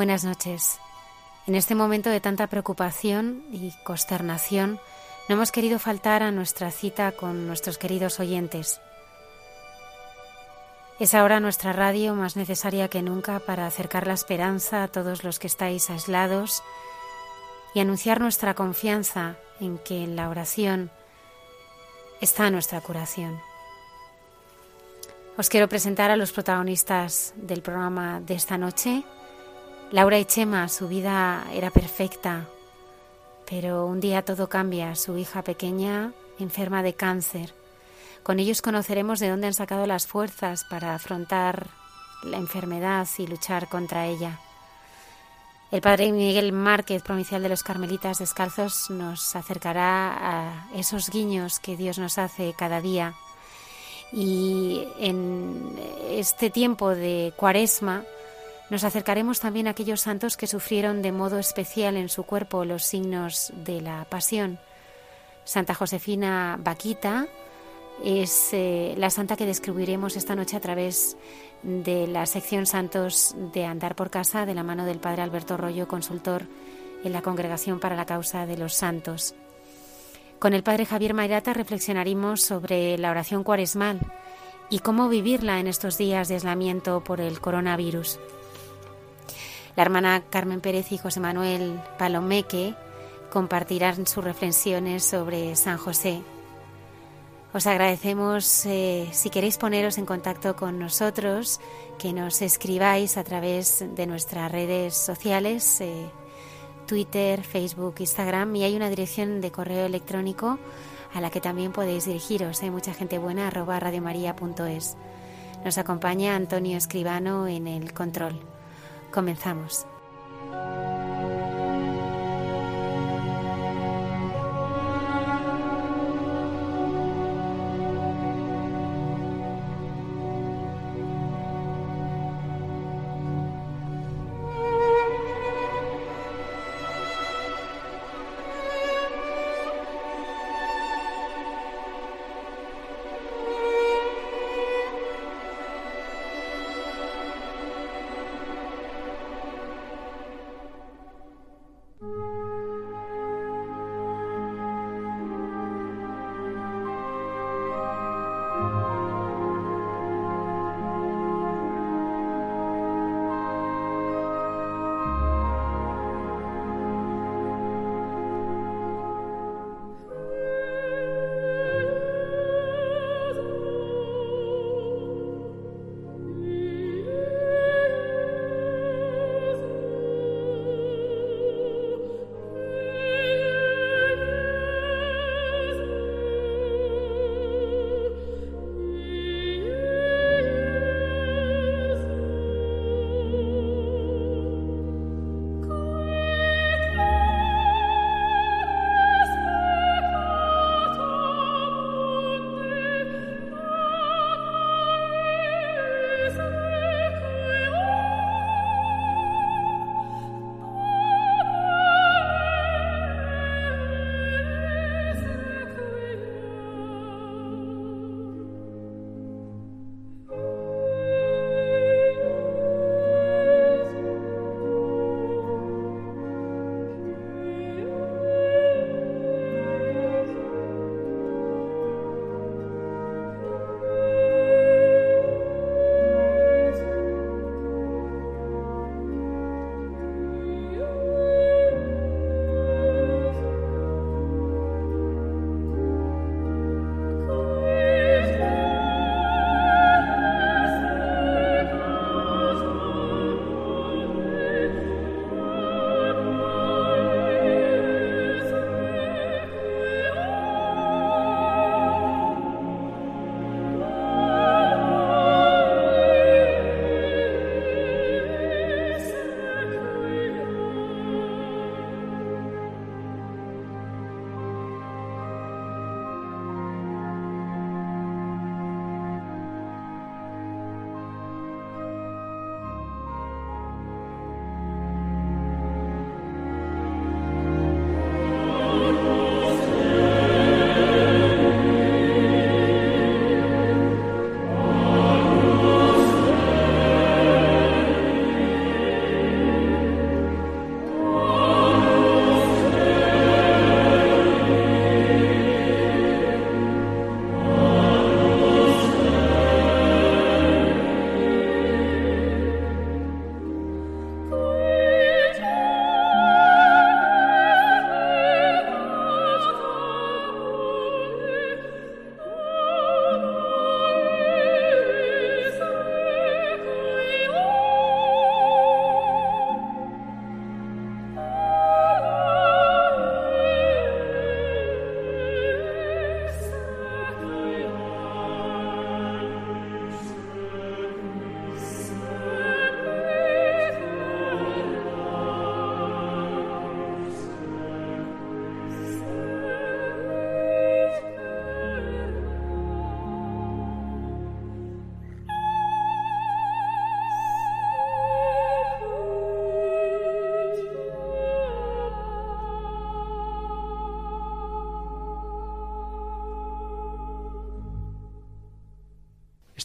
Buenas noches. En este momento de tanta preocupación y consternación, no hemos querido faltar a nuestra cita con nuestros queridos oyentes. Es ahora nuestra radio más necesaria que nunca para acercar la esperanza a todos los que estáis aislados y anunciar nuestra confianza en que en la oración está nuestra curación. Os quiero presentar a los protagonistas del programa de esta noche. Laura y Chema, su vida era perfecta, pero un día todo cambia. Su hija pequeña enferma de cáncer. Con ellos conoceremos de dónde han sacado las fuerzas para afrontar la enfermedad y luchar contra ella. El padre Miguel Márquez, provincial de los Carmelitas Descalzos, nos acercará a esos guiños que Dios nos hace cada día. Y en este tiempo de cuaresma, nos acercaremos también a aquellos santos que sufrieron de modo especial en su cuerpo los signos de la pasión. Santa Josefina Vaquita es eh, la santa que descubriremos esta noche a través de la sección Santos de Andar por Casa de la mano del Padre Alberto Rollo, consultor en la Congregación para la Causa de los Santos. Con el Padre Javier Mairata reflexionaremos sobre la oración cuaresmal y cómo vivirla en estos días de aislamiento por el coronavirus. La hermana Carmen Pérez y José Manuel Palomeque compartirán sus reflexiones sobre San José. Os agradecemos eh, si queréis poneros en contacto con nosotros, que nos escribáis a través de nuestras redes sociales, eh, Twitter, Facebook, Instagram, y hay una dirección de correo electrónico a la que también podéis dirigiros. Hay mucha gente buena, arroba radiomaria.es. Nos acompaña Antonio Escribano en el control. Comenzamos.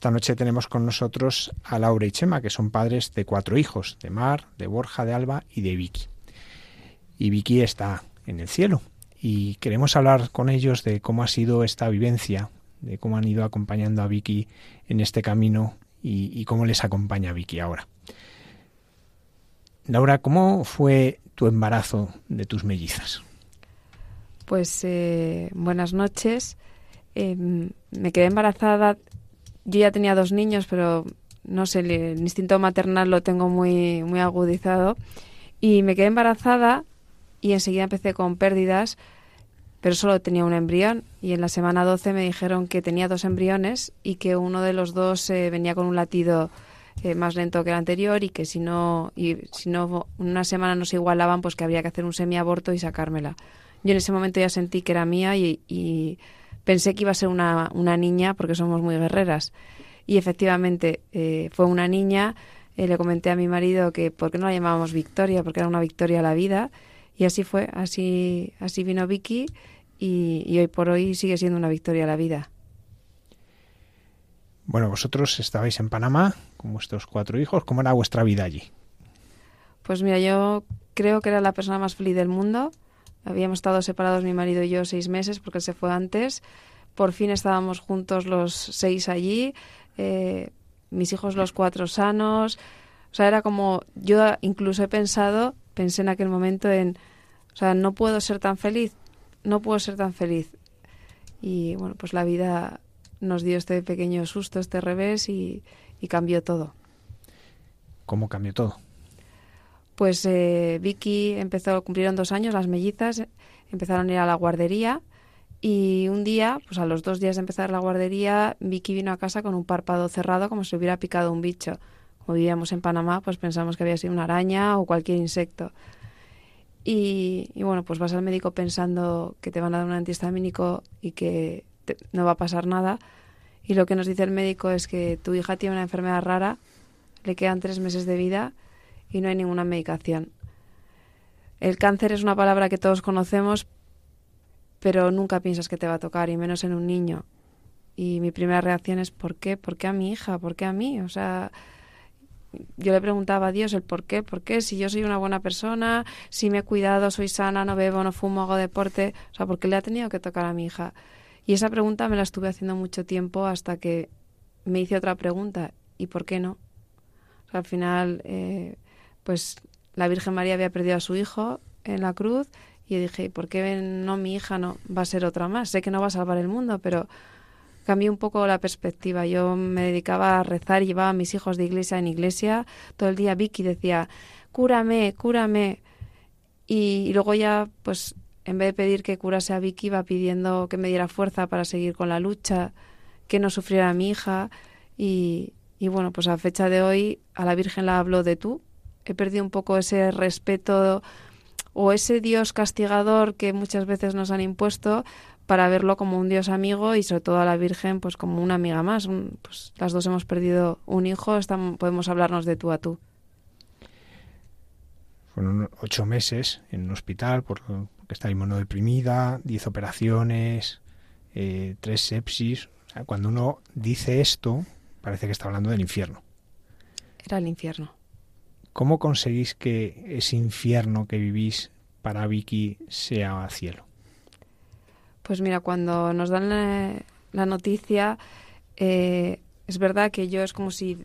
Esta noche tenemos con nosotros a Laura y Chema, que son padres de cuatro hijos, de Mar, de Borja, de Alba y de Vicky. Y Vicky está en el cielo. Y queremos hablar con ellos de cómo ha sido esta vivencia, de cómo han ido acompañando a Vicky en este camino y, cómo les acompaña Vicky ahora. Laura, ¿cómo fue tu embarazo de tus mellizas? Pues eh, buenas noches. Em, me quedé embarazada. Yo ya tenía dos niños, pero no sé, el, instinto maternal lo tengo muy, muy agudizado. Y me quedé embarazada y enseguida empecé con pérdidas, pero solo tenía un embrión. Y en la semana 12 me dijeron que tenía dos embriones y que uno de los dos eh, venía con un latido eh, más lento que el anterior y que si no, y si no una semana no se igualaban, pues que habría que hacer un semiaborto y sacármela. Yo en ese momento ya sentí que era mía y pensé que iba a ser una, una niña porque somos muy guerreras. Y efectivamente eh, fue una niña. Eh, le comenté a mi marido que por qué no la llamábamos Victoria, porque era una victoria a la vida. Y así fue, así, así vino Vicky y, hoy por hoy sigue siendo una victoria a la vida. Bueno, vosotros estabais en Panamá con vuestros cuatro hijos. ¿Cómo era vuestra vida allí? Pues mira, yo creo que era la persona más feliz del mundo. Habíamos estado separados mi marido y yo seis meses porque se fue antes. Por fin estábamos juntos los seis allí. Eh, mis hijos los cuatro sanos. O sea, era como, yo incluso he pensado, pensé en aquel momento en, o sea, no puedo ser tan feliz, no puedo ser tan feliz. Y bueno, pues la vida nos dio este pequeño susto, este revés y cambió todo. ¿Cómo cambió todo? Pues eh, Vicky empezó, cumplieron dos años, las mellizas, empezaron a ir a la guardería y un día, pues a los dos días de empezar la guardería, Vicky vino a casa con un párpado cerrado como si hubiera picado un bicho. Como vivíamos en Panamá, pues pensamos que había sido una araña o cualquier insecto. Y, bueno, pues vas al médico pensando que te van a dar un antihistamínico y que no va a pasar nada. Y lo que nos dice el médico es que tu hija tiene una enfermedad rara, le quedan tres meses de vida y no hay ninguna medicación. El cáncer es una palabra que todos conocemos, pero nunca piensas que te va a tocar, y menos en un niño. Y mi primera reacción es ¿por qué? ¿Por qué a mi hija? ¿Por qué a mí? O sea, yo le preguntaba a Dios el por qué, por qué, si yo soy una buena persona, si me he cuidado, soy sana, no bebo, no fumo, hago deporte, o sea, ¿por qué le ha tenido que tocar a mi hija? Y esa pregunta me la estuve haciendo mucho tiempo hasta que me hice otra pregunta, ¿y por qué no? O sea, al final eh, pues la Virgen María había perdido a su hijo en la cruz y dije, ¿por qué no mi hija no va a ser otra más? Sé que no va a salvar el mundo, pero cambié un poco la perspectiva. Yo me dedicaba a rezar y llevaba a mis hijos de iglesia en iglesia. Todo el día Vicky decía, cúrame, cúrame. Y, y luego ya, pues, en vez de pedir que curase a Vicky, iba pidiendo que me diera fuerza para seguir con la lucha, que no sufriera mi hija. Y, y bueno, pues a fecha de hoy a la Virgen la hablo de tú, he perdido un poco ese respeto o ese Dios castigador que muchas veces nos han impuesto para verlo como un Dios amigo y sobre todo a la Virgen pues como una amiga más. Pues las dos hemos perdido un hijo, estamos, podemos hablarnos de tú a tú. Fueron ocho meses en un hospital porque estaba inmunodeprimida, diez operaciones, eh, tres sepsis. cuando uno dice esto, parece que está hablando del infierno. Era el infierno. ¿Cómo conseguís que ese infierno que vivís para Vicky sea cielo? Pues mira, cuando nos dan la, noticia, eh, es verdad que yo es como si,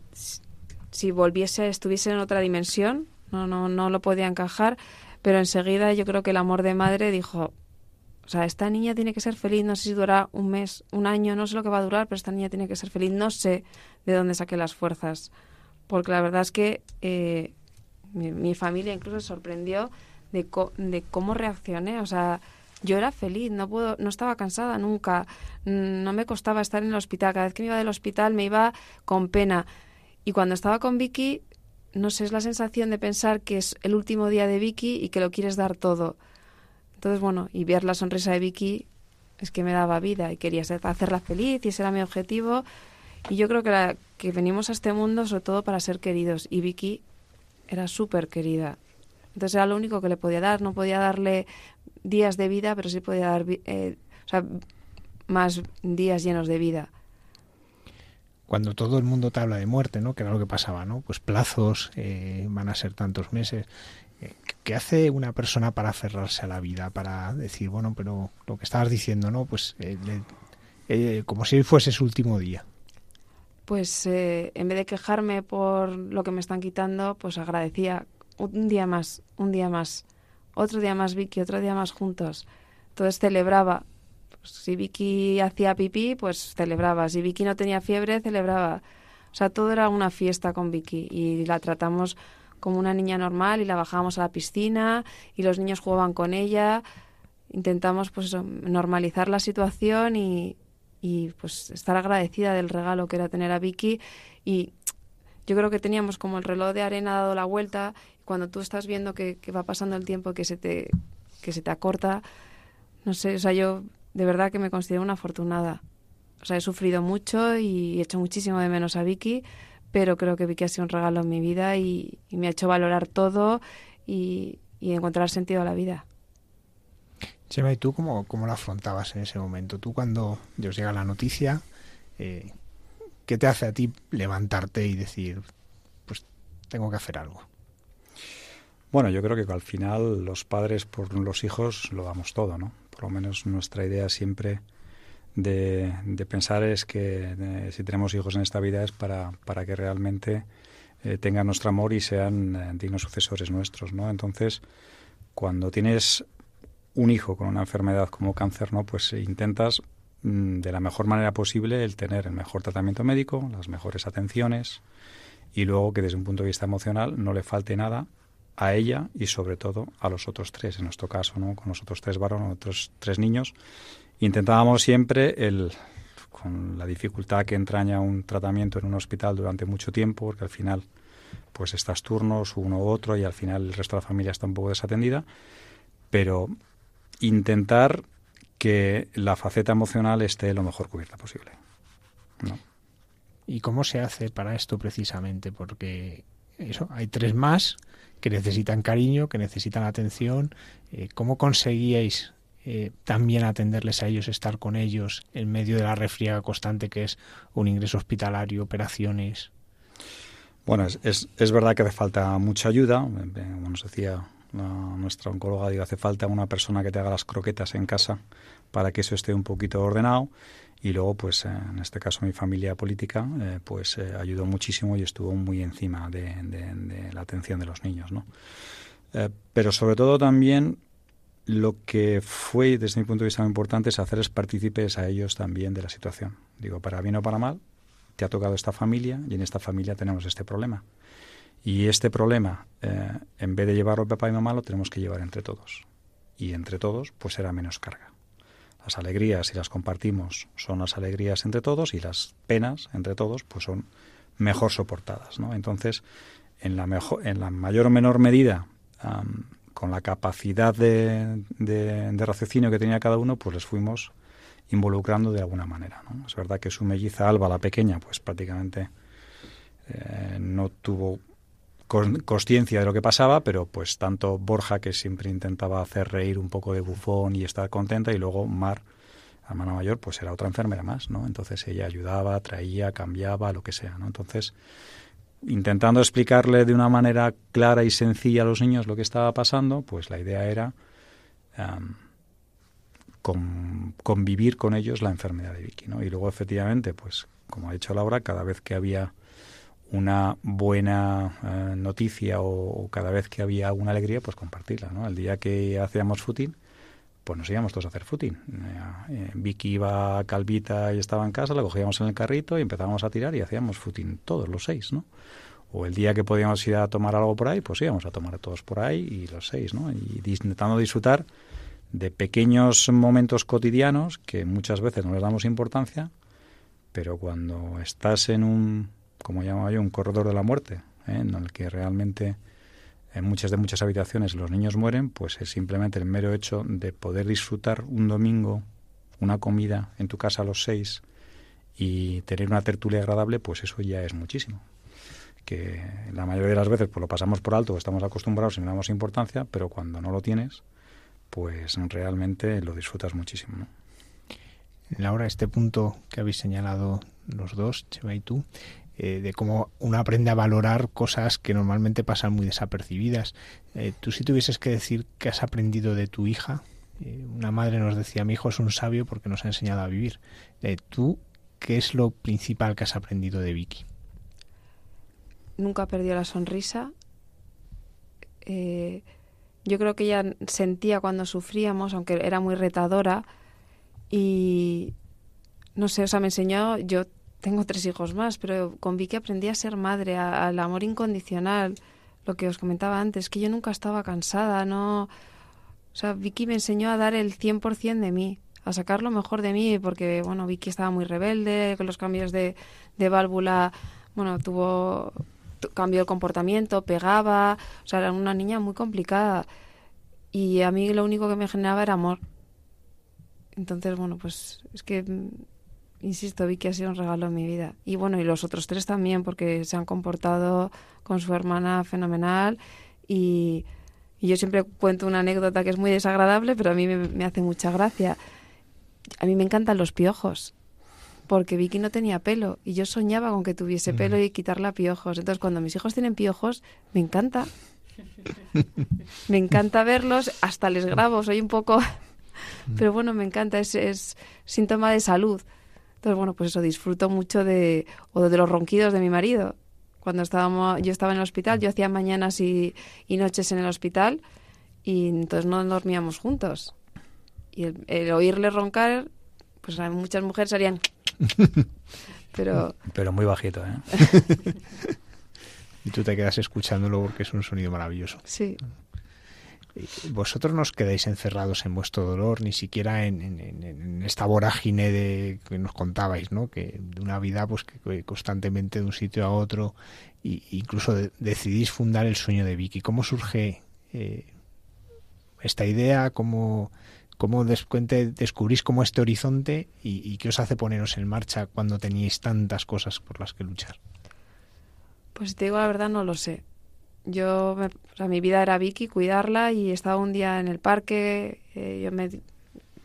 si volviese, estuviese en otra dimensión, no, no, no lo podía encajar, pero enseguida yo creo que el amor de madre dijo, o sea, esta niña tiene que ser feliz, no sé si dura un mes, un año, no sé lo que va a durar, pero esta niña tiene que ser feliz, no sé de dónde saqué las fuerzas, porque la verdad es que eh, mi, familia incluso sorprendió de, cómo reaccioné. O sea, yo era feliz, no puedo, no estaba cansada nunca, no me costaba estar en el hospital. Cada vez que me iba del hospital me iba con pena. Y cuando estaba con Vicky, no sé, es la sensación de pensar que es el último día de Vicky y que lo quieres dar todo. Entonces, bueno, y ver la sonrisa de Vicky es que me daba vida y quería hacerla feliz y ese era mi objetivo. Y yo creo que, que venimos a este mundo sobre todo para ser queridos y Vicky era súper querida. Entonces era lo único que le podía dar. No podía darle días de vida, pero sí podía dar eh, más días llenos de vida. cuando todo el mundo te habla de muerte, ¿no? Que era lo que pasaba, ¿no? Pues plazos, eh, van a ser tantos meses. Eh, ¿Qué hace una persona para aferrarse a la vida? Para decir, bueno, pero lo que estabas diciendo, ¿no? Pues eh, como si fuese su último día. Pues en vez de quejarme por lo que me están quitando, pues agradecía un día más, un día más, otro día más Vicky, otro día más juntos. Entonces celebraba si Vicky hacía pipí, pues celebraba. Si Vicky no tenía fiebre, celebraba. O sea, todo era una fiesta con Vicky y la tratamos como una niña normal y la bajábamos a la piscina y los niños jugaban con ella. Intentamos pues normalizar la situación y, y pues estar agradecida del regalo que era tener a Vicky y yo creo que teníamos como el reloj de arena dado la vuelta y cuando tú estás viendo que, va pasando el tiempo que se te que se te acorta no sé o sea yo de verdad que me considero una afortunada. O sea, he sufrido mucho y he hecho muchísimo de menos a Vicky, pero creo que Vicky ha sido un regalo en mi vida y, me ha hecho valorar todo y, encontrar sentido a la vida. Chema, ¿y tú cómo, cómo lo afrontabas en ese momento? Tú cuando os llega la noticia, eh, ¿qué te hace a ti levantarte y decir, pues tengo que hacer algo? Bueno, yo creo que al final los padres por los hijos lo damos todo, ¿no? por lo menos nuestra idea siempre de, pensar es que si tenemos hijos en esta vida es para, para que realmente eh, tengan nuestro amor y sean eh, dignos sucesores nuestros, ¿no? Entonces, cuando tienes un hijo con una enfermedad como cáncer, ¿no? Pues intentas mm, de la mejor manera posible el tener el mejor tratamiento médico, las mejores atenciones y luego que desde un punto de vista emocional no le falte nada a ella y sobre todo a los otros tres, en nuestro caso, ¿no? con los otros tres varones, otros tres niños. Intentábamos siempre el con la dificultad que entraña un tratamiento en un hospital durante mucho tiempo, porque al final pues estás turnos uno u otro y al final el resto de la familia está un poco desatendida, pero intentar que la faceta emocional esté lo mejor cubierta posible. ¿Y cómo se hace para esto precisamente? Porque eso, hay tres más que necesitan cariño, que necesitan atención. Eh, ¿Cómo conseguíais eh, también atenderles a ellos, estar con ellos en medio de la refriega constante que es un ingreso hospitalario, operaciones? Bueno, es, es, verdad que hace falta mucha ayuda. Como nos decía nuestra oncóloga, digo, hace falta una persona que te haga las croquetas en casa para que eso esté un poquito ordenado y luego pues en este caso mi familia política eh, pues eh, ayudó muchísimo y estuvo muy encima de, la atención de los niños no eh, pero sobre todo también lo que fue desde mi punto de vista muy importante es hacerles partícipes a ellos también de la situación. Digo para bien o para mal te ha tocado esta familia y en esta familia tenemos este problema y este problema en vez de llevarlo papá y mamá lo tenemos que llevar entre todos y entre todos pues será menos carga las alegrías, si las compartimos, son las alegrías entre todos y las penas entre todos, pues son mejor soportadas. ¿no? Entonces, en la, mejor, en la mayor o menor medida, con la capacidad de, de, raciocinio que tenía cada uno, pues les fuimos involucrando de alguna manera. ¿no? Es verdad que su melliza Alba, la pequeña, pues prácticamente eh, no tuvo conciencia de lo que pasaba, pero pues tanto Borja, que siempre intentaba hacer reír un poco de bufón y estar contenta, y luego Mar, hermana mayor, pues era otra enfermera más, ¿no? Entonces ella ayudaba, traía, cambiaba, lo que sea, ¿no? Entonces, intentando explicarle de una manera clara y sencilla a los niños lo que estaba pasando, pues la idea era convivir con ellos la enfermedad de Vicky, ¿no? Y luego, efectivamente, pues como ha dicho Laura, cada vez que había una buena eh, noticia o, cada vez que había alguna alegría, pues compartirla. ¿no? El día que hacíamos footing, pues nos íbamos todos a hacer footing. Eh, eh, Vicky iba a Calvita y estaba en casa, la cogíamos en el carrito y empezábamos a tirar y hacíamos footing todos los seis, ¿no? O el día que podíamos ir a tomar algo por ahí, pues íbamos a tomar todos por ahí y los seis, ¿no? Y intentando disfrutar de pequeños momentos cotidianos que muchas veces no les damos importancia, pero cuando estás en un como llamaba yo, un corredor de la muerte, ¿eh? en el que realmente en muchas de muchas habitaciones los niños mueren, pues es simplemente el mero hecho de poder disfrutar un domingo una comida en tu casa a los seis y tener una tertulia agradable, pues eso ya es muchísimo. Que la mayoría de las veces pues lo pasamos por alto, estamos acostumbrados y no damos importancia, pero cuando no lo tienes, pues realmente lo disfrutas muchísimo. Laura, este punto que habéis señalado los dos, Chema y tú, eh, de cómo uno aprende a valorar cosas que normalmente pasan muy desapercibidas. Eh, tú si tuvieses que decir qué has aprendido de tu hija, eh, una madre nos decía, mi hijo es un sabio porque nos ha enseñado a vivir. ¿Tú qué es lo principal que has aprendido de Vicky? Nunca perdió la sonrisa. yo creo que ella sentía cuando sufríamos, aunque era muy retadora, y no sé, o sea, me enseñó, yo tengo tres hijos más, pero con Vicky aprendí a ser madre, al amor incondicional, lo que os comentaba antes, que yo nunca estaba cansada, no... O sea, Vicky me enseñó a dar el 100% de mí, a sacar lo mejor de mí, porque, bueno, Vicky estaba muy rebelde, con los cambios de, de válvula, bueno, tuvo... cambió el comportamiento, pegaba, o sea, era una niña muy complicada. Y a mí lo único que me generaba era amor. Entonces, bueno, pues es que insisto, vi que ha sido un regalo en mi vida. Y bueno, y los otros tres también, porque se han comportado con su hermana fenomenal. Y, yo siempre cuento una anécdota que es muy desagradable, pero a mí me, hace mucha gracia. A mí me encantan los piojos, porque Vicky no tenía pelo y yo soñaba con que tuviese pelo y quitarle a piojos. Entonces, cuando mis hijos tienen piojos, me encanta. me encanta verlos, hasta les grabo, soy un poco... Pero bueno, me encanta, es, es síntoma de salud. Entonces, bueno, pues eso, disfruto mucho de, o de los ronquidos de mi marido. Cuando estábamos, yo estaba en el hospital, yo hacía mañanas y, noches en el hospital y entonces no dormíamos juntos. Y el, oírle roncar, pues muchas mujeres harían... Pero... Pero muy bajito, ¿eh? y tú te quedas escuchándolo porque es un sonido maravilloso. Sí vosotros no os quedáis encerrados en vuestro dolor, ni siquiera en, esta vorágine de que nos contabais, ¿no? Que de una vida pues constantemente de un sitio a otro, e incluso decidís fundar el sueño de Vicky. ¿Cómo surge eh, esta idea? ¿Cómo, cómo descubrís como este horizonte y, y qué os hace poneros en marcha cuando teníais tantas cosas por las que luchar? Pues si te digo la verdad, no lo sé yo, o sea, mi vida era Vicky, cuidarla y estaba un día en el parque, eh, yo me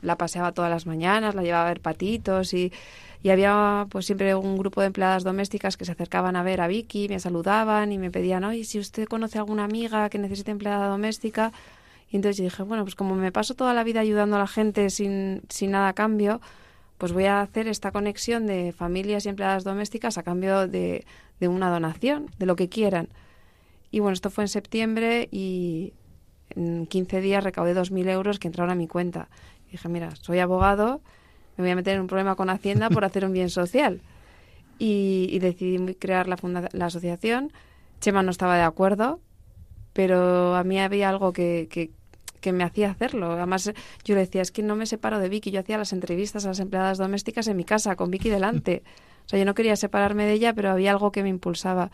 la paseaba todas las mañanas, la llevaba a ver patitos y, y había pues siempre un grupo de empleadas domésticas que se acercaban a ver a Vicky, me saludaban y me pedían, oye, si usted conoce alguna amiga que necesite empleada doméstica. Y entonces dije, bueno, pues como me paso toda la vida ayudando a la gente sin, sin nada a cambio, pues voy a hacer esta conexión de familias y empleadas domésticas a cambio de, de una donación, de lo que quieran. Y bueno, esto fue en septiembre y en 15 días recaudé 2.000 euros que entraron a mi cuenta. Y dije, mira, soy abogado, me voy a meter en un problema con Hacienda por hacer un bien social. Y, decidí crear la, la asociación. Chema no estaba de acuerdo, pero a mí había algo que, que, que, me hacía hacerlo. Además, yo le decía, es que no me separo de Vicky. Yo hacía las entrevistas a las empleadas domésticas en mi casa, con Vicky delante. O sea, yo no quería separarme de ella, pero había algo que me impulsaba.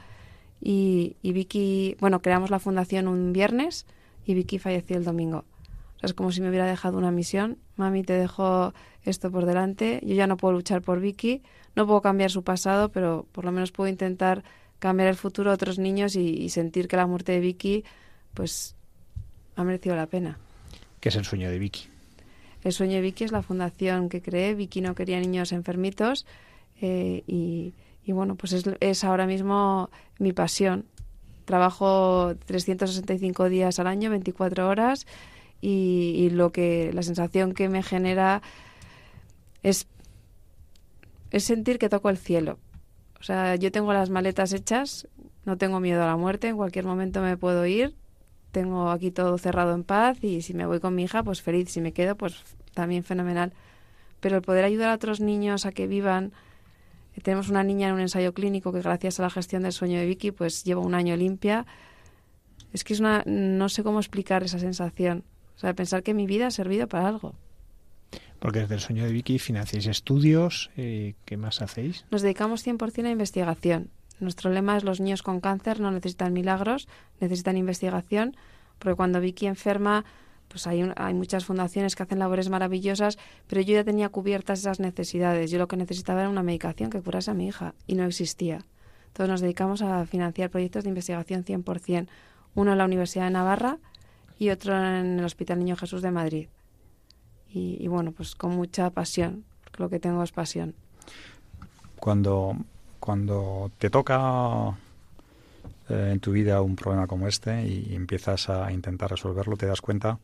Y, Vicky, bueno, creamos la fundación un viernes y Vicky falleció el domingo. O sea, es como si me hubiera dejado una misión. Mami, te dejo esto por delante. Yo ya no puedo luchar por Vicky, no puedo cambiar su pasado, pero por lo menos puedo intentar cambiar el futuro de otros niños y, sentir que la muerte de Vicky, pues, ha merecido la pena. ¿Qué es el sueño de Vicky? El sueño de Vicky es la fundación que creé. Vicky no quería niños enfermitos eh, y, y bueno, pues es, es ahora mismo mi pasión. Trabajo 365 días al año, 24 horas y, lo que la sensación que me genera es es sentir que toco el cielo. O sea, yo tengo las maletas hechas, no tengo miedo a la muerte, en cualquier momento me puedo ir, tengo aquí todo cerrado en paz y si me voy con mi hija, pues feliz, si me quedo, pues también fenomenal. Pero el poder ayudar a otros niños a que vivan tenemos una niña en un ensayo clínico que gracias a la gestión del sueño de Vicky pues lleva un año limpia. Es que es una no sé cómo explicar esa sensación, o sea, pensar que mi vida ha servido para algo. Porque desde el sueño de Vicky financiáis estudios, eh, ¿qué más hacéis? Nos dedicamos 100% a investigación. Nuestro lema es los niños con cáncer no necesitan milagros, necesitan investigación, porque cuando Vicky enferma pues hay, hay muchas fundaciones que hacen labores maravillosas, pero yo ya tenía cubiertas esas necesidades. Yo lo que necesitaba era una medicación que curase a mi hija y no existía. Entonces nos dedicamos a financiar proyectos de investigación 100%, uno en la Universidad de Navarra y otro en el Hospital Niño Jesús de Madrid. Y, bueno, pues con mucha pasión, lo que tengo es pasión. Cuando, cuando te toca eh, en tu vida un problema como este y empiezas a intentar resolverlo, te das cuenta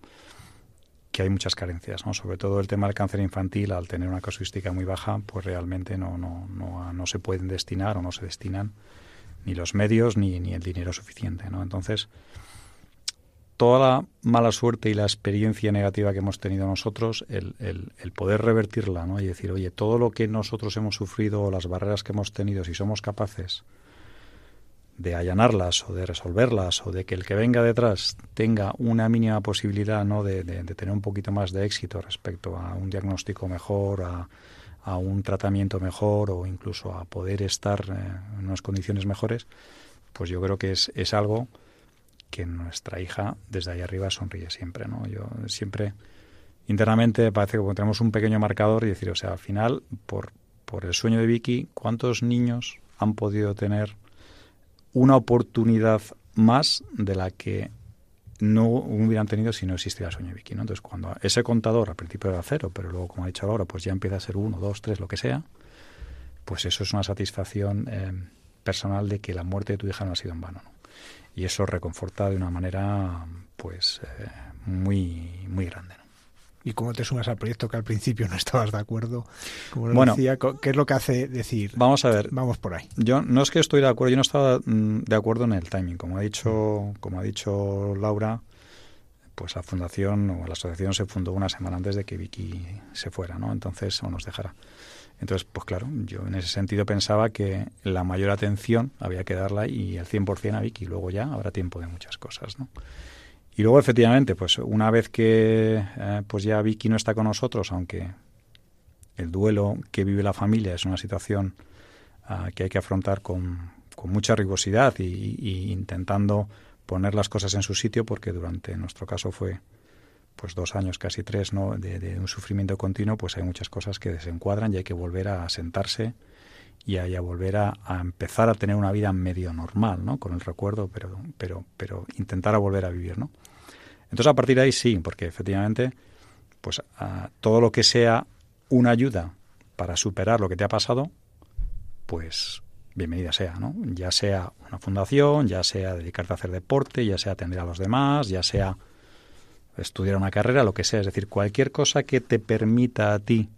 que hay muchas carencias, ¿no? Sobre todo el tema del cáncer infantil, al tener una casuística muy baja, pues realmente no, no, no, no se pueden destinar o no se destinan ni los medios ni, ni el dinero suficiente, ¿no? Entonces, toda la mala suerte y la experiencia negativa que hemos tenido nosotros, el, el, el, poder revertirla, ¿no? Y decir, oye, todo lo que nosotros hemos sufrido, las barreras que hemos tenido, si somos capaces de allanarlas o de resolverlas o de que el que venga detrás tenga una mínima posibilidad ¿no? de, de, tener un poquito más de éxito respecto a un diagnóstico mejor, a, a un tratamiento mejor o incluso a poder estar eh, en unas condiciones mejores, pues yo creo que es, es algo que nuestra hija desde ahí arriba sonríe siempre, ¿no? Yo siempre internamente parece que tenemos un pequeño marcador y decir, o sea, al final por por el sueño de Vicky, ¿cuántos niños han podido tener una oportunidad más de la que no hubieran tenido si no existiera sueño Vicky. ¿no? Entonces, cuando ese contador al principio era cero, pero luego, como ha dicho ahora, pues ya empieza a ser uno, dos, tres, lo que sea, pues eso es una satisfacción eh, personal de que la muerte de tu hija no ha sido en vano. ¿no? Y eso reconforta de una manera, pues, eh, muy, muy grande. ¿Y cómo te sumas al proyecto que al principio no estabas de acuerdo? Como lo Bueno. decía, ¿qué es lo que hace decir, Vamos a ver, vamos por ahí? Yo no es que estoy de acuerdo, yo no estaba mm, de acuerdo en el timing. Como ha dicho, como ha dicho Laura, pues la fundación o la asociación se fundó una semana antes de que Vicky se fuera, ¿no? Entonces, o nos dejara. Entonces, pues claro, yo en ese sentido pensaba que la mayor atención había que darla y el 100% a Vicky. Luego ya habrá tiempo de muchas cosas, ¿no? Y luego, efectivamente, pues una vez que eh, pues ya Vicky no está con nosotros, aunque el duelo que vive la familia es una situación ah, que hay que afrontar con, con mucha rigurosidad y, intentando poner las cosas en su sitio, porque durante nuestro caso fue pues dos años, casi tres, ¿no? de, de un sufrimiento continuo, pues hay muchas cosas que desencuadran y hay que volver a sentarse y a, y a volver a, a empezar a tener una vida medio normal, ¿no? Con el recuerdo, pero, pero, pero intentar a volver a vivir, ¿no? Entonces a partir de ahí sí, porque efectivamente, pues todo lo que sea una ayuda para superar lo que te ha pasado, pues bienvenida sea, ¿no? Ya sea una fundación, ya sea dedicarte a hacer deporte, ya sea atender a los demás, ya sea estudiar una carrera, lo que sea. Es decir, cualquier cosa que te permita a ti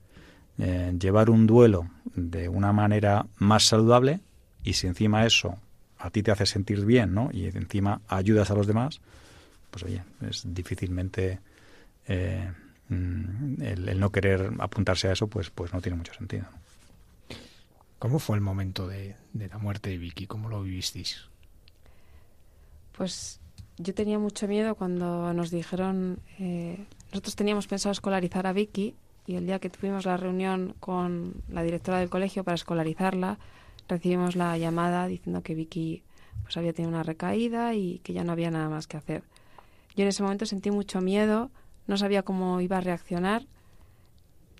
eh, llevar un duelo de una manera más saludable y si encima eso a ti te hace sentir bien, ¿no? Y encima ayudas a los demás, pues oye, es difícilmente eh, mm, el, el no querer apuntarse a eso, pues, pues no tiene mucho sentido. ¿no? ¿Cómo fue el momento de, de la muerte de Vicky? ¿Cómo lo vivisteis? Pues yo tenía mucho miedo cuando nos dijeron, eh, nosotros teníamos pensado escolarizar a Vicky y el día que tuvimos la reunión con la directora del colegio para escolarizarla, recibimos la llamada diciendo que Vicky pues había tenido una recaída y que ya no había nada más que hacer. Yo en ese momento sentí mucho miedo, no sabía cómo iba a reaccionar.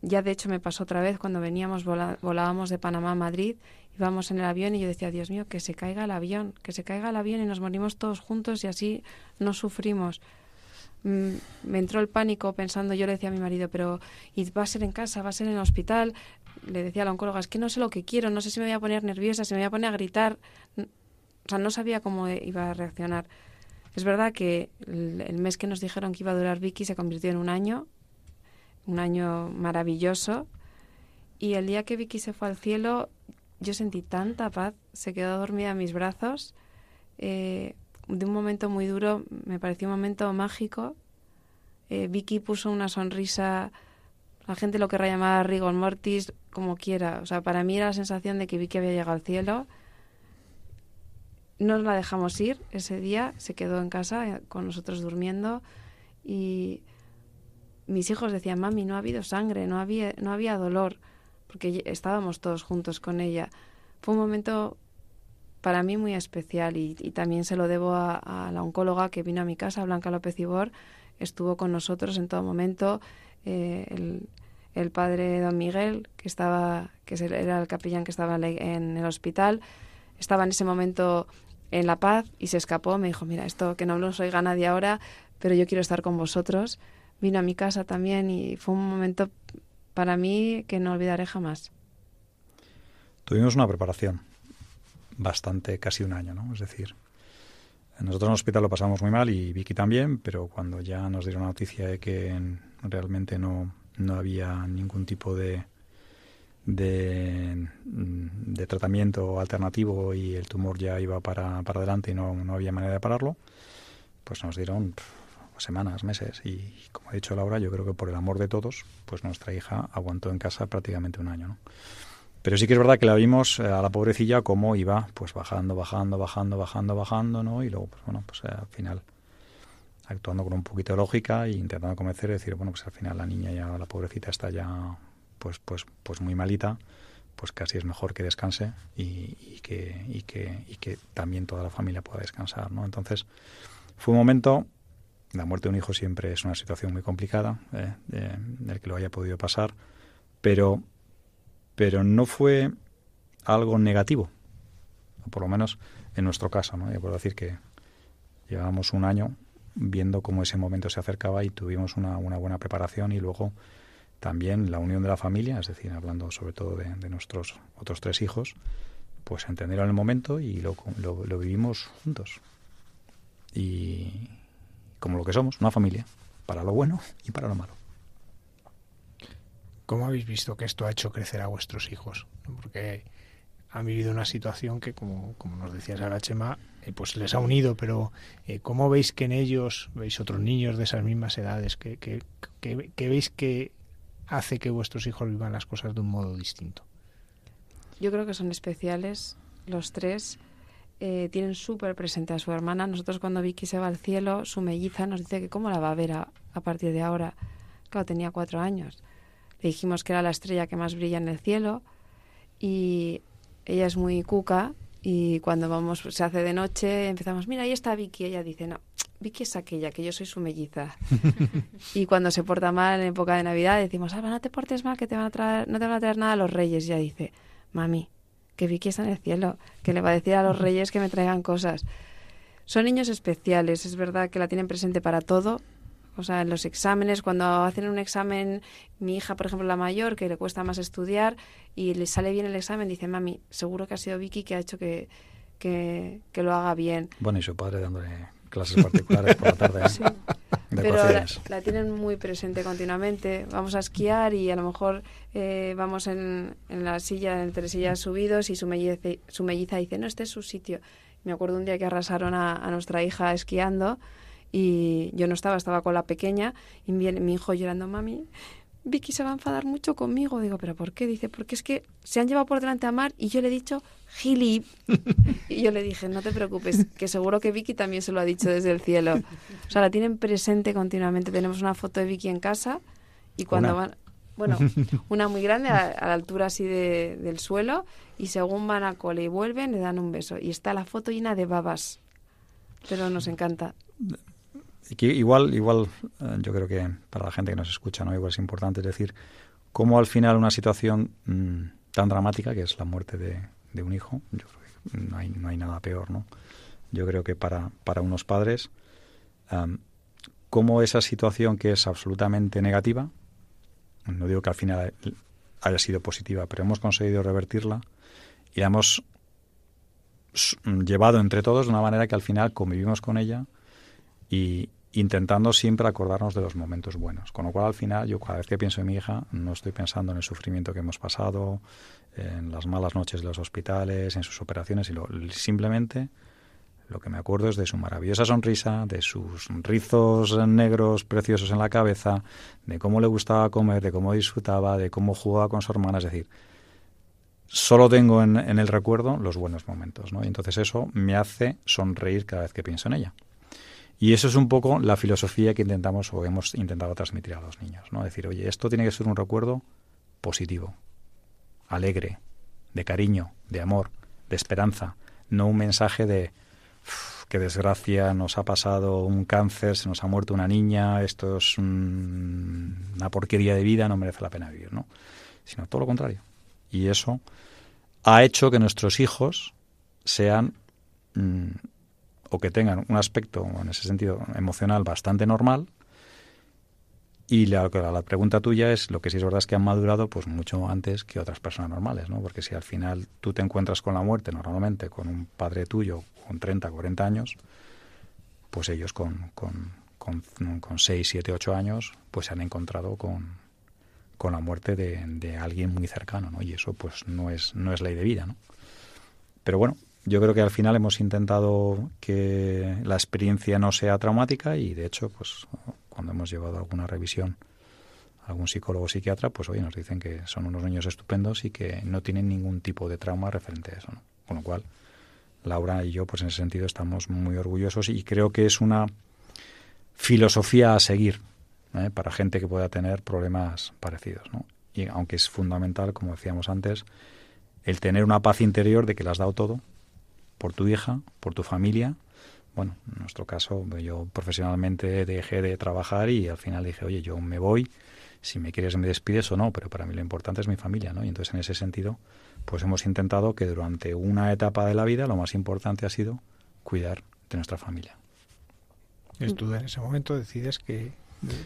Ya de hecho me pasó otra vez cuando veníamos, volábamos de Panamá a Madrid, íbamos en el avión y yo decía, Dios mío, que se caiga el avión, que se caiga el avión y nos morimos todos juntos y así no sufrimos. Mm, me entró el pánico pensando, yo le decía a mi marido, pero ¿y va a ser en casa, va a ser en el hospital? Le decía a la oncóloga, es que no sé lo que quiero, no sé si me voy a poner nerviosa, si me voy a poner a gritar. N- O sea, no sabía cómo iba a reaccionar. Es verdad que el, mes que nos dijeron que iba a durar Vicky se convirtió en un año, un año maravilloso. Y el día que Vicky se fue al cielo, yo sentí tanta paz, se quedó dormida en mis brazos. eh, de un momento muy duro, me pareció un momento mágico. Eh, Vicky puso una sonrisa, la gente lo querrá llamar rigor mortis, como quiera. O sea, para mí era la sensación de que Vicky había llegado al cielo. No la dejamos ir ese día, se quedó en casa eh, con nosotros durmiendo y mis hijos decían, mami, no ha habido sangre, no había, no había dolor, porque estábamos todos juntos con ella. Fue un momento para mí muy especial y, también se lo debo a, la oncóloga que vino a mi casa, Blanca López Ibor, estuvo con nosotros en todo momento, eh, el, el padre don Miguel, que estaba, que era el capellán que estaba en el hospital, estaba en ese momento en La Paz y se escapó, me dijo, mira, esto que no nos oiga nadie ahora, pero yo quiero estar con vosotros. Vino a mi casa también y fue un momento para mí que no olvidaré jamás. Tuvimos una preparación bastante, casi un año, ¿no? Es decir, nosotros en el hospital lo pasamos muy mal y Vicky también, pero cuando ya nos dieron la noticia de que realmente no, no había ningún tipo de, de, de, tratamiento alternativo y el tumor ya iba para, para adelante y no, no había manera de pararlo, pues nos dieron semanas, meses. Y como ha dicho Laura, yo creo que por el amor de todos, pues nuestra hija aguantó en casa prácticamente un año. ¿no? Pero sí que es verdad que la vimos eh, a la pobrecilla como iba pues bajando, bajando, bajando, bajando, bajando, ¿no? Y luego, pues bueno, pues al final actuando con un poquito de lógica e intentando convencer y decir, bueno, pues al final la niña ya, la pobrecita está ya pues pues pues muy malita, pues casi es mejor que descanse y, que, y, que, y que también toda la familia pueda descansar, ¿no? Entonces, fue un momento, la muerte de un hijo siempre es una situación muy complicada, ¿eh? del que lo haya podido pasar, pero pero no fue algo negativo, por lo menos en nuestro caso, ¿no? Yo puedo decir que llevábamos un año viendo cómo ese momento se acercaba y tuvimos una, buena preparación y luego también la unión de la familia, es decir, hablando sobre todo de, nuestros otros tres hijos, pues entendieron el momento y lo, lo, vivimos juntos. Y como lo que somos, una familia, para lo bueno y para lo malo. ¿Cómo habéis visto que esto ha hecho crecer a vuestros hijos? Porque han vivido una situación que, como, como nos decía Sara Chema, eh, pues les ha unido, pero eh, ¿cómo veis que en ellos, veis otros niños de esas mismas edades, que, que, que, veis que hace que vuestros hijos vivan las cosas de un modo distinto? Yo creo que son especiales los tres. Eh, tienen súper presente a su hermana. Nosotros cuando Vicky se va al cielo, su melliza nos dice que cómo la va a ver a, partir de ahora. Claro, tenía cuatro años. Le dijimos que era la estrella que más brilla en el cielo y ella es muy cuca y cuando vamos se hace de noche empezamos, mira, ahí está Vicky. Ella dice, no, Vicky es aquella, que yo soy su melliza. y cuando se porta mal en época de Navidad decimos, Alba, no te portes mal, que te van a traer, no te van a traer nada a los reyes. Y ella dice, mami, que Vicky está en el cielo, que le va a decir a los reyes que me traigan cosas. Son niños especiales, es verdad que la tienen presente para todo, o sea, en los exámenes, cuando hacen un examen, mi hija, por ejemplo, la mayor, que le cuesta más estudiar y le sale bien el examen, dice, mami, seguro que ha sido Vicky que ha hecho que, que, lo haga bien. Bueno, y su padre dándole clases particulares por la tarde. Sí. Pero la, tienen muy presente continuamente. Vamos a esquiar y a lo mejor eh, vamos en, en, la silla, entre sillas subidos y su melliza, su melliza dice, no, este es su sitio. Me acuerdo un día que arrasaron a, a nuestra hija esquiando y yo no estaba, estaba con la pequeña y viene mi hijo llorando, mami, Vicky se va a enfadar mucho conmigo. Digo, ¿pero por qué? Dice, porque es que se han llevado por delante a Mar y yo le he dicho, Gili. y yo le dije, no te preocupes, que seguro que Vicky también se lo ha dicho desde el cielo. O sea, la tienen presente continuamente. Tenemos una foto de Vicky en casa y cuando van... Bueno, una muy grande a, la altura así de, del suelo y según van a cole y vuelven le dan un beso. Y está la foto llena de babas. Pero nos encanta igual, igual, eh, yo creo que para la gente que nos escucha, ¿no? Igual es importante decir cómo al final una situación mm, tan dramática, que es la muerte de, un hijo, yo creo que no hay, no hay nada peor, ¿no? Yo creo que para, para unos padres, cómo esa situación que es absolutamente negativa, no digo que al final haya sido positiva, pero hemos conseguido revertirla y la hemos llevado entre todos de una manera que al final convivimos con ella y, intentando siempre acordarnos de los momentos buenos. Con lo cual, al final, yo cada vez que pienso en mi hija, no estoy pensando en el sufrimiento que hemos pasado, en las malas noches de los hospitales, en sus operaciones, y lo, simplemente lo que me acuerdo es de su maravillosa sonrisa, de sus rizos negros preciosos en la cabeza, de cómo le gustaba comer, de cómo disfrutaba, de cómo jugaba con su hermana. Es decir, solo tengo en, en el recuerdo los buenos momentos, ¿no? Y entonces eso me hace sonreír cada vez que pienso en ella. Y eso es un poco la filosofía que intentamos o hemos intentado transmitir a los niños, ¿no? Decir, oye, esto tiene que ser un recuerdo positivo, alegre, de cariño, de amor, de esperanza, no un mensaje de qué desgracia, nos ha pasado un cáncer, se nos ha muerto una niña, esto es una porquería de vida, no merece la pena vivir, ¿no? Sino todo lo contrario. Y eso ha hecho que nuestros hijos sean mm, o que tengan un aspecto, en ese sentido, emocional bastante normal Y la, la, pregunta tuya es, lo que sí es verdad es que han madurado pues mucho antes que otras personas normales, ¿no? Porque si al final tú te encuentras con la muerte normalmente, con un padre tuyo con 30, 40 años, pues ellos con, con, con, con 6, 7, 8 años, pues se han encontrado con, con la muerte de, de, alguien muy cercano, ¿no? Y eso pues no es, no es ley de vida, ¿no? Pero bueno, yo creo que al final hemos intentado que la experiencia no sea traumática y de hecho, pues cuando hemos llevado alguna revisión a algún psicólogo o psiquiatra, pues hoy nos dicen que son unos niños estupendos y que no tienen ningún tipo de trauma referente a eso, ¿no? Con lo cual, Laura y yo, pues en ese sentido estamos muy orgullosos y creo que es una filosofía a seguir ¿eh? para gente que pueda tener problemas parecidos, ¿no? Y aunque es fundamental, como decíamos antes, el tener una paz interior de que le has dado todo por tu hija, por tu familia. Bueno, en nuestro caso, yo profesionalmente dejé de trabajar y al final dije, oye, yo me voy, si me quieres me despides o no, pero para mí lo importante es mi familia, ¿no? Y entonces en ese sentido, pues hemos intentado que durante una etapa de la vida lo más importante ha sido cuidar de nuestra familia. Y tú en ese momento decides que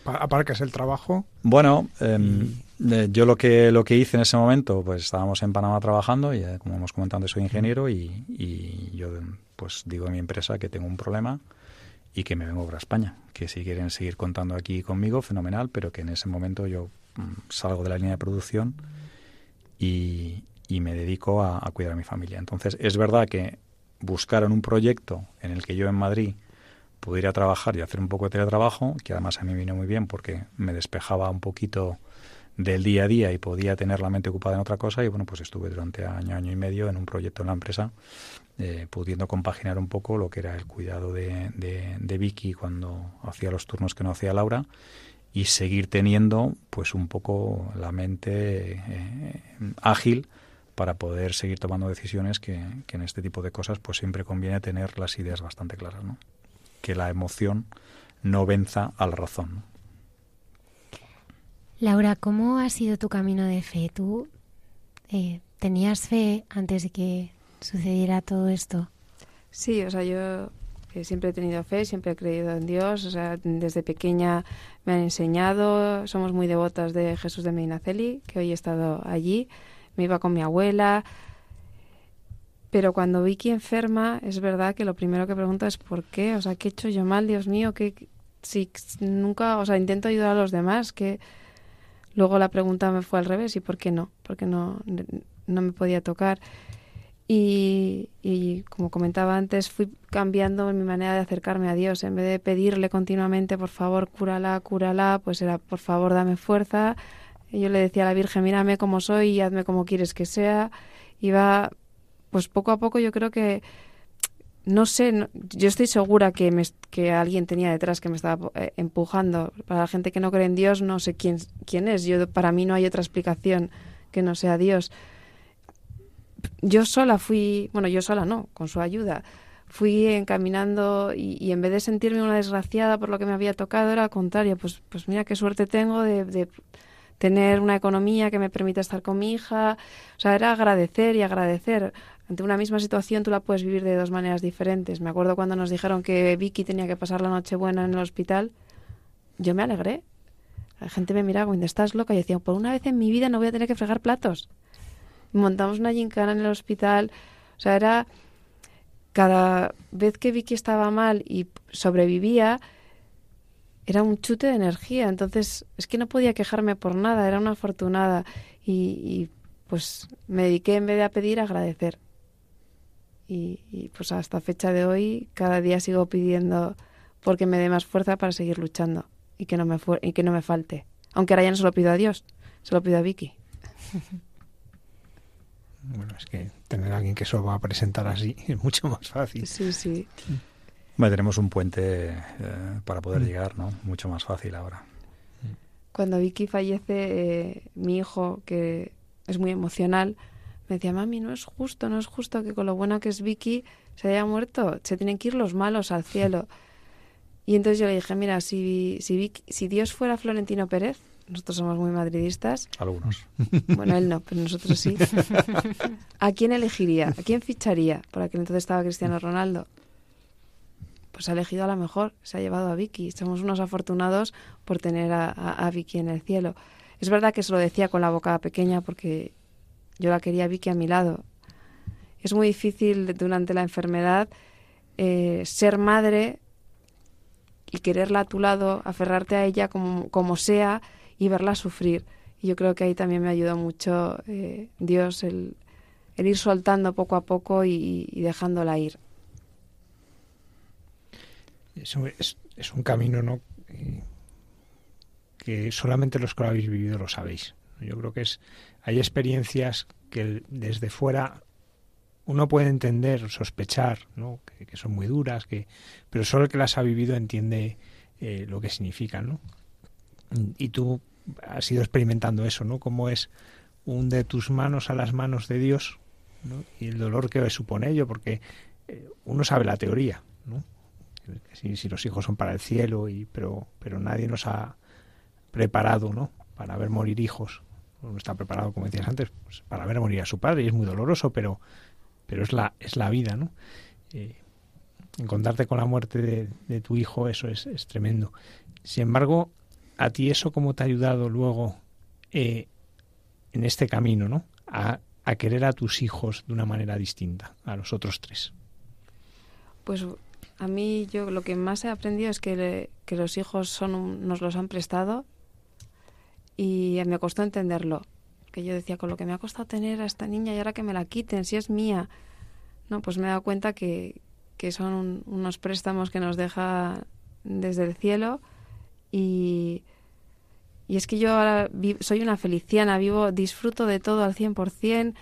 aparcas el trabajo. Bueno, em, eh, yo lo que lo que hice en ese momento, pues estábamos en Panamá trabajando y eh, como hemos comentado soy ingeniero y, y, yo pues digo a mi empresa que tengo un problema y que me vengo para España, que si quieren seguir contando aquí conmigo, fenomenal, pero que en ese momento yo mm, salgo de la línea de producción y, y me dedico a, a, cuidar a mi familia. Entonces, es verdad que buscaron un proyecto en el que yo en Madrid pudiera trabajar y hacer un poco de teletrabajo, que además a mí vino muy bien porque me despejaba un poquito del día a día y podía tener la mente ocupada en otra cosa y bueno, pues estuve durante año, año y medio en un proyecto en la empresa eh, pudiendo compaginar un poco lo que era el cuidado de, de, Vicky cuando hacía los turnos que no hacía Laura y seguir teniendo pues un poco la mente eh, ágil para poder seguir tomando decisiones que, que, en este tipo de cosas pues siempre conviene tener las ideas bastante claras, ¿no? que la emoción no venza a la razón. Laura, ¿cómo ha sido tu camino de fe? ¿Tú eh, tenías fe antes de que sucediera todo esto? Sí, o sea, yo siempre he tenido fe, siempre he creído en Dios, o sea, desde pequeña me han enseñado, somos muy devotas de Jesús de Medinaceli, que hoy he estado allí, me iba con mi abuela, pero cuando Vicky enferma, es verdad que lo primero que pregunto es ¿por qué? O sea, ¿qué he hecho yo mal, Dios mío? que si nunca, o sea, intento ayudar a los demás, que luego la pregunta me fue al revés, ¿y por qué no? Porque no, no me podía tocar. Y, y, como comentaba antes, fui cambiando mi manera de acercarme a Dios. En vez de pedirle continuamente, por favor, cúrala, cúrala, pues era, por favor, dame fuerza. Y yo le decía a la Virgen, mírame como soy y hazme como quieres que sea. Iba pues poco a poco yo creo que no sé, yo estoy segura que, me, que alguien tenía detrás que me estaba eh, empujando. Para la gente que no cree en Dios, no sé quién, quién es. Yo, para mí no hay otra explicación que no sea Dios. Yo sola fui, bueno, yo sola no, con su ayuda, fui encaminando y, en vez de sentirme una desgraciada por lo que me había tocado, era al contrario, pues, pues mira qué suerte tengo de, de tener una economía que me permita estar con mi hija. O sea, era agradecer y agradecer ante una misma situación tú la puedes vivir de dos maneras diferentes. Me acuerdo cuando nos dijeron que Vicky tenía que pasar la noche buena en el hospital, yo me alegré. La gente me miraba, cuando estás loca, y decía, por una vez en mi vida no voy a tener que fregar platos. Montamos una gincana en el hospital, o sea, era cada vez que Vicky estaba mal y sobrevivía, era un chute de energía. Entonces, es que no podía quejarme por nada, era una afortunada. Y, pues me dediqué en vez de a pedir a agradecer y, pues hasta fecha de hoy cada día sigo pidiendo porque me dé más fuerza para seguir luchando y que no me y que no me falte. Aunque ahora ya no se lo pido a Dios, se lo pido a Vicky. Bueno, es que tener a alguien que eso va a presentar así es mucho más fácil. Sí, sí. Bueno, tenemos un puente eh, para poder mm. llegar, ¿no? Mucho más fácil ahora. Cuando Vicky fallece, eh, mi hijo, que es muy emocional, me decía, mami, no es justo, no es justo que con lo buena que es Vicky se haya muerto, se tienen que ir los malos al cielo. Y entonces yo le dije, mira, si, si, si Dios fuera Florentino Pérez, nosotros somos muy madridistas. Algunos. Bueno, él no, pero nosotros sí. ¿A quién elegiría? ¿A quién ficharía? Por aquel entonces estaba Cristiano Ronaldo. pues ha elegido a la mejor, se ha llevado a Vicky. Somos unos afortunados por tener a, Vicky en el cielo. Es verdad que se lo decía con la boca pequeña porque yo la quería Vicky a mi lado. Es muy difícil durante la enfermedad eh, ser madre y quererla a tu lado, aferrarte a ella como, como sea y verla sufrir. Y yo creo que ahí también me ayudó mucho eh, Dios el, ir soltando poco a poco y, dejándola ir. Eso es, es un camino, ¿no? que solamente los que lo habéis vivido lo sabéis. Yo creo que es hay experiencias que desde fuera uno puede entender, sospechar, ¿no? que, son muy duras, que, pero solo el que las ha vivido entiende eh, lo que significan, ¿no? Y tú has ido experimentando eso, ¿no? Cómo es un de tus manos a las manos de Dios. Y el dolor que supone ello, porque eh, uno sabe la teoría, ¿no? Si, si, los hijos son para el cielo, y, pero, pero nadie nos ha preparado, ¿no? Para ver morir hijos. Uno está preparado, como decías antes, pues, para ver morir a su padre, y es muy doloroso, pero pero es la, es la vida, ¿no? Eh, encontrarte con la muerte de, tu hijo, eso es, es, tremendo. Sin embargo, a ti eso cómo te ha ayudado luego eh, en este camino, ¿no? A, a, querer a tus hijos de una manera distinta a los otros tres. Pues a mí yo lo que más he aprendido es que, que los hijos son nos los han prestado y me costó entenderlo que yo decía, con lo que me ha costado tener a esta niña y ahora que me la quiten, si es mía. No, pues me he dado cuenta que, que son unos préstamos que nos deja desde el cielo y, y es que yo ahora soy una feliciana, vivo, disfruto de todo al 100%,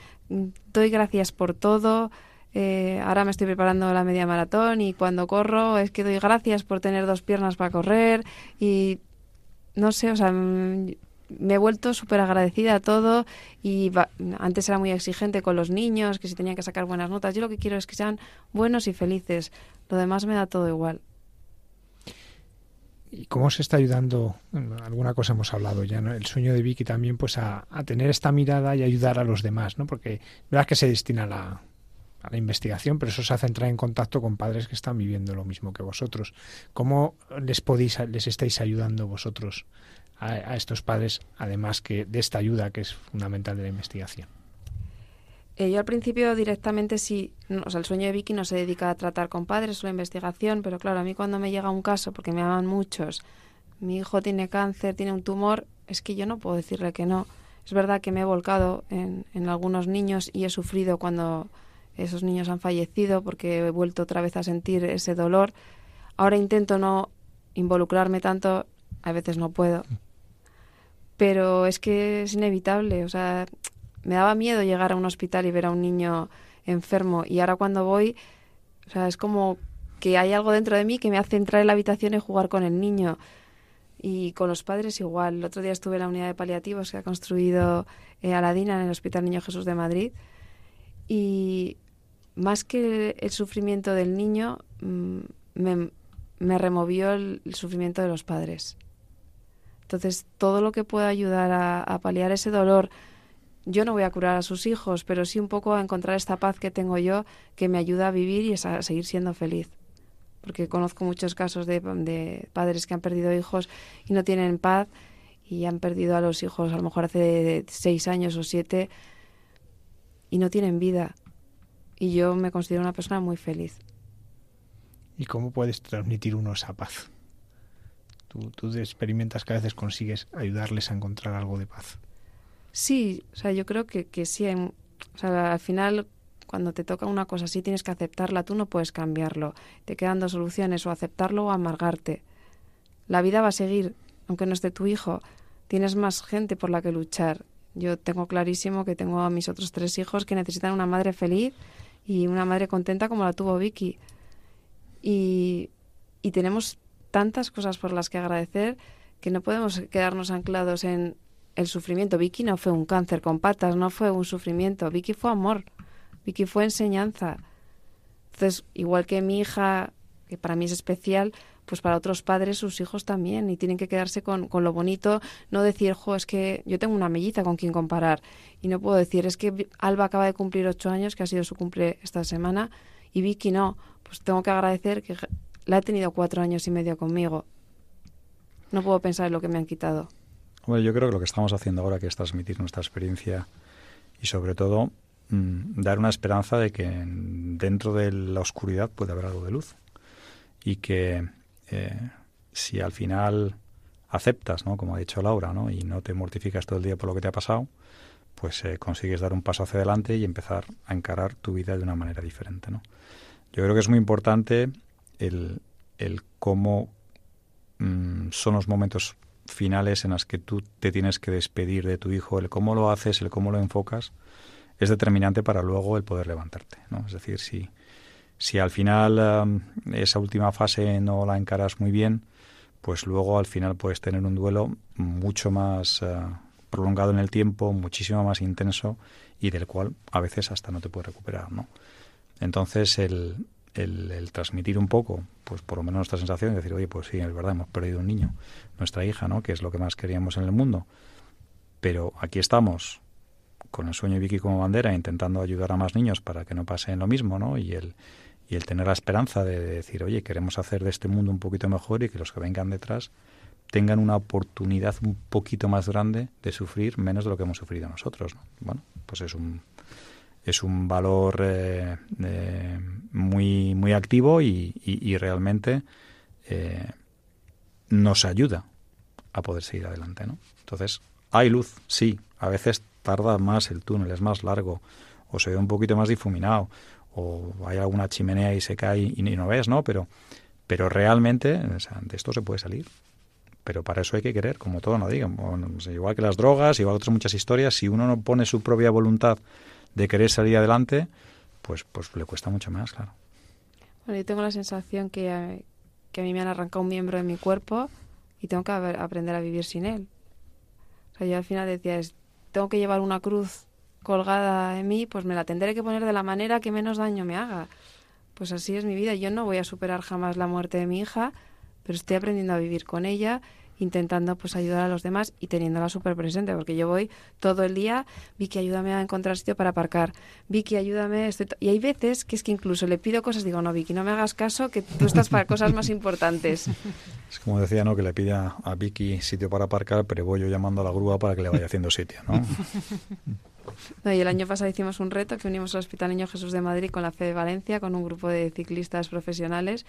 doy gracias por todo. Eh, ahora me estoy preparando la media maratón y cuando corro es que doy gracias por tener dos piernas para correr y no sé, o sea, me he vuelto súper agradecida a todo y antes era muy exigente con los niños, que si tenían que sacar buenas notas. Yo lo que quiero es que sean buenos y felices. Lo demás me da todo igual. ¿Y cómo se está ayudando? alguna cosa hemos hablado ya, ¿no? El sueño de Vicky también, pues a, tener esta mirada y ayudar a los demás, ¿no? Porque verdad que se destina a la, a la investigación, pero eso se hace entrar en contacto con padres que están viviendo lo mismo que vosotros. ¿Cómo les podéis, les estáis ayudando vosotros a, estos padres, además que de esta ayuda que es fundamental de la investigación? Eh, yo al principio directamente sí, o sea, el sueño de Vicky no se dedica a tratar con padres o la investigación, pero claro, a mí cuando me llega un caso, porque me aman muchos, mi hijo tiene cáncer, tiene un tumor, es que yo no puedo decirle que no. Es verdad que me he volcado en, en algunos niños y he sufrido cuando esos niños han fallecido porque he vuelto otra vez a sentir ese dolor. Ahora intento no involucrarme tanto, a veces no puedo, pero es que es inevitable, o sea, me daba miedo llegar a un hospital y ver a un niño enfermo y ahora cuando voy, o sea, es como que hay algo dentro de mí que me hace entrar en la habitación y jugar con el niño. Y con los padres igual. El otro día estuve en la unidad de paliativos que ha construido eh, Aladina en el Hospital Niño Jesús de Madrid. Y más que el sufrimiento del niño, mm, me, removió el sufrimiento de los padres. Entonces, todo lo que pueda ayudar a, paliar ese dolor, yo no voy a curar a sus hijos, pero sí un poco a encontrar esta paz que tengo yo que me ayuda a vivir y a seguir siendo feliz. Porque conozco muchos casos de, de, padres que han perdido hijos y no tienen paz y han perdido a los hijos a lo mejor hace seis años o siete y no tienen vida. Y yo me considero una persona muy feliz. ¿Y cómo puedes transmitir uno esa paz? Tú, experimentas que a veces consigues ayudarles a encontrar algo de paz. Sí, o sea, yo creo que, que sí. al final, cuando te toca una cosa así, tienes que aceptarla. Tú no puedes cambiarlo. Te quedan dos soluciones, o aceptarlo o amargarte. La vida va a seguir, aunque no esté tu hijo. Tienes más gente por la que luchar. Yo tengo clarísimo que tengo a mis otros tres hijos que necesitan una madre feliz y una madre contenta como la tuvo Vicky. Y, y tenemos tantas cosas por las que agradecer que no podemos quedarnos anclados en el sufrimiento. Vicky no fue un cáncer con patas, no fue un sufrimiento. Vicky fue amor, Vicky fue enseñanza. Entonces, igual que mi hija, que para mí es especial, pues para otros padres sus hijos también y tienen que quedarse con, con lo bonito, no decir, jo, es que yo tengo una melliza con quien comparar y no puedo decir, es que Alba acaba de cumplir ocho años, que ha sido su cumple esta semana, y Vicky no, pues tengo que agradecer que la he tenido cuatro años y medio conmigo. No puedo pensar en lo que me han quitado. Bueno, yo creo que lo que estamos haciendo ahora es transmitir nuestra experiencia y sobre todo mm, dar una esperanza de que dentro de la oscuridad puede haber algo de luz y que eh, si al final aceptas, ¿no? como ha dicho Laura, ¿no? y no te mortificas todo el día por lo que te ha pasado, pues eh, consigues dar un paso hacia adelante y empezar a encarar tu vida de una manera diferente. ¿no? Yo creo que es muy importante el, el cómo mm, son los momentos finales en los que tú te tienes que despedir de tu hijo, el cómo lo haces, el cómo lo enfocas, es determinante para luego el poder levantarte. ¿no? Es decir, si, si al final esa última fase no la encaras muy bien, pues luego al final puedes tener un duelo mucho más eh, prolongado en el tiempo, muchísimo más intenso y del cual a veces hasta no te puedes recuperar, ¿no? Entonces el, el, transmitir un poco, pues por lo menos nuestra sensación de decir, oye, pues sí, es verdad, hemos perdido un niño, nuestra hija, ¿no? Que es lo que más queríamos en el mundo. Pero aquí estamos con el sueño de Vicky como bandera, intentando ayudar a más niños para que no pasen lo mismo, ¿no? Y el, y el tener la esperanza de decir, oye, queremos hacer de este mundo un poquito mejor y que los que vengan detrás tengan una oportunidad un poquito más grande de sufrir menos de lo que hemos sufrido nosotros. Bueno, pues es un es un valor eh, eh, muy muy activo y, realmente eh, nos ayuda a poder seguir adelante, ¿no? Entonces hay luz, sí, a veces tarda más el túnel, es más largo o se ve un poquito más difuminado o hay alguna chimenea y se cae y, no ves, ¿no? Pero, pero realmente de esto se puede salir. Pero para eso hay que querer, como todo, no digan. igual que las drogas, igual otras muchas historias, si uno no pone su propia voluntad de querer salir adelante, pues, pues le cuesta mucho más, claro. Bueno, yo tengo la sensación que a, que a mí me han arrancado un miembro de mi cuerpo y tengo que aprender a vivir sin él. O sea, yo al final decía, es, tengo que llevar una cruz colgada en mí, pues me la tendré que poner de la manera que menos daño me haga. Pues así es mi vida. Yo no voy a superar jamás la muerte de mi hija, pero estoy aprendiendo a vivir con ella, intentando pues ayudar a los demás y teniéndola súper presente, porque yo voy todo el día, Vicky, ayúdame a encontrar sitio para aparcar, Vicky, ayúdame, y hay veces que es que incluso le pido cosas, digo, no, Vicky, no me hagas caso, que tú estás para cosas más importantes. Es como decía, ¿no?, que le pida a Vicky sitio para aparcar, pero voy yo llamando a la grúa para que le vaya haciendo sitio, ¿no? y el año pasado hicimos un reto que unimos al Hospital Niño Jesús de Madrid con la Fe de Valencia, con un grupo de ciclistas profesionales.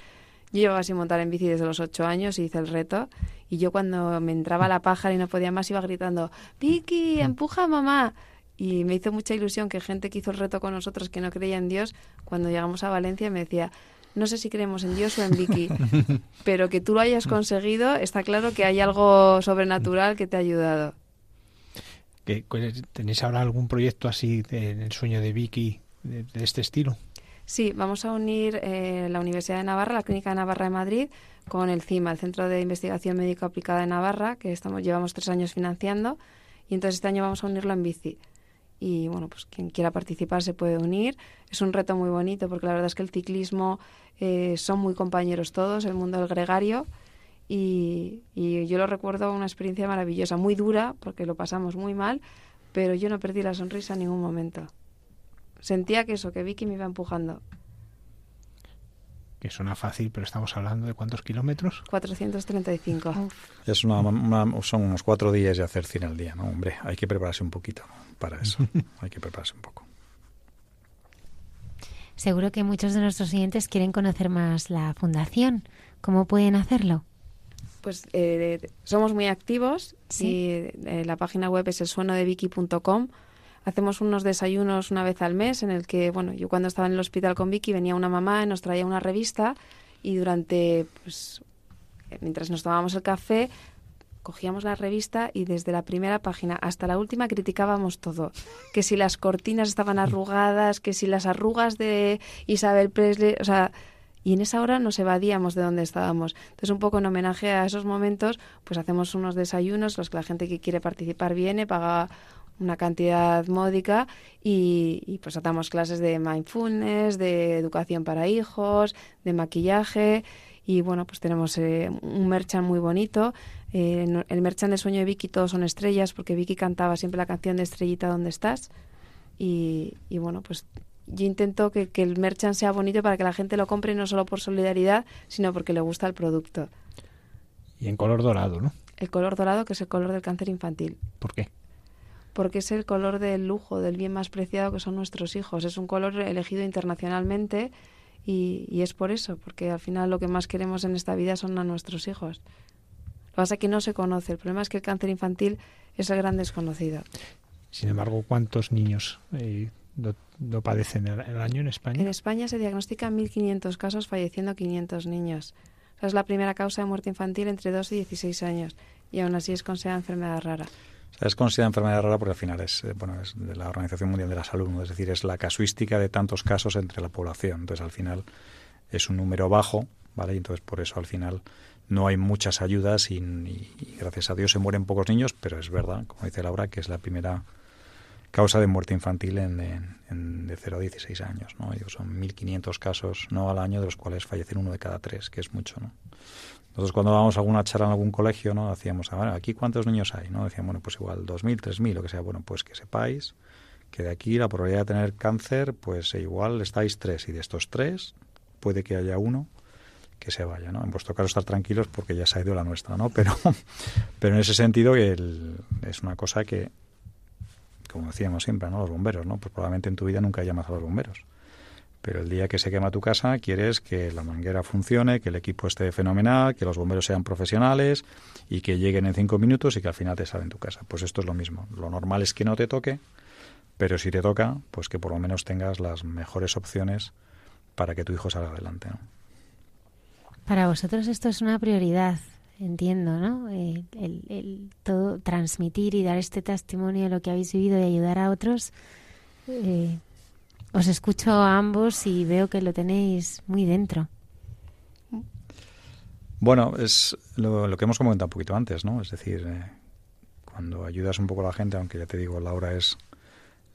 Yo llevaba sin montar en bici desde los ocho años y hice el reto. Y yo cuando me entraba la pájara y no podía más iba gritando, Vicky, empuja a mamá. Y me hizo mucha ilusión que gente que hizo el reto con nosotros que no creía en Dios, cuando llegamos a Valencia me decía, no sé si creemos en Dios o en Vicky, pero que tú lo hayas conseguido, está claro que hay algo sobrenatural que te ha ayudado. ¿Tenéis ahora algún proyecto así en el sueño de Vicky de, este estilo? Sí, vamos a unir eh, la Universidad de Navarra, la Clínica de Navarra de Madrid, con el CIMA, el Centro de Investigación Médica Aplicada de Navarra, que estamos llevamos tres años financiando, y entonces este año vamos a unirlo en bici. Y bueno, pues quien quiera participar se puede unir. Es un reto muy bonito porque la verdad es que el ciclismo eh, son muy compañeros todos, el mundo del gregario y, yo lo recuerdo una experiencia maravillosa, muy dura, porque lo pasamos muy mal, pero yo no perdí la sonrisa en ningún momento. Sentía que eso, que Vicky me iba empujando. Que suena fácil, pero estamos hablando de cuántos kilómetros? 435. Es una, son unos cuatro días de hacer cine al día, ¿no? Hombre, hay que prepararse un poquito para eso. hay que prepararse un poco. Seguro que muchos de nuestros oyentes quieren conocer más la fundación. ¿Cómo pueden hacerlo? Pues eh, somos muy activos y eh, la página web es el sueno de Vicky.com. Hacemos unos desayunos una vez al mes en el que, bueno, yo cuando estaba en el hospital con Vicky venía una mamá y nos traía una revista y durante, pues, mientras nos tomábamos el café, cogíamos la revista y desde la primera página hasta la última criticábamos todo. Que si las cortinas estaban arrugadas, que si las arrugas de Isabel Presley, o sea, y en esa hora nos evadíamos de donde estábamos. Entonces, un poco en homenaje a esos momentos, pues hacemos unos desayunos, los que la gente que quiere participar viene, paga una cantidad módica y, pues damos clases de mindfulness, de educación para hijos, de maquillaje y bueno, pues tenemos eh, un merchan muy bonito. Eh, el merchan de Sueño de Vicky todos son estrellas porque Vicky cantaba siempre la canción de Estrellita ¿Dónde estás? Y, y bueno, pues yo intento que, que el merchant sea bonito para que la gente lo compre no solo por solidaridad, sino porque le gusta el producto. Y en color dorado, ¿no? El color dorado, que es el color del cáncer infantil. ¿Por qué? Porque es el color del lujo, del bien más preciado que son nuestros hijos. Es un color elegido internacionalmente y, y es por eso, porque al final lo que más queremos en esta vida son a nuestros hijos. Lo que pasa es que no se conoce. El problema es que el cáncer infantil es el gran desconocido. Sin embargo, ¿cuántos niños eh, lo, lo padecen el, el año en España? En España se diagnostican 1.500 casos, falleciendo 500 niños. O sea, es la primera causa de muerte infantil entre 2 y 16 años y aún así es considerada enfermedad rara. Es considerada enfermedad rara porque al final es, eh, bueno, es de la Organización Mundial de la Salud, es decir, es la casuística de tantos casos entre la población. Entonces, al final es un número bajo, ¿vale? Y entonces por eso al final no hay muchas ayudas y gracias a Dios se mueren pocos niños, pero es verdad, como dice Laura, que es la primera causa de muerte infantil en, en- en de 0 a 16 años. ¿no? Digo, son 1.500 casos no al año, de los cuales fallecen uno de cada tres, que es mucho. ¿no? Nosotros cuando dábamos alguna charla en algún colegio, ¿no? Hacíamos, a ver, ¿aquí cuántos niños hay? ¿no? Decían, bueno, pues igual 2.000, 3.000, lo que sea. Bueno, pues que sepáis que de aquí la probabilidad de tener cáncer, pues igual estáis tres, y de estos tres puede que haya uno que se vaya, ¿no? En vuestro caso estar tranquilos porque ya se ha ido la nuestra, ¿no? Pero, pero en ese sentido el- es una cosa que, como decíamos siempre, ¿no? Los bomberos, ¿no? Pues probablemente en tu vida nunca llamas a los bomberos. Pero el día que se quema tu casa, quieres que la manguera funcione, que el equipo esté fenomenal, que los bomberos sean profesionales y que lleguen en cinco minutos y que al final te salven tu casa. Pues esto es lo mismo. Lo normal es que no te toque, pero si te toca, pues que por lo menos tengas las mejores opciones para que tu hijo salga adelante. Para vosotros esto es una prioridad, entiendo, ¿no? El, el- el todo transmitir y dar este testimonio de lo que habéis vivido y ayudar a otros. eh, os escucho a ambos y veo que lo tenéis muy dentro. Bueno, es lo, que hemos comentado un poquito antes, ¿no? Es decir, eh, cuando ayudas un poco a la gente, aunque ya te digo, Laura es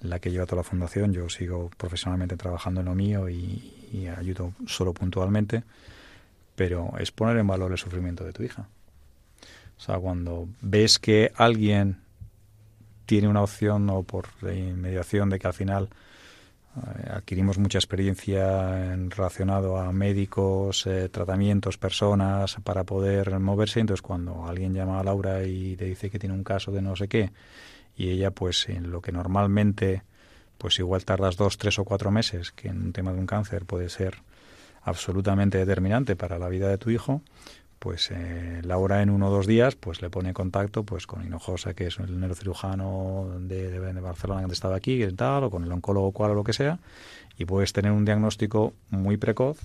la que lleva toda la fundación, yo sigo profesionalmente trabajando en lo mío y, ayudo solo puntualmente, pero es poner en valor el sufrimiento de tu hija. O sea, cuando ves que alguien tiene una opción o por la inmediación de que al final adquirimos mucha experiencia en relacionado a médicos, eh, tratamientos, personas para poder moverse. Entonces, cuando alguien llama a Laura y le dice que tiene un caso de no sé qué, y ella, pues, en lo que normalmente, pues igual tardas dos, tres o cuatro meses, que en un tema de un cáncer puede ser absolutamente determinante para la vida de tu hijo, pues eh, Laura en uno o dos días pues le pone en contacto pues con Hinojosa, que es el neurocirujano de, Barcelona que estaba aquí, y tal, o con el oncólogo cual o lo que sea, y puedes tener un diagnóstico muy precoz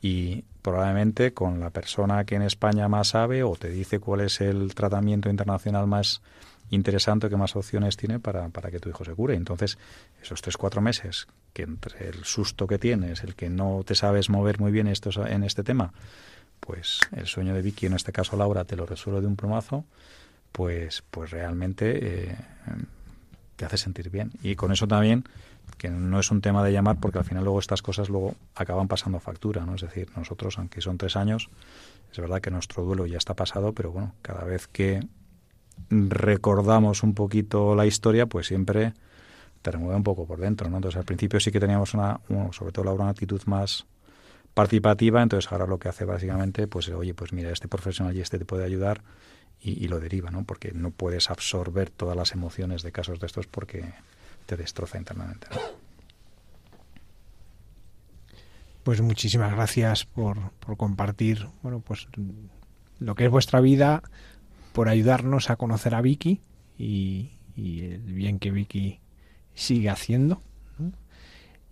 y probablemente con la persona que en España más sabe o te dice cuál es el tratamiento internacional más interesante, que más opciones tiene para, para que tu hijo se cure. Entonces, esos tres, cuatro meses, que entre el susto que tienes, el que no te sabes mover muy bien estos, en este tema, pues el sueño de Vicky, en este caso Laura, te lo resuelve de un plumazo, pues, pues realmente eh, te hace sentir bien. Y con eso también, que no es un tema de llamar, porque al final luego estas cosas luego acaban pasando factura, ¿no? Es decir, nosotros, aunque son tres años, es verdad que nuestro duelo ya está pasado, pero bueno, cada vez que recordamos un poquito la historia, pues siempre te remueve un poco por dentro, ¿no? Entonces al principio sí que teníamos una, sobre todo Laura, una actitud más participativa, entonces ahora lo que hace básicamente, pues oye, pues mira, este profesional y este te puede ayudar y, lo deriva, ¿no? Porque no puedes absorber todas las emociones de casos de estos porque te destroza internamente. Pues muchísimas gracias por, por compartir, bueno, pues lo que es vuestra vida, por ayudarnos a conocer a Vicky y el bien que Vicky sigue haciendo.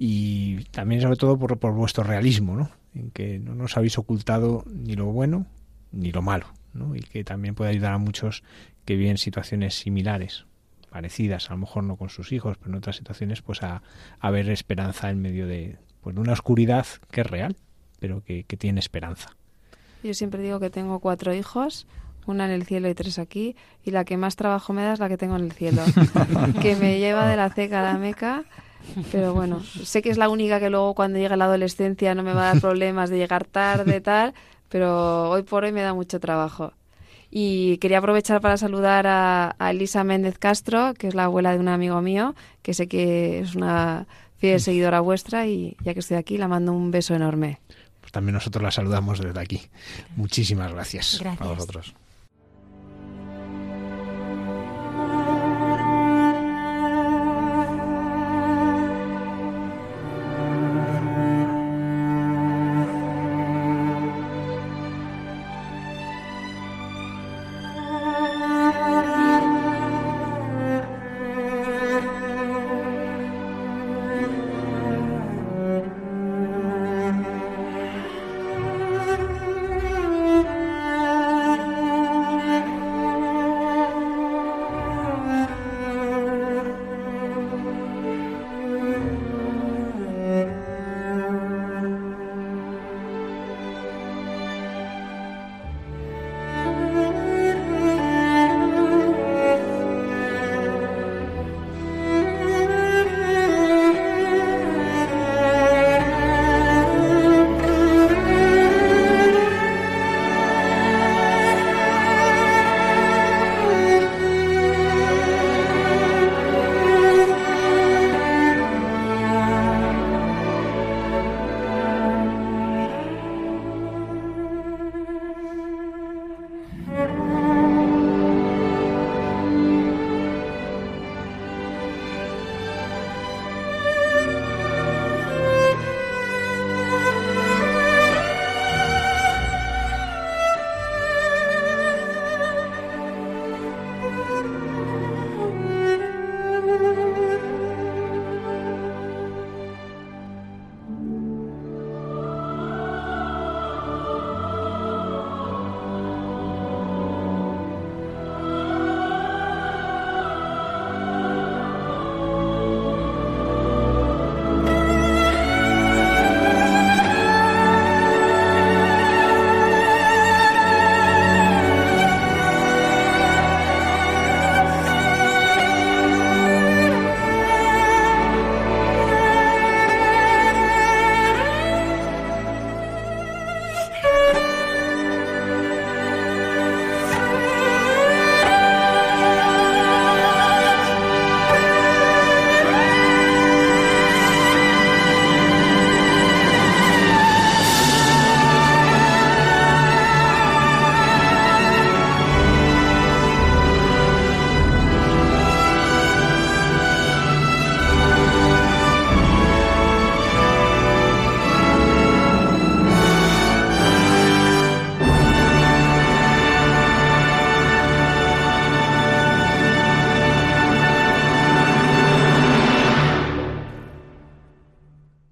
Y también sobre todo por, por, vuestro realismo, ¿no? En que no nos habéis ocultado ni lo bueno ni lo malo, ¿no? Y que también puede ayudar a muchos que viven situaciones similares, parecidas, a lo mejor no con sus hijos, pero en otras situaciones, pues a, a ver esperanza en medio de, pues, una oscuridad que es real, pero que, que tiene esperanza. Yo siempre digo que tengo cuatro hijos, una en el cielo y tres aquí, y la que más trabajo me da es la que tengo en el cielo, que me lleva de la ceca a la meca. Pero bueno, sé que es la única que luego cuando llegue la adolescencia no me va a dar problemas de llegar tarde, tal, pero hoy por hoy me da mucho trabajo. Y quería aprovechar para saludar a, a, Elisa Méndez Castro, que es la abuela de un amigo mío, que sé que es una fiel seguidora vuestra y ya que estoy aquí, la mando un beso enorme. Pues también nosotros la saludamos desde aquí. Muchísimas gracias. Gracias. A vosotros.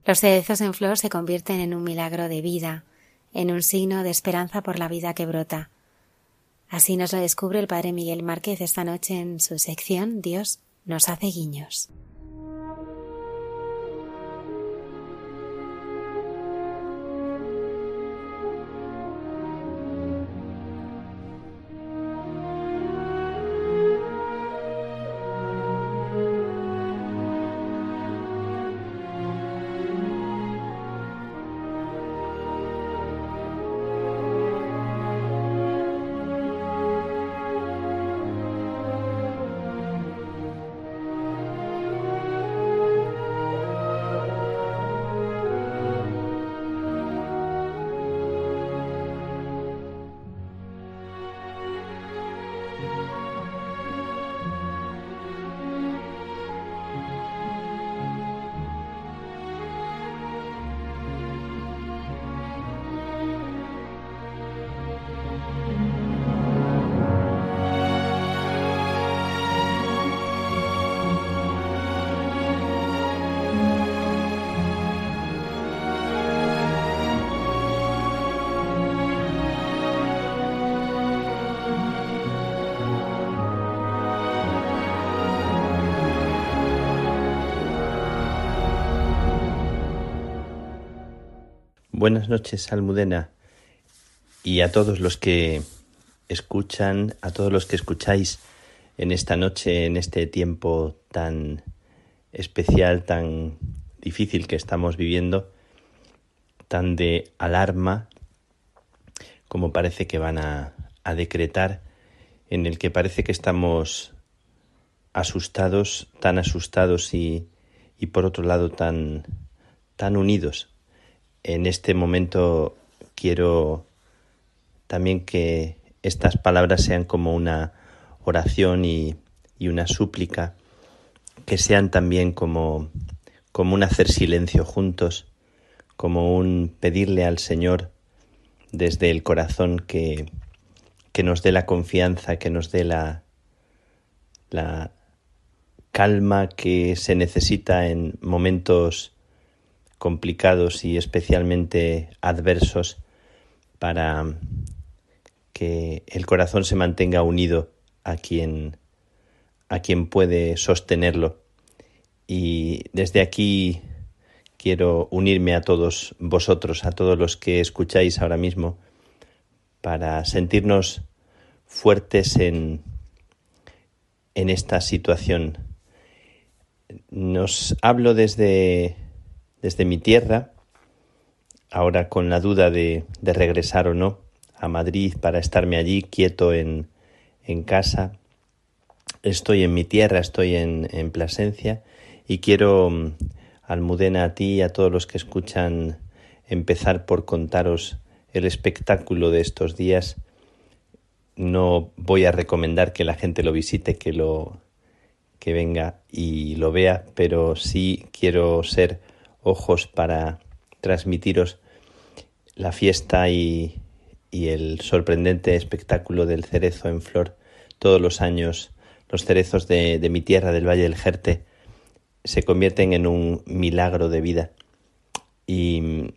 Los cerezos en flor se convierten en un milagro de vida, en un signo de esperanza por la vida que brota. Así nos lo descubre el padre Miguel Márquez esta noche en su sección Dios nos hace guiños. Buenas noches, Almudena, y a todos los que escuchan, a todos los que escucháis en esta noche, en este tiempo tan especial, tan difícil que estamos viviendo, tan de alarma, como parece que van a, a decretar, en el que parece que estamos asustados, tan asustados y, y por otro lado tan, tan unidos. En este momento quiero también que estas palabras sean como una oración y, y una súplica, que sean también como, como un hacer silencio juntos, como un pedirle al Señor desde el corazón que, que nos dé la confianza, que nos dé la, la calma que se necesita en momentos complicados y especialmente adversos para que el corazón se mantenga unido a quien a quien puede sostenerlo y desde aquí quiero unirme a todos vosotros, a todos los que escucháis ahora mismo para sentirnos fuertes en en esta situación. Nos hablo desde desde mi tierra, ahora con la duda de, regresar o no a Madrid para estarme allí quieto en, en casa. Estoy en mi tierra, estoy en, en Plasencia y quiero, mm, Almudena, a ti y a todos los que escuchan, empezar por contaros el espectáculo de estos días. No voy a recomendar que la gente lo visite, que lo que venga y lo vea, pero sí quiero ser ojos para transmitiros la fiesta y, el sorprendente espectáculo del cerezo en flor. Todos los años los cerezos de, de mi tierra, del Valle del Jerte, se convierten en un milagro de vida. Y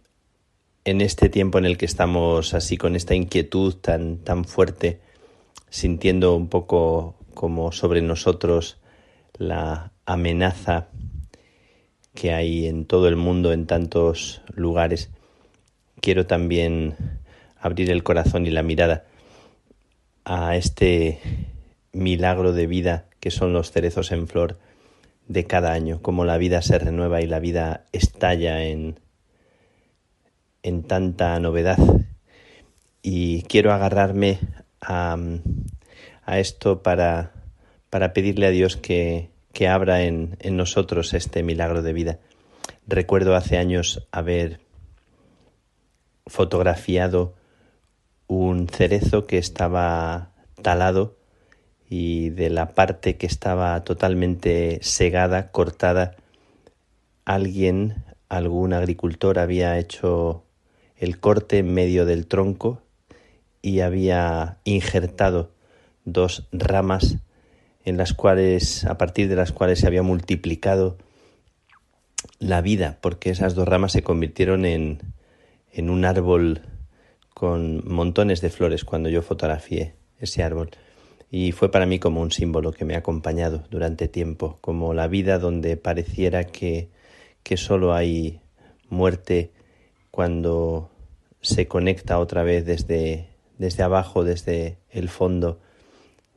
en este tiempo en el que estamos así con esta inquietud tan, tan fuerte, sintiendo un poco como sobre nosotros la amenaza que hay en todo el mundo, en tantos lugares, quiero también abrir el corazón y la mirada a este milagro de vida que son los cerezos en flor de cada año, como la vida se renueva y la vida estalla en, en tanta novedad. Y quiero agarrarme a, a esto para, para pedirle a Dios que, que abra en, en nosotros este milagro de vida. Recuerdo hace años haber fotografiado un cerezo que estaba talado y de la parte que estaba totalmente segada, cortada, alguien, algún agricultor había hecho el corte en medio del tronco y había injertado dos ramas en las cuales, a partir de las cuales se había multiplicado la vida, porque esas dos ramas se convirtieron en, en un árbol con montones de flores cuando yo fotografié ese árbol. Y fue para mí como un símbolo que me ha acompañado durante tiempo, como la vida donde pareciera que, que solo hay muerte cuando se conecta otra vez desde, desde abajo, desde el fondo,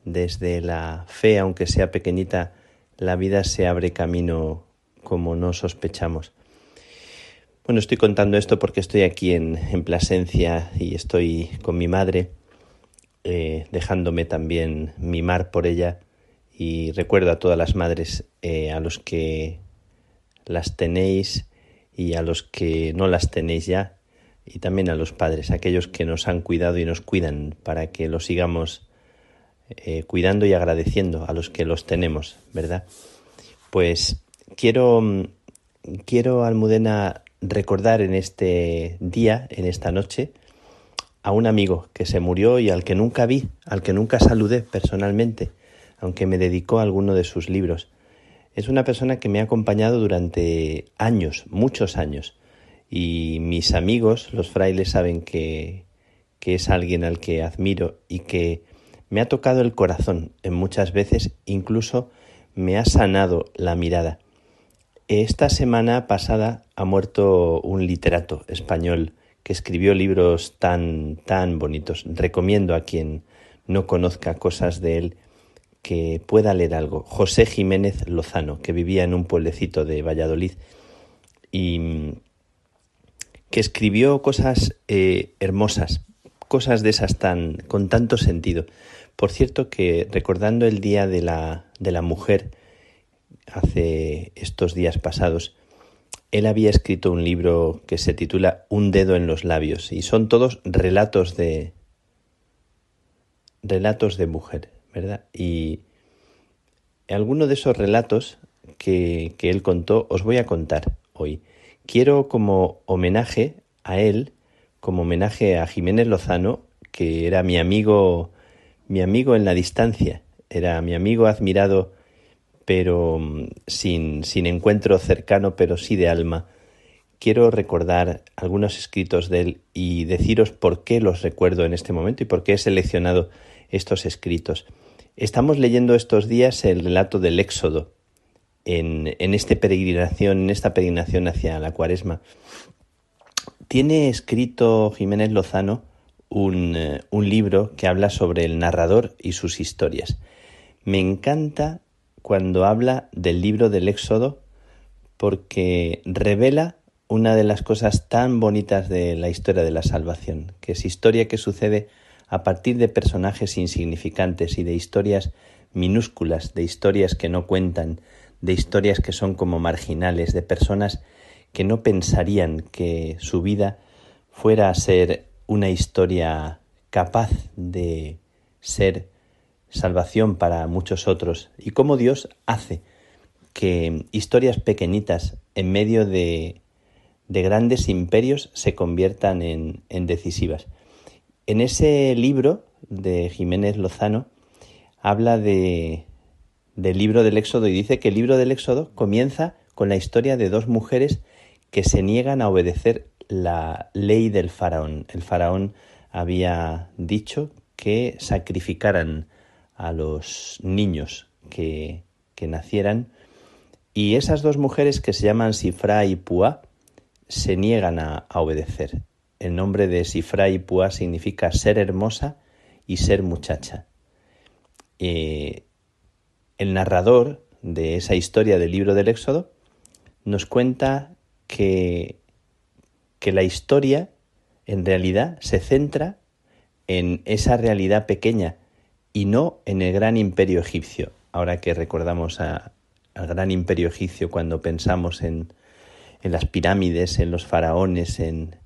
desde la fe, aunque sea pequeñita, la vida se abre camino como no sospechamos. Bueno, estoy contando esto porque estoy aquí en, en Plasencia y estoy con mi madre, eh, dejándome también mimar por ella y recuerdo a todas las madres, eh, a los que las tenéis y a los que no las tenéis ya, y también a los padres, aquellos que nos han cuidado y nos cuidan para que los sigamos eh, cuidando y agradeciendo a los que los tenemos, ¿verdad? Pues quiero, quiero, Almudena, recordar en este día, en esta noche, a un amigo que se murió y al que nunca vi, al que nunca saludé personalmente, aunque me dedicó a alguno de sus libros. Es una persona que me ha acompañado durante años, muchos años, y mis amigos, los frailes, saben que, que es alguien al que admiro y que me ha tocado el corazón en muchas veces, incluso me ha sanado la mirada. Esta semana pasada ha muerto un literato español que escribió libros tan, tan bonitos. Recomiendo a quien no conozca cosas de él que pueda leer algo. José Jiménez Lozano, que vivía en un pueblecito de Valladolid y que escribió cosas eh, hermosas, cosas de esas tan con tanto sentido. Por cierto que recordando el Día de la, de la Mujer, hace estos días pasados, él había escrito un libro que se titula Un dedo en los labios y son todos relatos de relatos de mujer, ¿verdad? Y alguno de esos relatos que, que él contó os voy a contar hoy. Quiero como homenaje a él, como homenaje a Jiménez Lozano, que era mi amigo, mi amigo en la distancia, era mi amigo admirado, pero mm, sin, sin encuentro cercano, pero sí de alma. Quiero recordar algunos escritos de él y deciros por qué los recuerdo en este momento y por qué he seleccionado estos escritos. Estamos leyendo estos días el relato del Éxodo en, en, este peregrinación, en esta peregrinación hacia la cuaresma. Tiene escrito Jiménez Lozano un, eh, un libro que habla sobre el narrador y sus historias. Me encanta cuando habla del libro del Éxodo porque revela una de las cosas tan bonitas de la historia de la salvación, que es historia que sucede a partir de personajes insignificantes y de historias minúsculas, de historias que no cuentan, de historias que son como marginales, de personas que no pensarían que su vida fuera a ser una historia capaz de ser salvación para muchos otros y cómo Dios hace que historias pequeñitas en medio de, de grandes imperios se conviertan en, en decisivas. En ese libro de Jiménez Lozano habla de, del libro del Éxodo y dice que el libro del Éxodo comienza con la historia de dos mujeres que se niegan a obedecer la ley del faraón. El faraón había dicho que sacrificaran a los niños que, que nacieran y esas dos mujeres que se llaman Sifra y Pua se niegan a, obedecer. El nombre de Sifra y Pua significa ser hermosa y ser muchacha. Eh, el narrador de esa historia del libro del Éxodo nos cuenta que, que la historia en realidad se centra en esa realidad pequeña y no en el gran imperio egipcio. Ahora que recordamos al gran imperio egipcio cuando pensamos en, en las pirámides, en los faraones, en,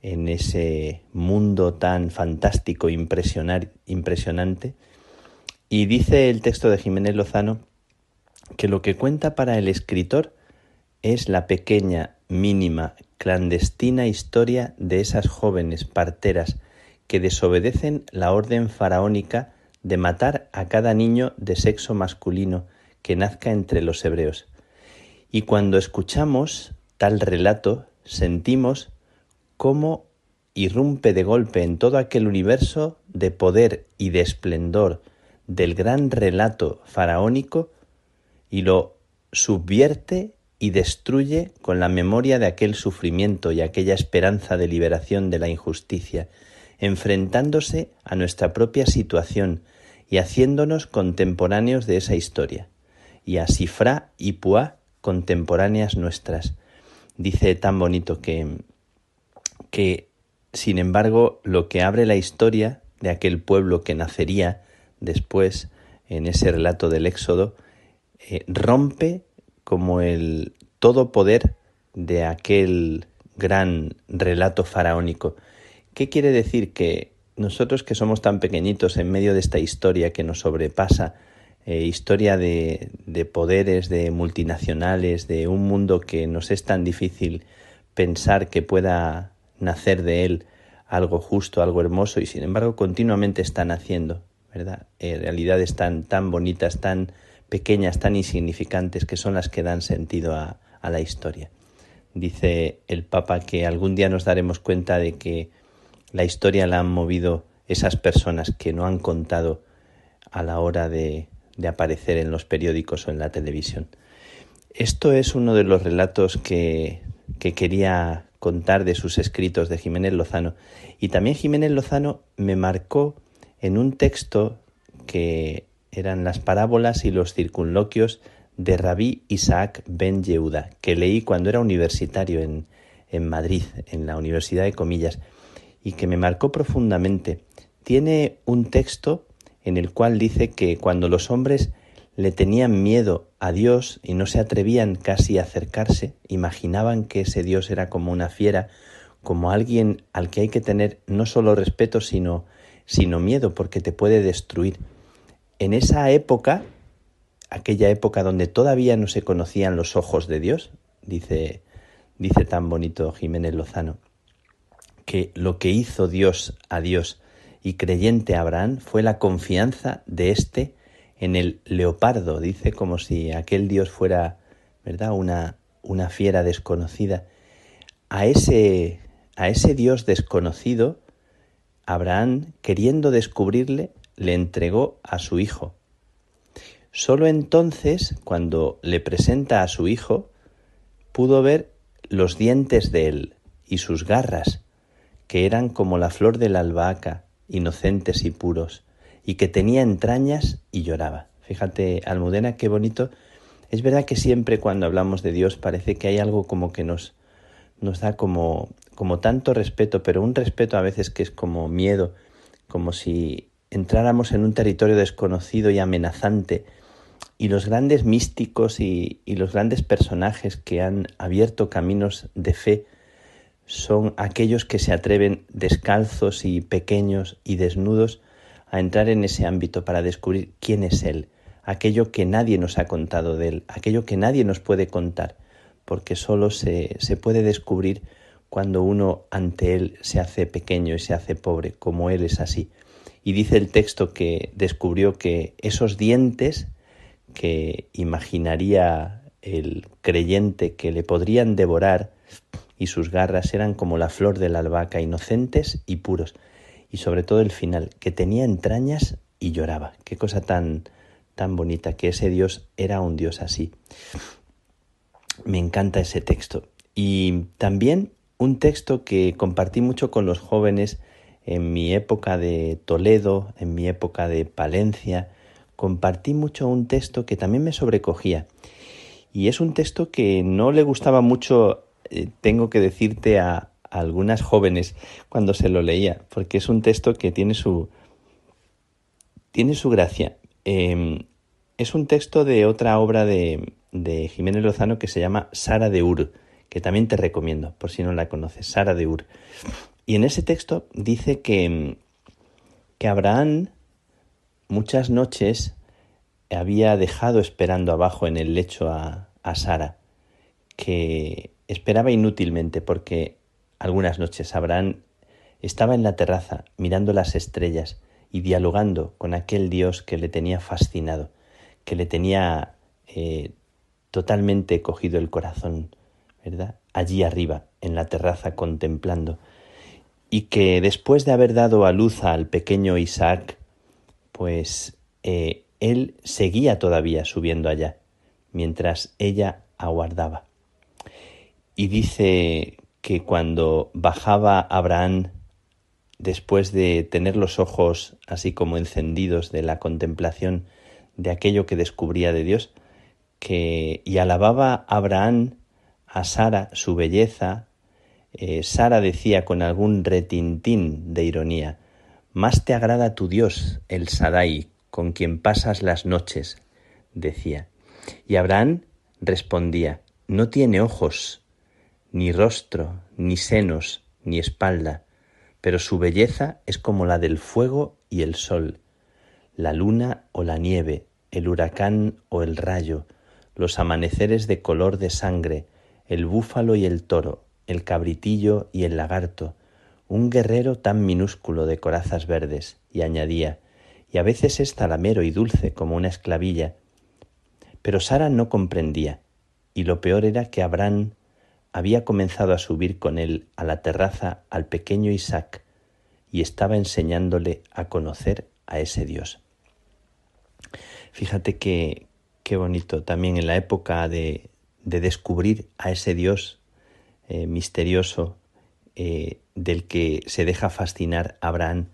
en ese mundo tan fantástico, impresionante. Y dice el texto de Jiménez Lozano que lo que cuenta para el escritor es la pequeña, mínima, clandestina historia de esas jóvenes parteras que desobedecen la orden faraónica de matar a cada niño de sexo masculino que nazca entre los hebreos. Y cuando escuchamos tal relato, sentimos cómo irrumpe de golpe en todo aquel universo de poder y de esplendor del gran relato faraónico y lo subvierte y destruye con la memoria de aquel sufrimiento y aquella esperanza de liberación de la injusticia, enfrentándose a nuestra propia situación y haciéndonos contemporáneos de esa historia, y a Sifra y Puá contemporáneas nuestras. Dice tan bonito que que, sin embargo, lo que abre la historia de aquel pueblo que nacería después en ese relato del Éxodo, eh, rompe como el todo poder de aquel gran relato faraónico. ¿Qué quiere decir? Que nosotros que somos tan pequeñitos en medio de esta historia que nos sobrepasa, eh, historia de, de poderes, de multinacionales, de un mundo que nos es tan difícil pensar que pueda nacer de él algo justo, algo hermoso, y sin embargo continuamente están haciendo, ¿verdad? Eh, realidades tan, tan bonitas, tan pequeñas, tan insignificantes, que son las que dan sentido a, la historia. Dice el Papa que algún día nos daremos cuenta de que la historia la han movido esas personas que no han contado a la hora de, aparecer en los periódicos o en la televisión. Esto es uno de los relatos que quería contar de sus escritos de Jiménez Lozano. Y también Jiménez Lozano me marcó en un texto que eran las parábolas y los circunloquios de Rabí Isaac Ben Yehuda, que leí cuando era universitario en, en Madrid, en la Universidad de Comillas, y que me marcó profundamente. Tiene un texto en el cual dice que cuando los hombres le tenían miedo a Dios y no se atrevían casi a acercarse, imaginaban que ese Dios era como una fiera, como alguien al que hay que tener no solo respeto, sino, sino miedo, porque te puede destruir. En esa época, aquella época donde todavía no se conocían los ojos de Dios, dice, dice tan bonito Jiménez Lozano, que lo que hizo Dios a Dios y creyente Abraham fue la confianza de éste en el leopardo, dice como si aquel Dios fuera, ¿verdad?, una, una fiera desconocida. A ese, a ese Dios desconocido, Abraham, queriendo descubrirle, le entregó a su hijo. Solo entonces, cuando le presenta a su hijo, pudo ver los dientes de él y sus garras, que eran como la flor de la albahaca, inocentes y puros, y que tenía entrañas y lloraba. Fíjate, Almudena, qué bonito. Es verdad que siempre cuando hablamos de Dios parece que hay algo como que nos, da como tanto respeto, pero un respeto a veces que es como miedo, como si entráramos en un territorio desconocido y amenazante. Y los grandes místicos y, los grandes personajes que han abierto caminos de fe son aquellos que se atreven descalzos y pequeños y desnudos a entrar en ese ámbito para descubrir quién es Él, aquello que nadie nos ha contado de Él, aquello que nadie nos puede contar, porque solo se, se puede descubrir cuando uno ante Él se hace pequeño y se hace pobre, como Él es así. Y dice el texto que descubrió que esos dientes que imaginaría el creyente que le podrían devorar y sus garras eran como la flor de la albahaca, inocentes y puros y sobre todo el final, que tenía entrañas y lloraba. Qué cosa tan, tan bonita, que ese Dios era un Dios así. Me encanta ese texto. Y también un texto que compartí mucho con los jóvenes en mi época de Toledo, en mi época de Palencia, compartí mucho un texto que también me sobrecogía. Y es un texto que no le gustaba mucho, eh, tengo que decirte, a, algunas jóvenes cuando se lo leía, porque es un texto que tiene su, tiene su gracia. Em, es un texto de otra obra de, de Jiménez Lozano que se llama Sara de Ur, que también te recomiendo, por si no la conoces, Sara de Ur. Y en ese texto dice que, que Abraham muchas noches había dejado esperando abajo en el lecho a, a Sara, que esperaba inútilmente porque algunas noches Abraham estaba en la terraza mirando las estrellas y dialogando con aquel Dios que le tenía fascinado, que le tenía eh, totalmente cogido el corazón, ¿verdad? Allí arriba, en la terraza, contemplando, y que después de haber dado a luz al pequeño Isaac, pues eh, él seguía todavía subiendo allá, mientras ella aguardaba. Y dice que cuando bajaba Abraham, después de tener los ojos así como encendidos de la contemplación de aquello que descubría de Dios, que y alababa Abraham a Sara su belleza, eh, Sara decía con algún retintín de ironía, más te agrada tu Dios, el Sadai, con quien pasas las noches, decía. Y Abraham respondía, no tiene ojos, ni rostro, ni senos, ni espalda, pero su belleza es como la del fuego y el sol, la luna o la nieve, el huracán o el rayo, los amaneceres de color de sangre, el búfalo y el toro, el cabritillo y el lagarto, un guerrero tan minúsculo de corazas verdes, y añadía, y a veces es talamero y dulce como una esclavilla. Pero Sara no comprendía, y lo peor era que Abraham había comenzado a subir con él a la terraza al pequeño Isaac y estaba enseñándole a conocer a ese Dios. Fíjate que qué bonito también en la época de, de descubrir a ese Dios eh, misterioso eh, del que se deja fascinar Abraham,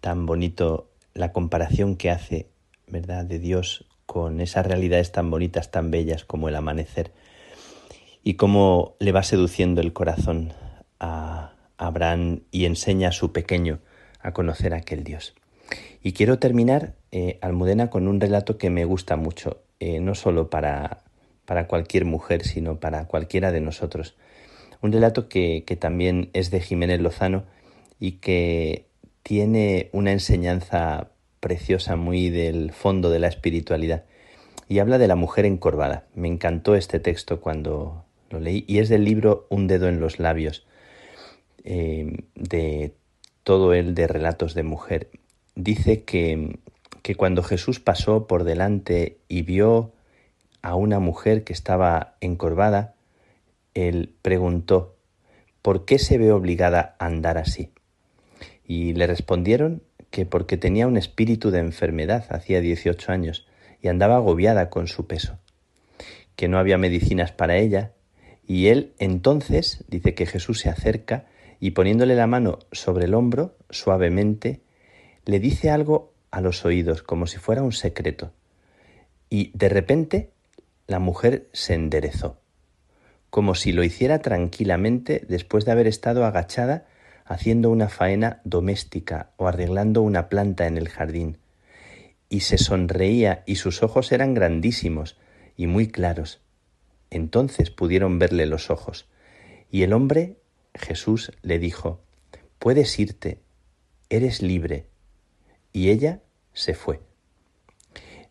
tan bonito la comparación que hace, ¿verdad?, de Dios con esas realidades tan bonitas, tan bellas como el amanecer y cómo le va seduciendo el corazón a Abraham y enseña a su pequeño a conocer a aquel Dios. Y quiero terminar, eh, Almudena, con un relato que me gusta mucho. no solo para, para cualquier mujer, sino para cualquiera de nosotros. Un relato que, que también es de Jiménez Lozano y que tiene una enseñanza preciosa, muy del fondo de la espiritualidad. Y habla de la mujer encorvada. Me encantó este texto cuando lo leí y es del libro Un dedo en los labios, eh, de todo el de relatos de mujer. Dice que, que cuando Jesús pasó por delante y vio a una mujer que estaba encorvada, él preguntó, ¿por qué se ve obligada a andar así? Y le respondieron que porque tenía un espíritu de enfermedad hacía 18 años y andaba agobiada con su peso, que no había medicinas para ella, y él entonces dice que Jesús se acerca y poniéndole la mano sobre el hombro, suavemente, le dice algo a los oídos, como si fuera un secreto. Y de repente la mujer se enderezó, como si lo hiciera tranquilamente después de haber estado agachada haciendo una faena doméstica o arreglando una planta en el jardín, y se sonreía y sus ojos eran grandísimos y muy claros. Entonces pudieron verle los ojos. Y el hombre, Jesús, le dijo, Puedes irte, eres libre. Y ella se fue.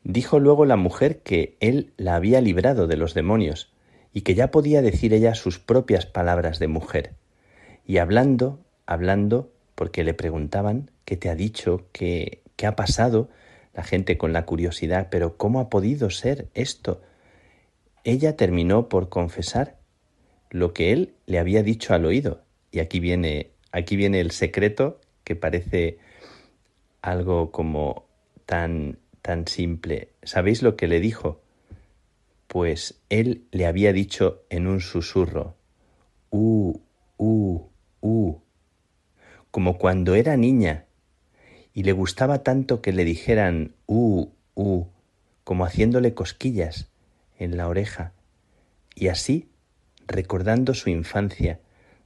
Dijo luego la mujer que él la había librado de los demonios y que ya podía decir ella sus propias palabras de mujer. Y hablando, hablando porque le preguntaban qué te ha dicho, qué, qué ha pasado, la gente con la curiosidad, pero ¿cómo ha podido ser esto? Ella terminó por confesar lo que él le había dicho al oído. Y aquí viene, aquí viene el secreto que parece algo como tan tan simple. ¿Sabéis lo que le dijo? Pues él le había dicho en un susurro, uh, uh, uh como cuando era niña y le gustaba tanto que le dijeran uh, uh, como haciéndole cosquillas en la oreja. Y así, recordando su infancia,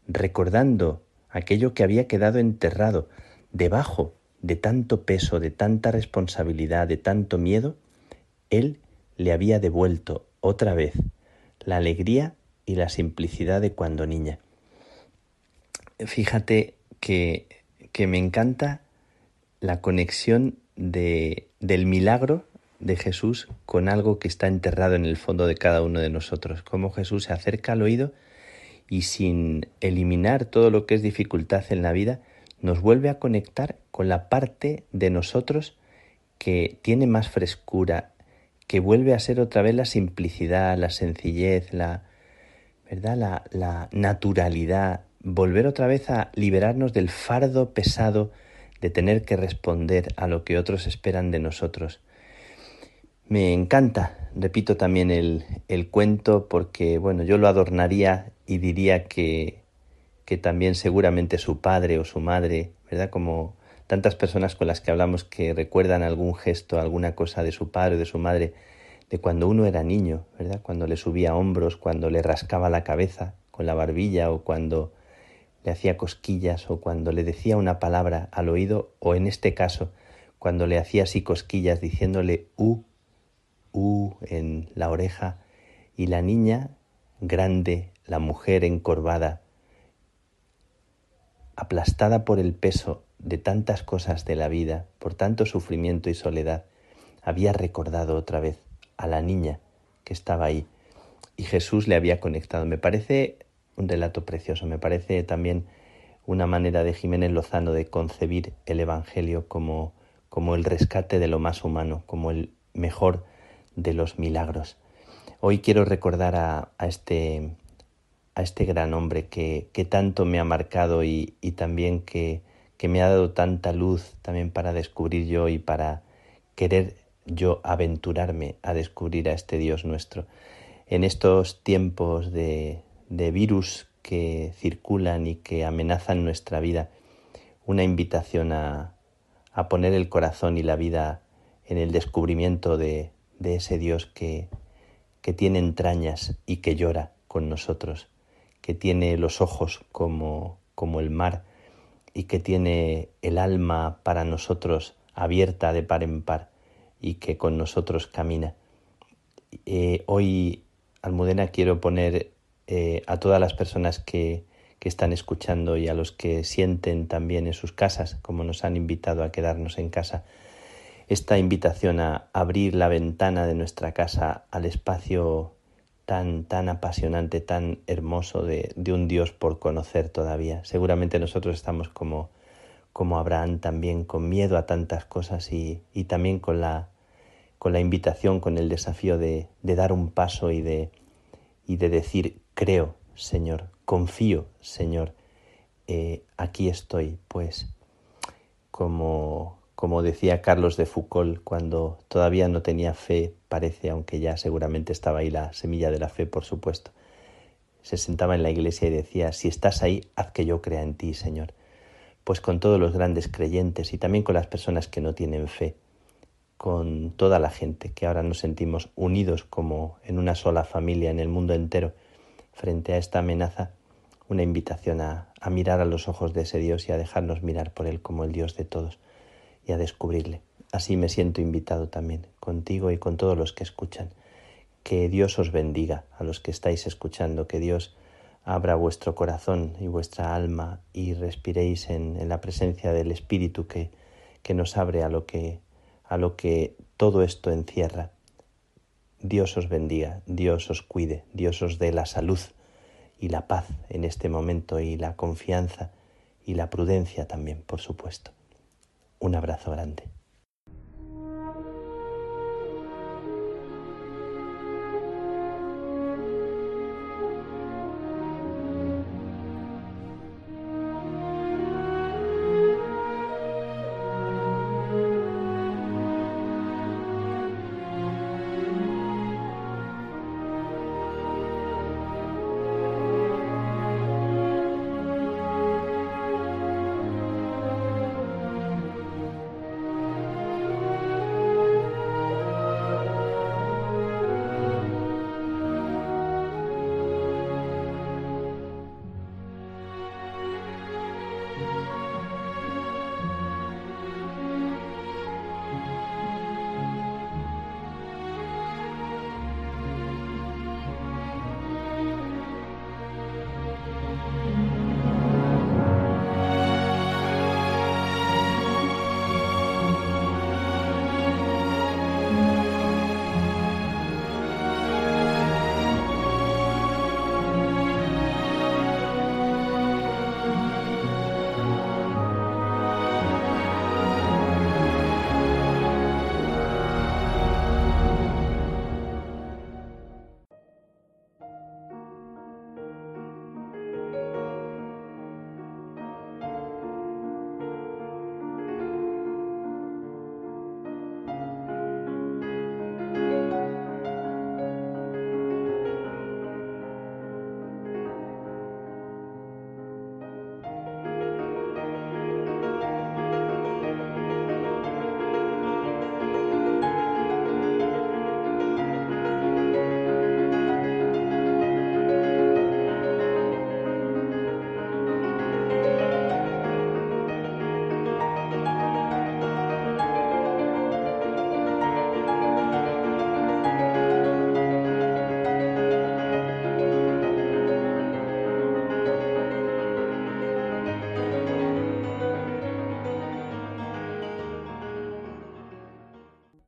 recordando aquello que había quedado enterrado debajo de tanto peso, de tanta responsabilidad, de tanto miedo, él le había devuelto otra vez la alegría y la simplicidad de cuando niña. Fíjate que, que me encanta la conexión de, del milagro de Jesús con algo que está enterrado en el fondo de cada uno de nosotros, cómo Jesús se acerca al oído y sin eliminar todo lo que es dificultad en la vida, nos vuelve a conectar con la parte de nosotros que tiene más frescura, que vuelve a ser otra vez la simplicidad, la sencillez, la, ¿verdad? la, la naturalidad, volver otra vez a liberarnos del fardo pesado de tener que responder a lo que otros esperan de nosotros. Me encanta, repito también el, el cuento porque, bueno, yo lo adornaría y diría que, que también seguramente su padre o su madre, ¿verdad? Como tantas personas con las que hablamos que recuerdan algún gesto, alguna cosa de su padre o de su madre, de cuando uno era niño, ¿verdad? Cuando le subía hombros, cuando le rascaba la cabeza con la barbilla o cuando le hacía cosquillas o cuando le decía una palabra al oído o en este caso cuando le hacía así cosquillas diciéndole u, u en la oreja y la niña grande, la mujer encorvada, aplastada por el peso de tantas cosas de la vida, por tanto sufrimiento y soledad, había recordado otra vez a la niña que estaba ahí y Jesús le había conectado. Me parece un relato precioso. Me parece también una manera de Jiménez Lozano de concebir el Evangelio como, como el rescate de lo más humano, como el mejor de los milagros. Hoy quiero recordar a, este, a este gran hombre que, que tanto me ha marcado y, y también que, que me ha dado tanta luz también para descubrir yo y para querer yo aventurarme a descubrir a este Dios nuestro. En estos tiempos de, de virus que circulan y que amenazan nuestra vida, una invitación a, a poner el corazón y la vida en el descubrimiento de, de ese Dios que, que tiene entrañas y que llora con nosotros, que tiene los ojos como, como el mar y que tiene el alma para nosotros abierta de par en par y que con nosotros camina. eh, hoy, Almudena, quiero poner eh, a todas las personas que, que están escuchando y a los que sienten también en sus casas, como nos han invitado a quedarnos en casa, esta invitación a abrir la ventana de nuestra casa al espacio tan, tan apasionante, tan hermoso de, de un Dios por conocer todavía. Seguramente nosotros estamos como, como Abraham también, con miedo a tantas cosas y, y también con la, con la invitación, con el desafío de, de dar un paso y de, y de decir, creo, Señor, confío, Señor, eh, aquí estoy, pues, como, como decía Carlos de Foucault, cuando todavía no tenía fe, parece, aunque ya seguramente estaba ahí la semilla de la fe, por supuesto, se sentaba en la iglesia y decía, si estás ahí, haz que yo crea en ti, Señor. Pues con todos los grandes creyentes y también con las personas que no tienen fe, con toda la gente que ahora nos sentimos unidos como en una sola familia en el mundo entero, frente a esta amenaza, una invitación a, a, mirar a los ojos de ese Dios y a dejarnos mirar por Él como el Dios de todos y a descubrirle. Así me siento invitado también, contigo y con todos los que escuchan. Que Dios os bendiga a los que estáis escuchando, que Dios abra vuestro corazón y vuestra alma y respiréis en, en la presencia del Espíritu que, que nos abre a lo que, a lo que todo esto encierra Dios os bendiga, Dios os cuide, Dios os dé la salud y la paz en este momento y la confianza y la prudencia también, por supuesto. Un abrazo grande.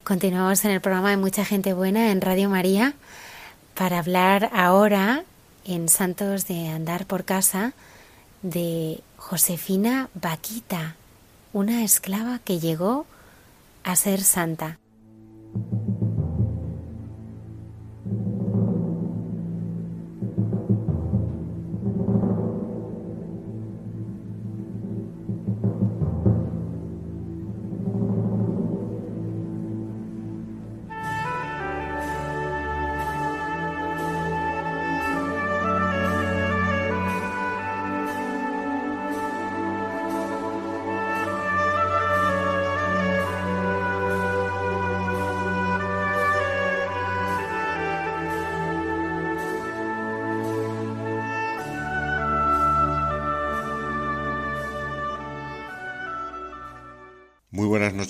Continuamos en el programa de Mucha Gente Buena en Radio María para hablar ahora en Santos de Andar por Casa de Josefina Vaquita, una esclava que llegó a ser santa.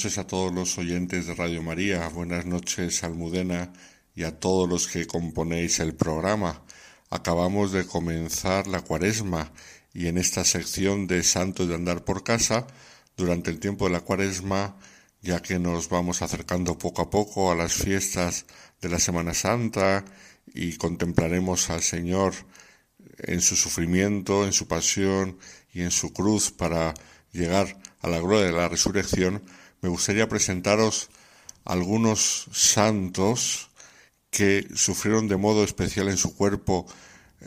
Noches a todos los oyentes de Radio María, buenas noches Almudena y a todos los que componéis el programa. Acabamos de comenzar la cuaresma y en esta sección de Santos de Andar por Casa, durante el tiempo de la cuaresma, ya que nos vamos acercando poco a poco a las fiestas de la Semana Santa y contemplaremos al Señor en su sufrimiento, en su pasión y en su cruz para llegar a la gloria de la resurrección, me gustaría presentaros algunos santos que sufrieron de modo especial en su cuerpo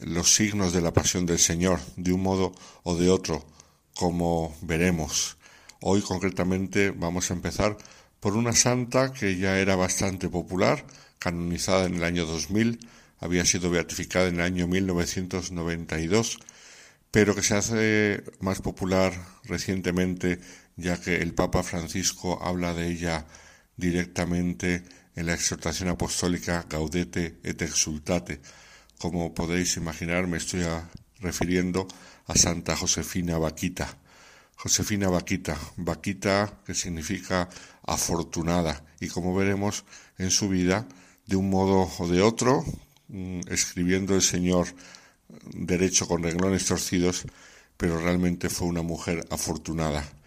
los signos de la pasión del Señor, de un modo o de otro, como veremos. Hoy concretamente vamos a empezar por una santa que ya era bastante popular, canonizada en el año 2000, había sido beatificada en el año 1992, pero que se hace más popular recientemente ya que el Papa Francisco habla de ella directamente en la exhortación apostólica Gaudete et Exultate. Como podéis imaginar, me estoy refiriendo a Santa Josefina Vaquita. Josefina Vaquita, Vaquita que significa afortunada y como veremos en su vida, de un modo o de otro, mm, escribiendo el Señor derecho con renglones torcidos, pero realmente fue una mujer afortunada.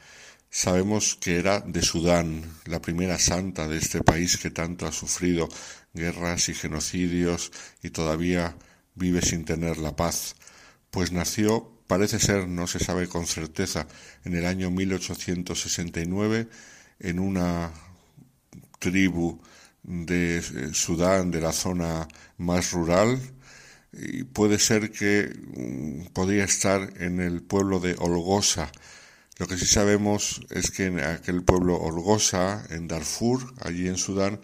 Sabemos que era de Sudán, la primera santa de este país que tanto ha sufrido guerras y genocidios y todavía vive sin tener la paz, pues nació Parece ser, no se sabe con certeza, en el año 1869 en una tribu de eh, Sudán, de la zona más rural, y puede ser que mm, podía estar en el pueblo de Olgosa. Lo que sí sabemos es que en aquel pueblo Olgosa, en Darfur, allí en Sudán,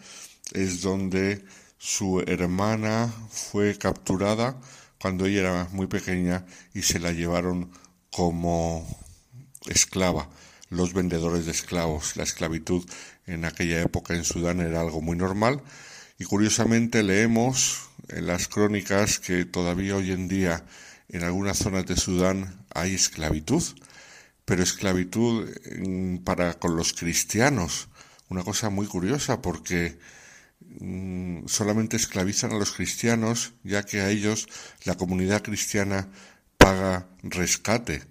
es donde su hermana fue capturada cuando ella era muy pequeña y se la llevaron como esclava. Los vendedores de esclavos. La esclavitud en aquella época en Sudán era algo muy normal. Y curiosamente leemos en las crónicas que todavía hoy en día en algunas zonas de Sudán hay esclavitud, pero esclavitud para con los cristianos. Una cosa muy curiosa porque Mm, solamente esclavizan a los cristianos, ya que a ellos la comunidad cristiana paga rescate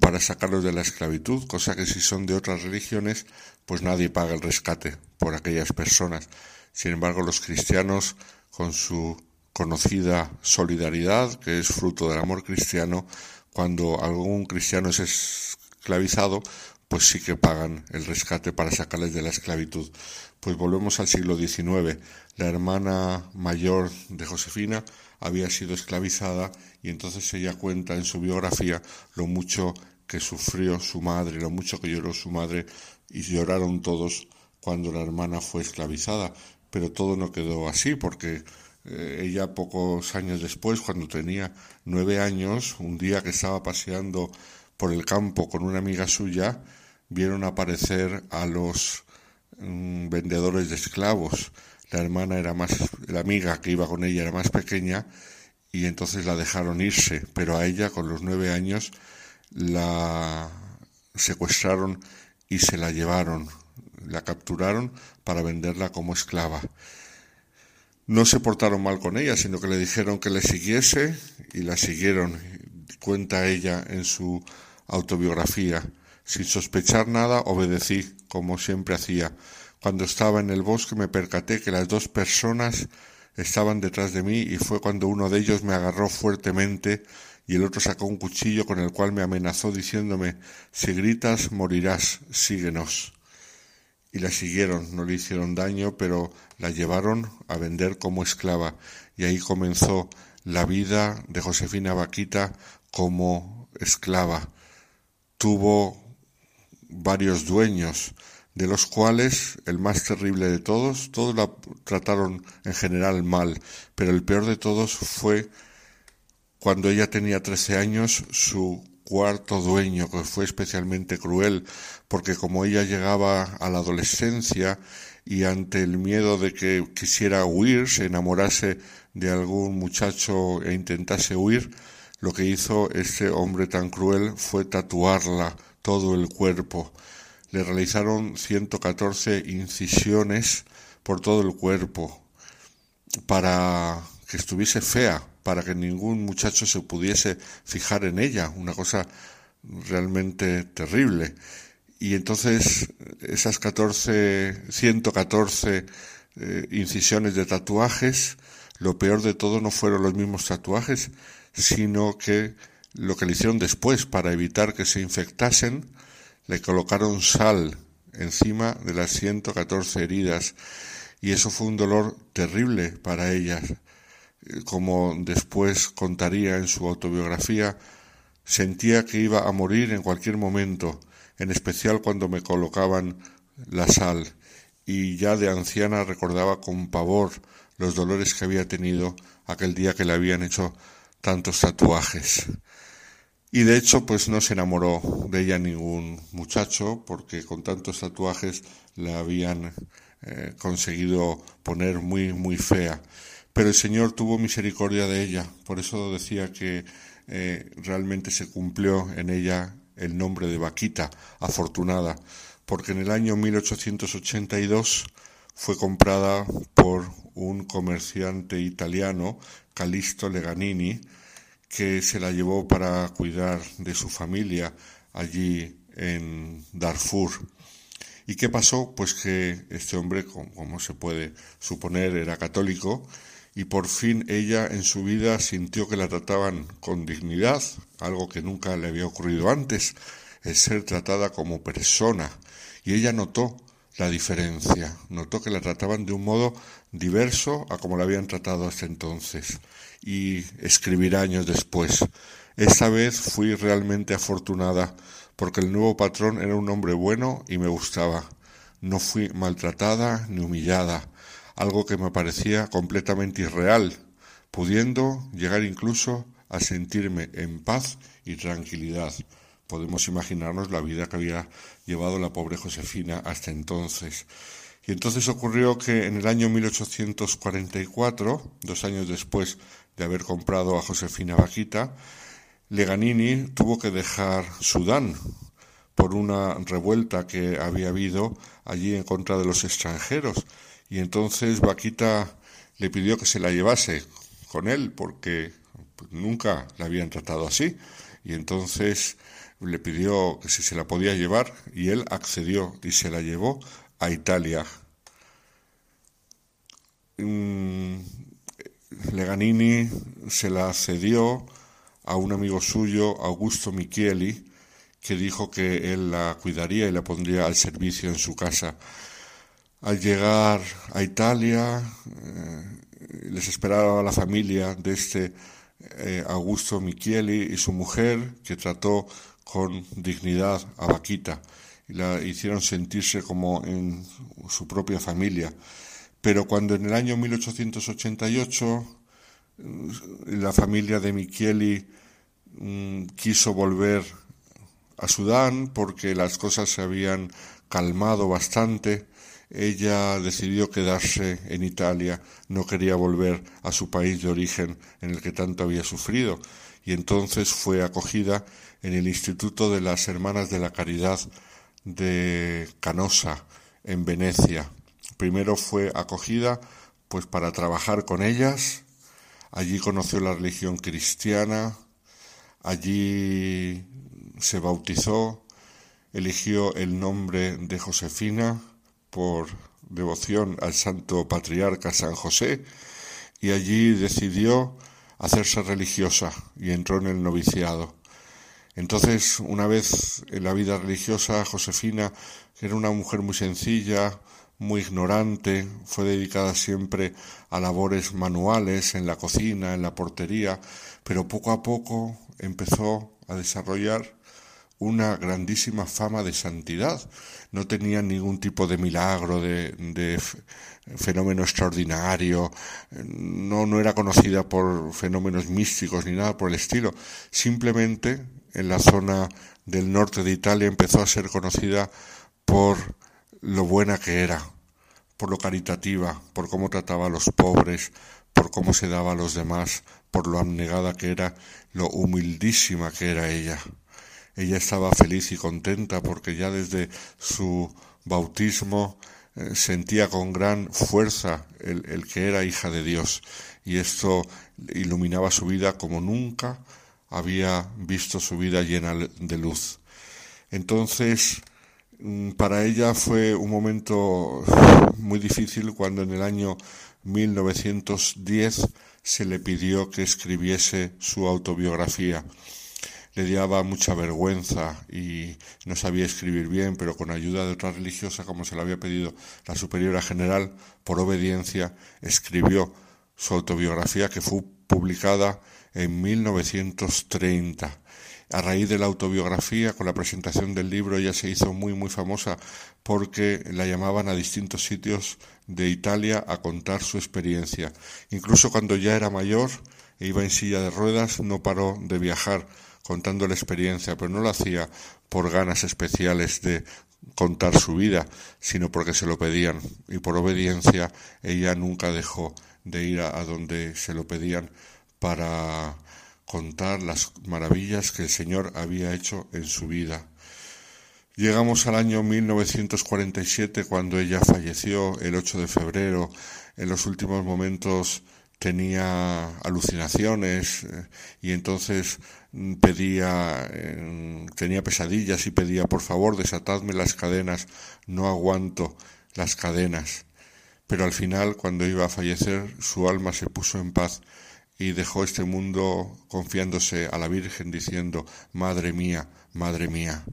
para sacarlos de la esclavitud, cosa que si son de otras religiones, pues nadie paga el rescate por aquellas personas. Sin embargo, los cristianos, con su conocida solidaridad, que es fruto del amor cristiano, cuando algún cristiano es esclavizado, pues sí que pagan el rescate para sacarles de la esclavitud. Pues volvemos al siglo XIX. La hermana mayor de Josefina había sido esclavizada y entonces ella cuenta en su biografía lo mucho que sufrió su madre, lo mucho que lloró su madre y lloraron todos cuando la hermana fue esclavizada. Pero todo no quedó así porque ella pocos años después, cuando tenía nueve años, un día que estaba paseando por el campo con una amiga suya, vieron aparecer a los mm, vendedores de esclavos. La hermana era más, la amiga que iba con ella era más pequeña y entonces la dejaron irse, pero a ella con los nueve años la secuestraron y se la llevaron, la capturaron para venderla como esclava. No se portaron mal con ella, sino que le dijeron que le siguiese y la siguieron, cuenta ella en su autobiografía. Sin sospechar nada, obedecí, como siempre hacía. Cuando estaba en el bosque me percaté que las dos personas estaban detrás de mí y fue cuando uno de ellos me agarró fuertemente y el otro sacó un cuchillo con el cual me amenazó diciéndome si gritas morirás, síguenos. Y la siguieron, no le hicieron daño, pero la llevaron a vender como esclava y ahí comenzó la vida de Josefina Vaquita como esclava. Tuvo varios dueños, de los cuales el más terrible de todos, todos la trataron en general mal, pero el peor de todos fue cuando ella tenía 13 años, su cuarto dueño, que fue especialmente cruel, porque como ella llegaba a la adolescencia y ante el miedo de que quisiera huir, se enamorase de algún muchacho e intentase huir, lo que hizo este hombre tan cruel fue tatuarla todo el cuerpo. Le realizaron 114 incisiones por todo el cuerpo para que estuviese fea, para que ningún muchacho se pudiese fijar en ella, una cosa realmente terrible. Y entonces esas 14, 114 eh, incisiones de tatuajes, lo peor de todo no fueron los mismos tatuajes, sino que lo que le hicieron después para evitar que se infectasen, le colocaron sal encima de las 114 heridas y eso fue un dolor terrible para ella. Como después contaría en su autobiografía, sentía que iba a morir en cualquier momento, en especial cuando me colocaban la sal, y ya de anciana recordaba con pavor los dolores que había tenido aquel día que le habían hecho tantos tatuajes. Y de hecho, pues no se enamoró de ella ningún muchacho, porque con tantos tatuajes la habían eh, conseguido poner muy, muy fea. Pero el Señor tuvo misericordia de ella, por eso decía que eh, realmente se cumplió en ella el nombre de Vaquita, afortunada, porque en el año 1882 fue comprada por un comerciante italiano, Calisto Leganini, que se la llevó para cuidar de su familia allí en Darfur. ¿Y qué pasó? Pues que este hombre, como se puede suponer, era católico y por fin ella en su vida sintió que la trataban con dignidad, algo que nunca le había ocurrido antes, el ser tratada como persona. Y ella notó la diferencia, notó que la trataban de un modo diverso a como la habían tratado hasta entonces. Y escribirá años después. Esta vez fui realmente afortunada porque el nuevo patrón era un hombre bueno y me gustaba. No fui maltratada ni humillada, algo que me parecía completamente irreal, pudiendo llegar incluso a sentirme en paz y tranquilidad. Podemos imaginarnos la vida que había llevado la pobre Josefina hasta entonces. Y entonces ocurrió que en el año 1844, dos años después de haber comprado a Josefina Vaquita, Leganini tuvo que dejar Sudán por una revuelta que había habido allí en contra de los extranjeros. Y entonces Vaquita le pidió que se la llevase con él porque nunca la habían tratado así. Y entonces le pidió que si se la podía llevar y él accedió y se la llevó a Italia. Mm, Leganini se la cedió a un amigo suyo, Augusto Micheli, que dijo que él la cuidaría y la pondría al servicio en su casa. Al llegar a Italia, eh, les esperaba la familia de este eh, Augusto Micheli y su mujer, que trató con dignidad a Vaquita y la hicieron sentirse como en su propia familia. Pero cuando en el año 1888 la familia de Micheli mm, quiso volver a Sudán porque las cosas se habían calmado bastante. Ella decidió quedarse en Italia, no quería volver a su país de origen en el que tanto había sufrido, y entonces fue acogida en el Instituto de las Hermanas de la Caridad de Canosa, en Venecia. Primero fue acogida pues para trabajar con ellas Allí conoció la religión cristiana, allí se bautizó, eligió el nombre de Josefina por devoción al santo patriarca San José y allí decidió hacerse religiosa y entró en el noviciado. Entonces, una vez en la vida religiosa, Josefina, que era una mujer muy sencilla, muy ignorante, fue dedicada siempre a labores manuales en la cocina, en la portería, pero poco a poco empezó a desarrollar una grandísima fama de santidad. No tenía ningún tipo de milagro, de, fenómeno extraordinario, no, no era conocida por fenómenos místicos ni nada por el estilo. Simplemente en la zona del norte de Italia empezó a ser conocida por lo buena que era, por lo caritativa, por cómo trataba a los pobres, por cómo se daba a los demás, por lo abnegada que era, lo humildísima que era ella. Ella estaba feliz y contenta porque ya desde su bautismo eh, sentía con gran fuerza el, el, que era hija de Dios y esto iluminaba su vida como nunca había visto su vida llena de luz. Entonces, mm, para ella fue un momento muy difícil cuando en el año 1910 se le pidió que escribiese su autobiografía. Le daba mucha vergüenza y no sabía escribir bien, pero con ayuda de otra religiosa, como se le había pedido la superiora general, por obediencia, escribió su autobiografía que fue publicada en 1930. A raíz de la autobiografía, con la presentación del libro, ella se hizo muy, muy famosa porque la llamaban a distintos sitios de Italia a contar su experiencia. Incluso cuando ya era mayor e iba en silla de ruedas, no paró de viajar contando la experiencia, pero no lo hacía por ganas especiales de contar su vida, sino porque se lo pedían. Y por obediencia ella nunca dejó de ir a, donde se lo pedían para contar las maravillas que el Señor había hecho en su vida. Llegamos al año 1947 cuando ella falleció el 8 de febrero. En los últimos momentos tenía alucinaciones eh, y entonces pedía, tenía pesadillas y pedía, por favor, desatadme las cadenas, no aguanto las cadenas. Pero al final, cuando iba a fallecer, su alma se puso en paz y dejó este mundo confiándose a la Virgen diciendo, Madre mía, Madre mía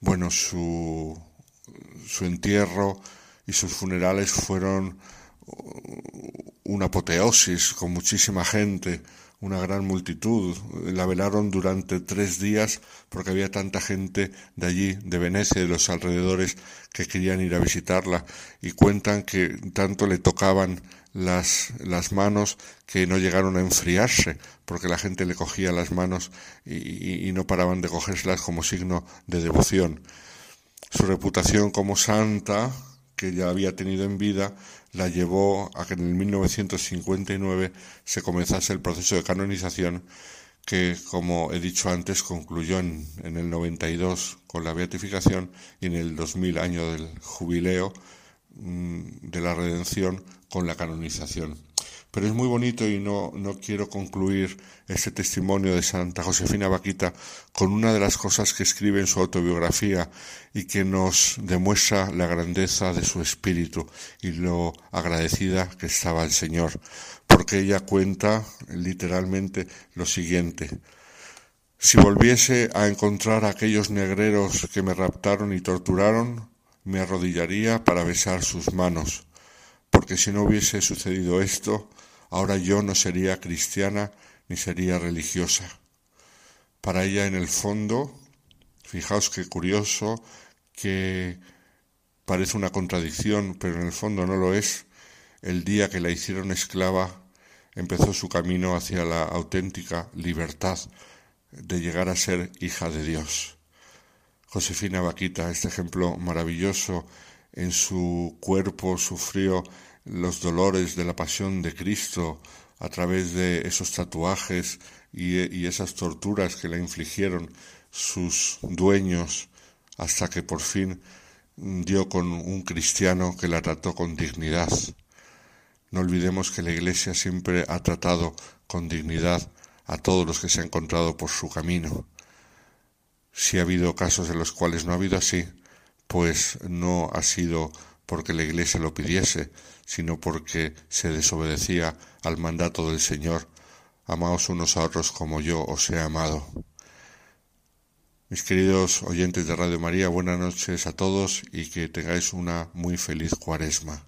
bueno, su, su entierro y sus funerales fueron una apoteosis con muchísima gente, una gran multitud. La velaron durante tres días porque había tanta gente de allí, de Venecia y de los alrededores, que querían ir a visitarla y cuentan que tanto le tocaban las, las manos que no llegaron a enfriarse porque la gente le cogía las manos y, y no paraban de cogérselas como signo de devoción. Su reputación como santa, que ya había tenido en vida, la llevó a que en el 1959 se comenzase el proceso de canonización que, como he dicho antes, concluyó en, en el 92 con la beatificación y en el 2000, año del jubileo mm, de la redención, con la canonización. Pero es muy bonito y no, no quiero concluir ese testimonio de Santa Josefina Vaquita con una de las cosas que escribe en su autobiografía y que nos demuestra la grandeza de su espíritu y lo agradecida que estaba el Señor, porque ella cuenta literalmente lo siguiente. Si volviese a encontrar a aquellos negreros que me raptaron y torturaron, me arrodillaría para besar sus manos, porque si no hubiese sucedido esto, ahora yo no sería cristiana ni sería religiosa. Para ella en el fondo, fijaos qué curioso, que parece una contradicción, pero en el fondo no lo es, el día que la hicieron esclava empezó su camino hacia la auténtica libertad de llegar a ser hija de Dios. Josefina Vaquita, este ejemplo maravilloso, en su cuerpo sufrió los dolores de la pasión de Cristo a través de esos tatuajes y, esas torturas que le infligieron sus dueños hasta que por fin dio con un cristiano que la trató con dignidad. No olvidemos que la Iglesia siempre ha tratado con dignidad a todos los que se han encontrado por su camino. Si ha habido casos en los cuales no ha habido así, pues no ha sido porque la Iglesia lo pidiese, sino porque se desobedecía al mandato del Señor, amaos unos a otros como yo os he amado. Mis queridos oyentes de Radio María, buenas noches a todos y que tengáis una muy feliz cuaresma.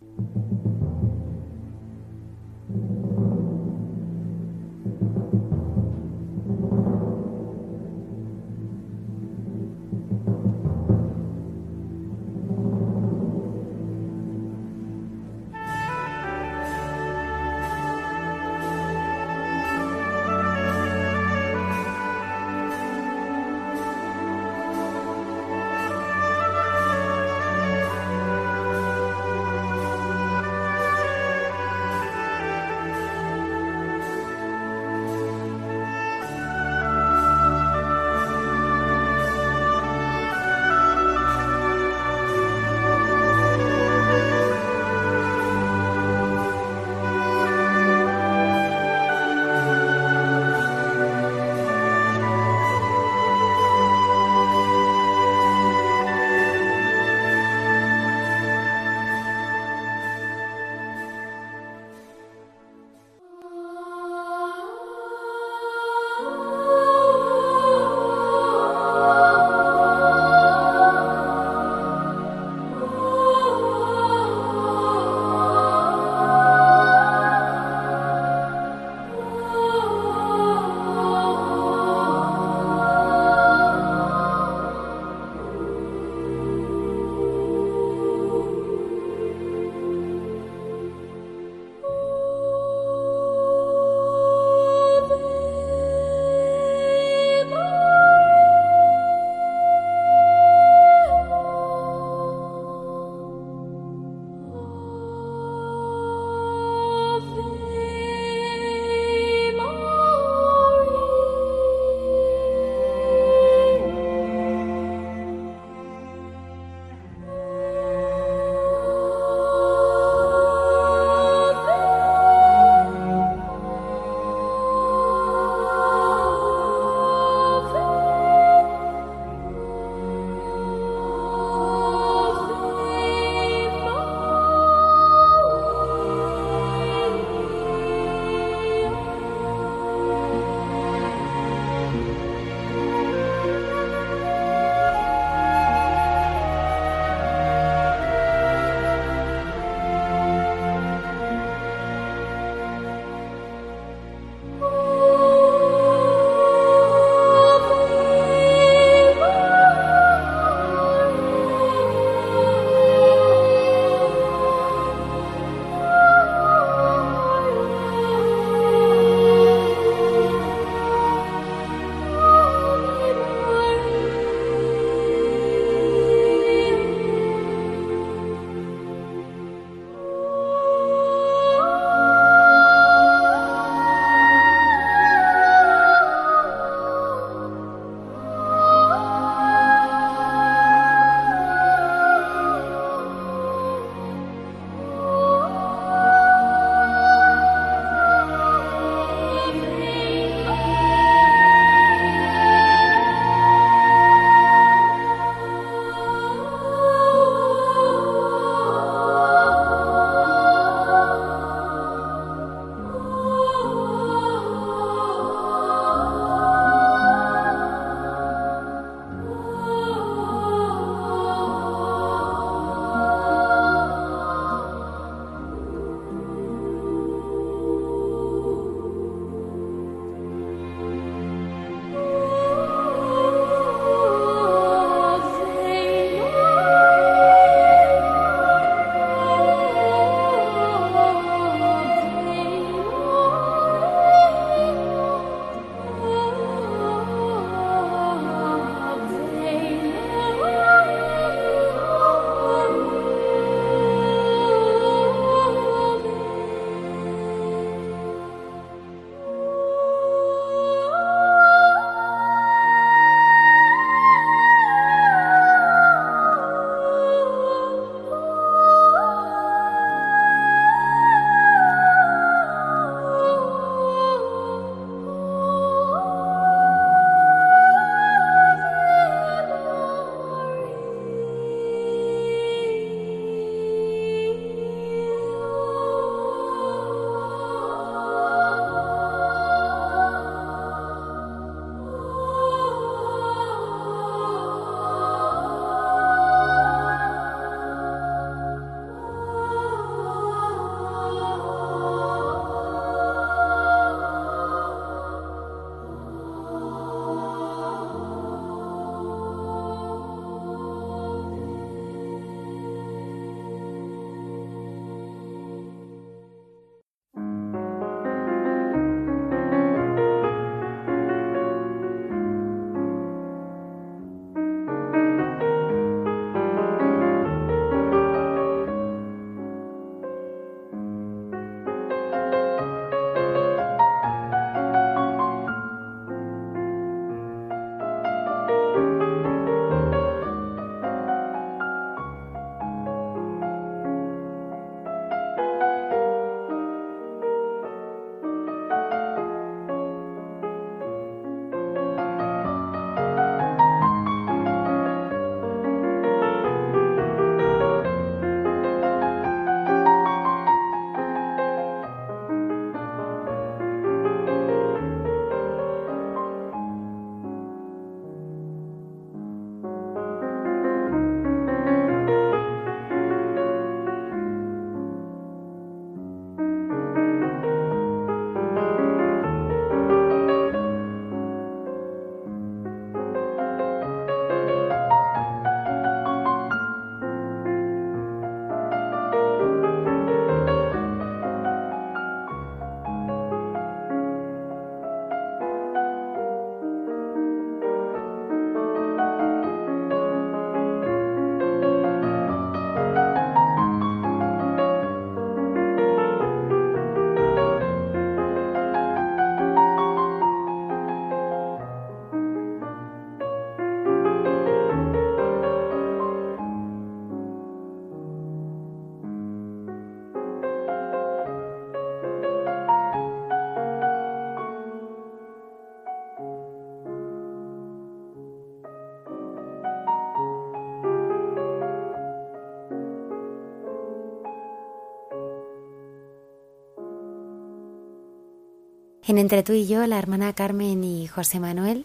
En Entre tú y yo, la hermana Carmen y José Manuel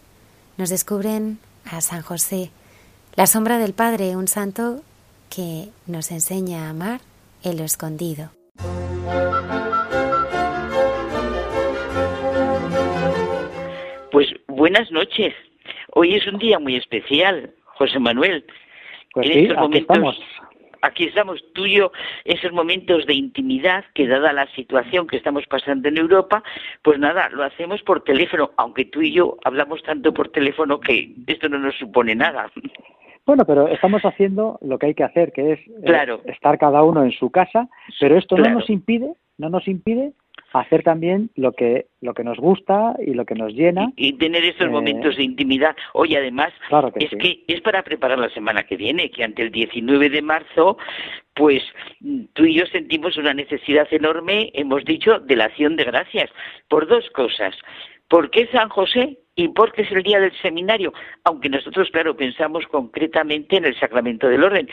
nos descubren a San José, la sombra del Padre, un santo que nos enseña a amar en lo escondido. Pues buenas noches. Hoy es un día muy especial, José Manuel. Pues sí, aquí estamos. Aquí estamos tú y yo, esos momentos de intimidad que dada la situación que estamos pasando en Europa, pues nada, lo hacemos por teléfono, aunque tú y yo hablamos tanto por teléfono que esto no nos supone nada. Bueno, pero estamos haciendo lo que hay que hacer, que es eh, estar cada uno en su casa, pero esto no nos impide, no nos impide hacer también lo que lo que nos gusta y lo que nos llena y, tener estos eh, momentos de intimidad hoy además que es que es para preparar la semana que viene que ante el 19 de marzo pues tú y yo sentimos una necesidad enorme hemos dicho de la acción de gracias por dos cosas ¿Por qué San José? ¿Y por qué es el día del seminario? Aunque nosotros, claro, pensamos concretamente en el sacramento del orden.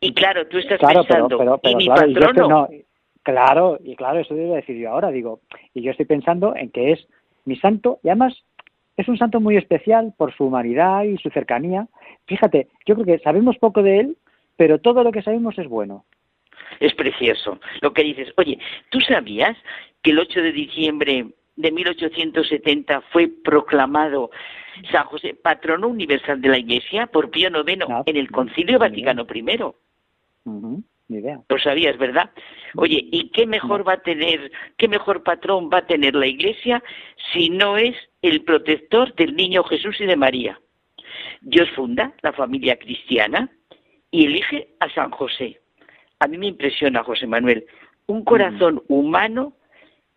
Y claro, tú estás pensando, ¿y mi patrono? Claro, y claro, eso debo decir yo ahora, digo, y yo estoy pensando en que es mi santo, y además es un santo muy especial por su humanidad y su cercanía. Fíjate, yo creo que sabemos poco de él, pero todo lo que sabemos es bueno. Es precioso lo que dices. Oye, ¿tú sabías que el 8 de diciembre de 1870 fue proclamado San José patrono universal de la Iglesia por Pío IX en el Concilio Vaticano I. Ni idea. Lo sabías, ¿verdad? Oye, ¿y qué mejor va a tener, qué mejor patrón va a tener la Iglesia si no es el protector del niño Jesús y de María? Dios funda la familia cristiana y elige a San José. A mí me impresiona, José Manuel, un corazón humano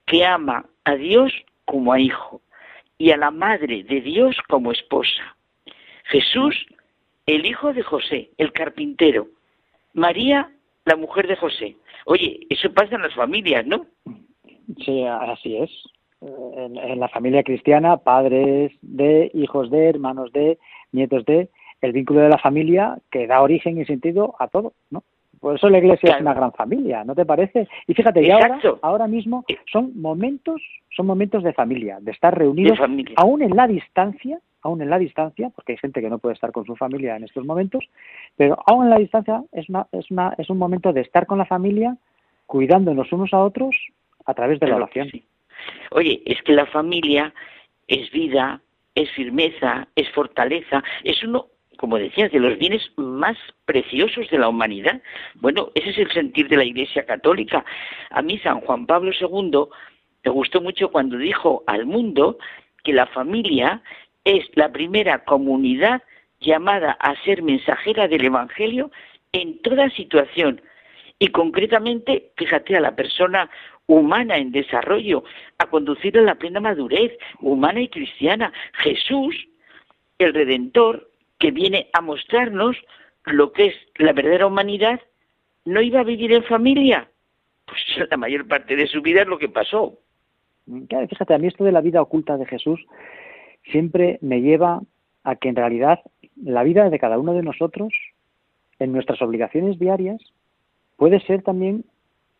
que ama a Dios como a hijo y a la Madre de Dios como esposa. Jesús, el hijo de José, el carpintero. María, la mujer de José. Oye, eso pasa en las familias, ¿no? Sí, así es. En, en, la familia cristiana, padres de, hijos de, hermanos de, nietos de, el vínculo de la familia que da origen y sentido a todo, ¿no? Por eso la iglesia es una gran familia, ¿no te parece? Y fíjate, y ahora, ahora mismo son momentos, son momentos de familia, de estar reunidos, aún en la distancia, aún en la distancia, porque hay gente que no puede estar con su familia en estos momentos, pero aún en la distancia es, una, es, una, es un momento de estar con la familia, cuidándonos unos a otros a través de la oración. Oye, es que la familia es vida, es firmeza, es fortaleza, es uno como decías, de los bienes más preciosos de la humanidad. Bueno, ese es el sentir de la Iglesia Católica. A mí San Juan Pablo II me gustó mucho cuando dijo al mundo que la familia es la primera comunidad llamada a ser mensajera del Evangelio en toda situación y concretamente, fíjate, a la persona humana en desarrollo, a conducir a la plena madurez humana y cristiana. Jesús, el Redentor, que viene a mostrarnos lo que es la verdadera humanidad, no iba a vivir en familia. Pues la mayor parte de su vida es lo que pasó. fíjate, a mí esto de la vida oculta de Jesús siempre me lleva a que en realidad la vida de cada uno de nosotros, en nuestras obligaciones diarias, puede ser también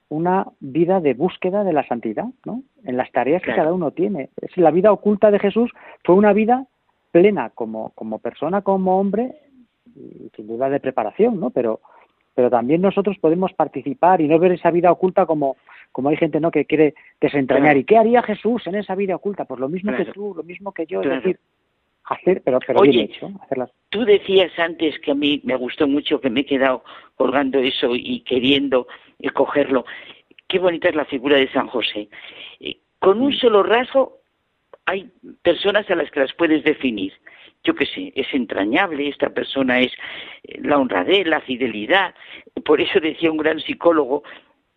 una vida de búsqueda de la santidad, ¿no? En las tareas que cada uno tiene. Es la vida oculta de Jesús fue una vida plena como, como persona, como hombre, y sin duda de preparación, ¿no? Pero, pero también nosotros podemos participar y no ver esa vida oculta como, como hay gente no que quiere desentrañar. ¿Y qué haría Jesús en esa vida oculta? Pues lo mismo que tú, lo mismo que yo, es decir, hacer, pero, pero bien hecho, hacerlas. Tú decías antes que a mí me gustó mucho, que me he quedado colgando eso y queriendo cogerlo. Qué bonita es la figura de San José. Eh, con un solo rasgo hay personas a las que las puedes definir. Yo qué sé, es entrañable, esta persona es eh, la honradez, la fidelidad. Por eso decía un gran psicólogo,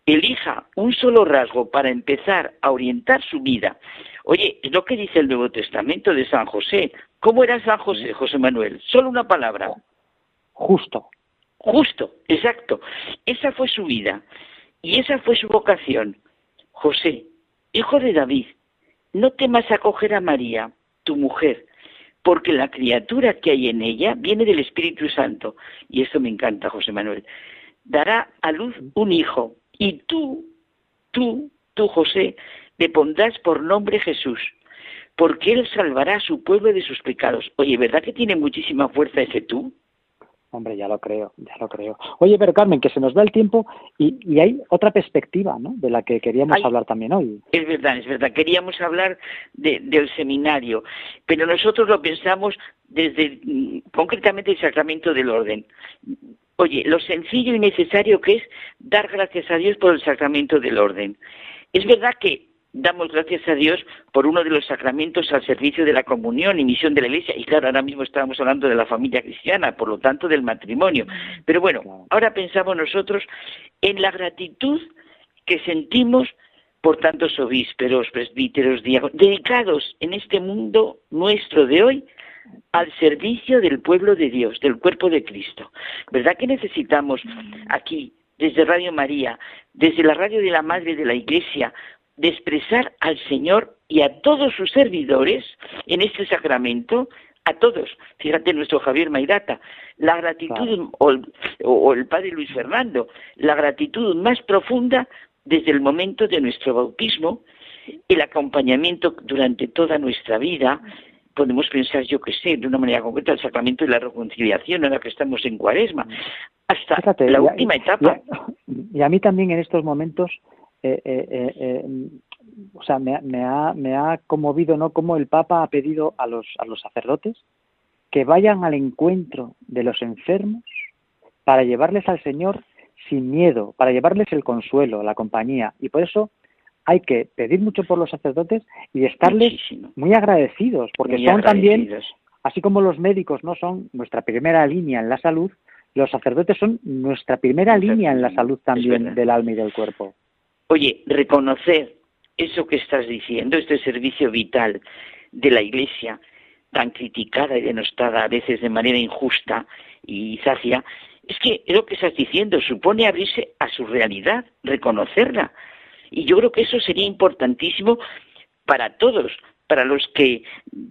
elija un solo rasgo para empezar a orientar su vida. Oye, es lo que dice el Nuevo Testamento de San José. ¿Cómo era San José, José Manuel? Solo una palabra. Justo. Justo, exacto. Esa fue su vida y esa fue su vocación. José, hijo de David, no temas acoger a María, tu mujer, porque la criatura que hay en ella viene del Espíritu Santo. Y esto me encanta, José Manuel. Dará a luz un hijo, y tú, tú, tú, José, le pondrás por nombre Jesús, porque Él salvará a su pueblo de sus pecados. Oye, ¿verdad que tiene muchísima fuerza ese tú? Hombre, ya lo creo, ya lo creo. Oye, pero Carmen, que se nos va el tiempo y, hay otra perspectiva, ¿no? De la que queríamos hablar también hoy. Es verdad, es verdad. Queríamos hablar del seminario, pero nosotros lo pensamos desde mm, concretamente el sacramento del orden. Oye, lo sencillo y necesario que es dar gracias a Dios por el sacramento del orden. Es verdad que damos gracias a Dios por uno de los sacramentos al servicio de la comunión y misión de la Iglesia. Y claro, ahora mismo estábamos hablando de la familia cristiana, por lo tanto del matrimonio. Pero bueno, ahora pensamos nosotros en la gratitud que sentimos por tantos obísperos, presbíteros, diáconos, dedicados en este mundo nuestro de hoy al servicio del pueblo de Dios, del cuerpo de Cristo. ¿Verdad que necesitamos aquí, desde Radio María, desde la radio de la Madre de la Iglesia, de expresar al Señor y a todos sus servidores en este sacramento, a todos. Fíjate nuestro Javier Maidata, la gratitud, o, el, Padre Luis Fernando, la gratitud más profunda desde el momento de nuestro bautismo, el acompañamiento durante toda nuestra vida, podemos pensar, yo que sé, de una manera concreta, el sacramento de la reconciliación, ahora que estamos en cuaresma, hasta la última etapa. y a, mí también en estos momentos eh, eh, eh, o sea, me, ha, me ha conmovido, ¿no? Como el Papa ha pedido a los, a los sacerdotes que vayan al encuentro de los enfermos para llevarles al Señor sin miedo, para llevarles el consuelo, la compañía. Y por eso hay que pedir mucho por los sacerdotes y estarles muy agradecidos, porque son también, así como los médicos no son nuestra primera línea en la salud, los sacerdotes son nuestra primera línea en la salud también del alma y del cuerpo. Oye, reconocer eso que estás diciendo, este servicio vital de la Iglesia, tan criticada y denostada a veces de manera injusta y sacia, es que lo que estás diciendo supone abrirse a su realidad, reconocerla. Y yo creo que eso sería importantísimo para todos, para los que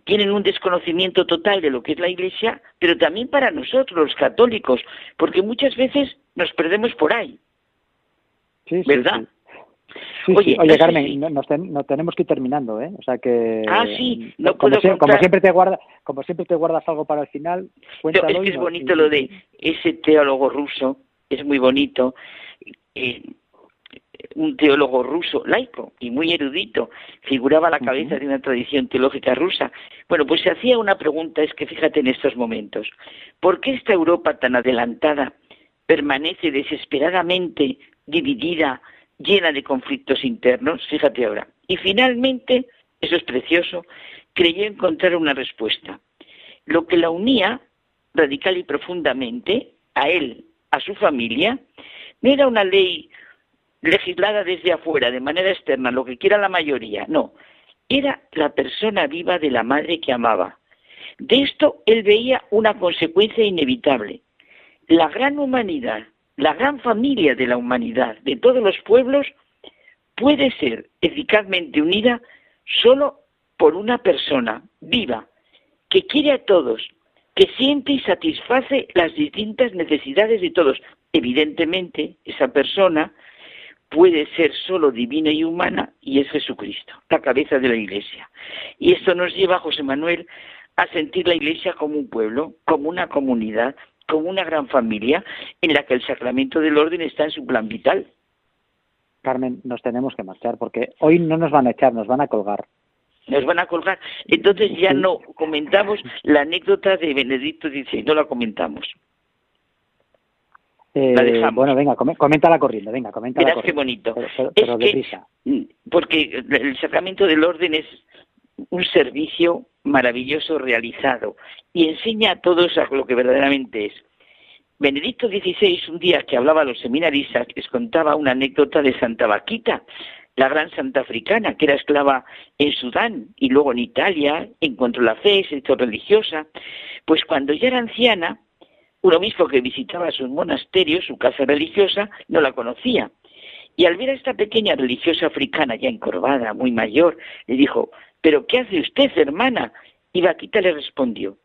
tienen un desconocimiento total de lo que es la Iglesia, pero también para nosotros, los católicos, porque muchas veces nos perdemos por ahí. ¿Verdad? oye, Carmen, nos, tenemos que ir terminando, ¿eh? O sea que... Ah, sí, no como, siempre te guarda, como siempre te guardas algo para el final, cuéntalo. es que es bonito lo de ese teólogo ruso, es muy bonito. Eh, un teólogo ruso laico y muy erudito, figuraba a la cabeza de una tradición teológica rusa. Bueno, pues se hacía una pregunta, es que fíjate en estos momentos, ¿por qué esta Europa tan adelantada permanece desesperadamente dividida llena de conflictos internos, fíjate ahora. Y finalmente, eso es precioso, creyó encontrar una respuesta. Lo que la unía radical y profundamente a él, a su familia, no era una ley legislada desde afuera, de manera externa, lo que quiera la mayoría, no, era la persona viva de la madre que amaba. De esto él veía una consecuencia inevitable. La gran humanidad la gran familia de la humanidad, de todos los pueblos, puede ser eficazmente unida solo por una persona viva, que quiere a todos, que siente y satisface las distintas necesidades de todos. Evidentemente, esa persona puede ser solo divina y humana y es Jesucristo, la cabeza de la Iglesia. Y esto nos lleva, José Manuel, a sentir la Iglesia como un pueblo, como una comunidad, como una gran familia en la que el sacramento del orden está en su plan vital. Carmen, nos tenemos que marchar porque hoy no nos van a echar, nos van a colgar. Nos van a colgar. Entonces ya no comentamos la anécdota de Benedicto XVI, no la comentamos. Eh, la dejamos. Bueno, venga, comenta la corriente, venga, comenta Verás qué bonito. Pero, es que, porque el sacramento del orden es un servicio maravilloso realizado y enseña a todos a lo que verdaderamente es. Benedicto XVI, un día que hablaba a los seminaristas, les contaba una anécdota de Santa Vaquita, la gran santa africana, que era esclava en Sudán y luego en Italia, encontró la fe, se hizo religiosa. Pues cuando ya era anciana, un obispo que visitaba sus monasterios, su casa religiosa, no la conocía. Y al ver a esta pequeña religiosa africana ya encorvada, muy mayor, le dijo, ¿Pero qué hace usted, hermana? Y Vaquita le respondió,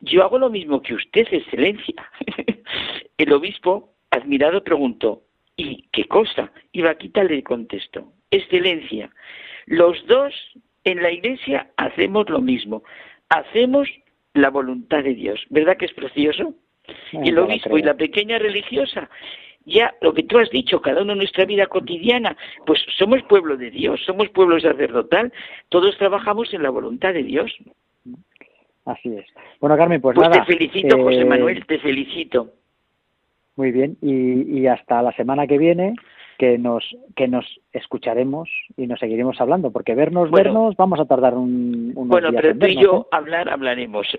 yo hago lo mismo que usted, excelencia. El obispo, admirado, preguntó, ¿y qué cosa? Y Vaquita le contestó, excelencia, los dos En la iglesia hacemos lo mismo, hacemos la voluntad de Dios. ¿Verdad que es precioso? Y el obispo y la pequeña religiosa ya lo que tú has dicho, cada uno en nuestra vida cotidiana, pues somos pueblo de Dios, somos pueblo sacerdotal, todos trabajamos en la voluntad de Dios. Así es. Bueno, Carmen, pues, pues nada. Te felicito, José eh, Manuel, te felicito. Muy bien, y, y hasta la semana que viene que nos que nos escucharemos y nos seguiremos hablando porque vernos vernos vamos a tardar un unos bueno pero tú y yo ¿eh? hablar hablaremos.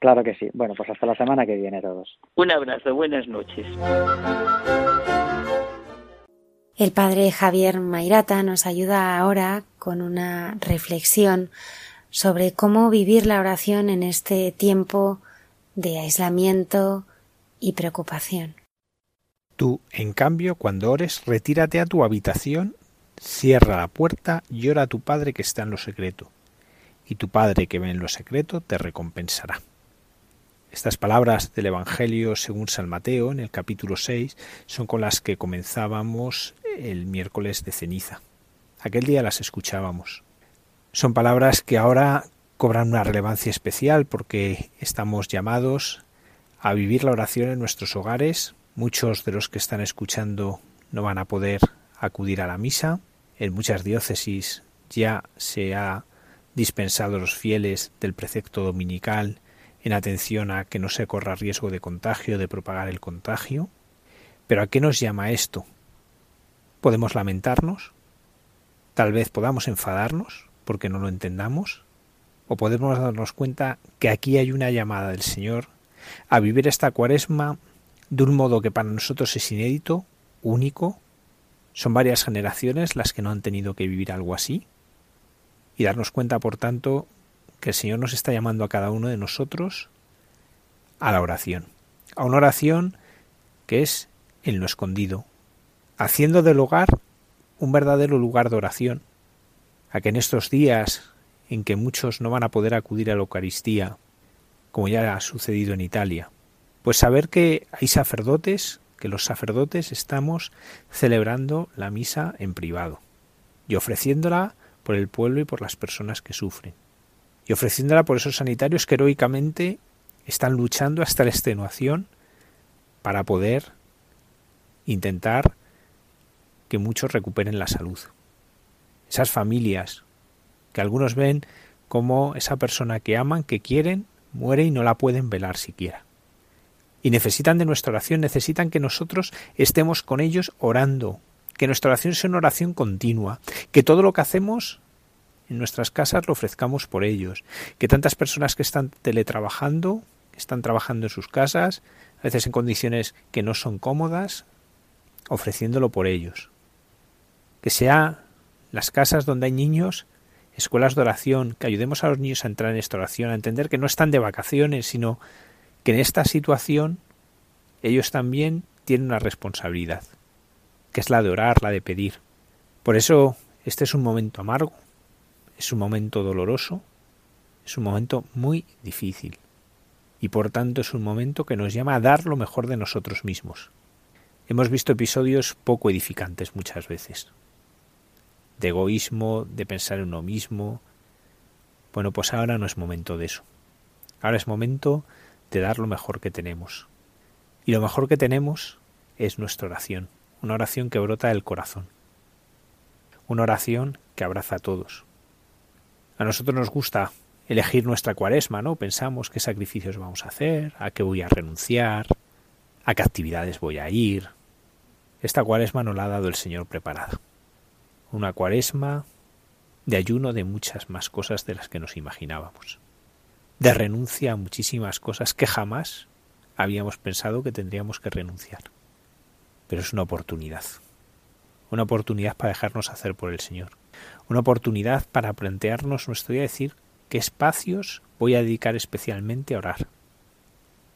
Claro que sí. Bueno pues hasta la semana que viene todos. Un abrazo buenas noches. El padre Javier Mairata nos ayuda ahora con una reflexión sobre cómo vivir la oración en este tiempo de aislamiento y preocupación. Tú, en cambio, cuando ores, retírate a tu habitación, cierra la puerta y a tu Padre que está en lo secreto, y tu Padre que ve en lo secreto te recompensará. Estas palabras del Evangelio según San Mateo, en el capítulo 6, son con las que comenzábamos el miércoles de ceniza. Aquel día las escuchábamos. Son palabras que ahora cobran una relevancia especial porque estamos llamados a vivir la oración en nuestros hogares Muchos de los que están escuchando no van a poder acudir a la misa. En muchas diócesis ya se ha dispensado a los fieles del precepto dominical en atención a que no se corra riesgo de contagio, de propagar el contagio. Pero ¿a qué nos llama esto? ¿Podemos lamentarnos? Tal vez podamos enfadarnos porque no lo entendamos. ¿O podemos darnos cuenta que aquí hay una llamada del Señor a vivir esta cuaresma de un modo que para nosotros es inédito, único. Son varias generaciones las que no han tenido que vivir algo así. Y darnos cuenta, por tanto, que el Señor nos está llamando a cada uno de nosotros a la oración. A una oración que es en lo escondido, haciendo del hogar un verdadero lugar de oración, a que en estos días en que muchos no van a poder acudir a la Eucaristía, como ya ha sucedido en Italia, pues saber que hay sacerdotes, que los sacerdotes estamos celebrando la misa en privado y ofreciéndola por el pueblo y por las personas que sufren. Y ofreciéndola por esos sanitarios que heroicamente están luchando hasta la extenuación para poder intentar que muchos recuperen la salud. Esas familias que algunos ven como esa persona que aman, que quieren, muere y no la pueden velar siquiera y necesitan de nuestra oración, necesitan que nosotros estemos con ellos orando, que nuestra oración sea una oración continua, que todo lo que hacemos en nuestras casas lo ofrezcamos por ellos, que tantas personas que están teletrabajando, que están trabajando en sus casas, a veces en condiciones que no son cómodas, ofreciéndolo por ellos. Que sea las casas donde hay niños, escuelas de oración, que ayudemos a los niños a entrar en esta oración, a entender que no están de vacaciones, sino que en esta situación ellos también tienen una responsabilidad, que es la de orar, la de pedir. Por eso este es un momento amargo, es un momento doloroso, es un momento muy difícil y por tanto es un momento que nos llama a dar lo mejor de nosotros mismos. Hemos visto episodios poco edificantes muchas veces, de egoísmo, de pensar en uno mismo. Bueno, pues ahora no es momento de eso. Ahora es momento de dar lo mejor que tenemos. Y lo mejor que tenemos es nuestra oración, una oración que brota del corazón, una oración que abraza a todos. A nosotros nos gusta elegir nuestra cuaresma, ¿no? Pensamos qué sacrificios vamos a hacer, a qué voy a renunciar, a qué actividades voy a ir. Esta cuaresma nos la ha dado el Señor preparada. Una cuaresma de ayuno de muchas más cosas de las que nos imaginábamos de renuncia a muchísimas cosas que jamás habíamos pensado que tendríamos que renunciar. Pero es una oportunidad. Una oportunidad para dejarnos hacer por el Señor. Una oportunidad para plantearnos nuestro día, decir qué espacios voy a dedicar especialmente a orar.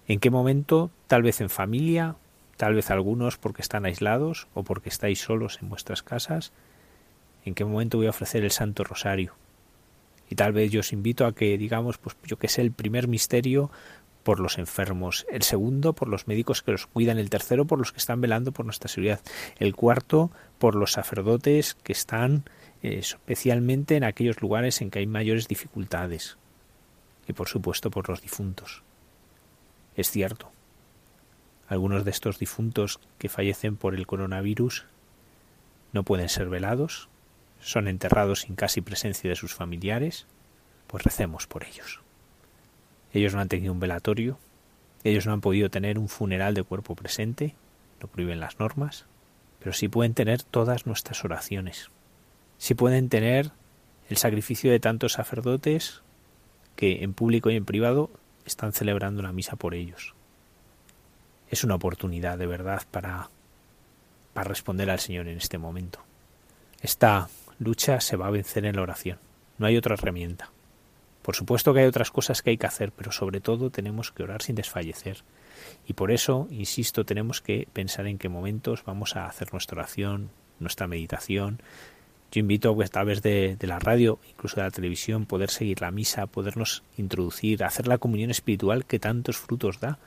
En qué momento, tal vez en familia, tal vez algunos porque están aislados o porque estáis solos en vuestras casas, en qué momento voy a ofrecer el Santo Rosario, y tal vez yo os invito a que digamos, pues yo que sé, el primer misterio por los enfermos, el segundo por los médicos que los cuidan, el tercero por los que están velando por nuestra seguridad, el cuarto por los sacerdotes que están eh, especialmente en aquellos lugares en que hay mayores dificultades y por supuesto por los difuntos. Es cierto, algunos de estos difuntos que fallecen por el coronavirus no pueden ser velados, son enterrados sin casi presencia de sus familiares, pues recemos por ellos. Ellos no han tenido un velatorio, ellos no han podido tener un funeral de cuerpo presente, lo prohíben las normas, pero sí pueden tener todas nuestras oraciones. Sí pueden tener el sacrificio de tantos sacerdotes que en público y en privado están celebrando la misa por ellos. Es una oportunidad de verdad para, para responder al Señor en este momento. Esta lucha se va a vencer en la oración. No hay otra herramienta. Por supuesto que hay otras cosas que hay que hacer, pero sobre todo tenemos que orar sin desfallecer. Y por eso, insisto, tenemos que pensar en qué momentos vamos a hacer nuestra oración, nuestra meditación. Yo invito a través de, de la radio, incluso de la televisión, poder seguir la misa, podernos introducir, hacer la comunión espiritual que tantos frutos da.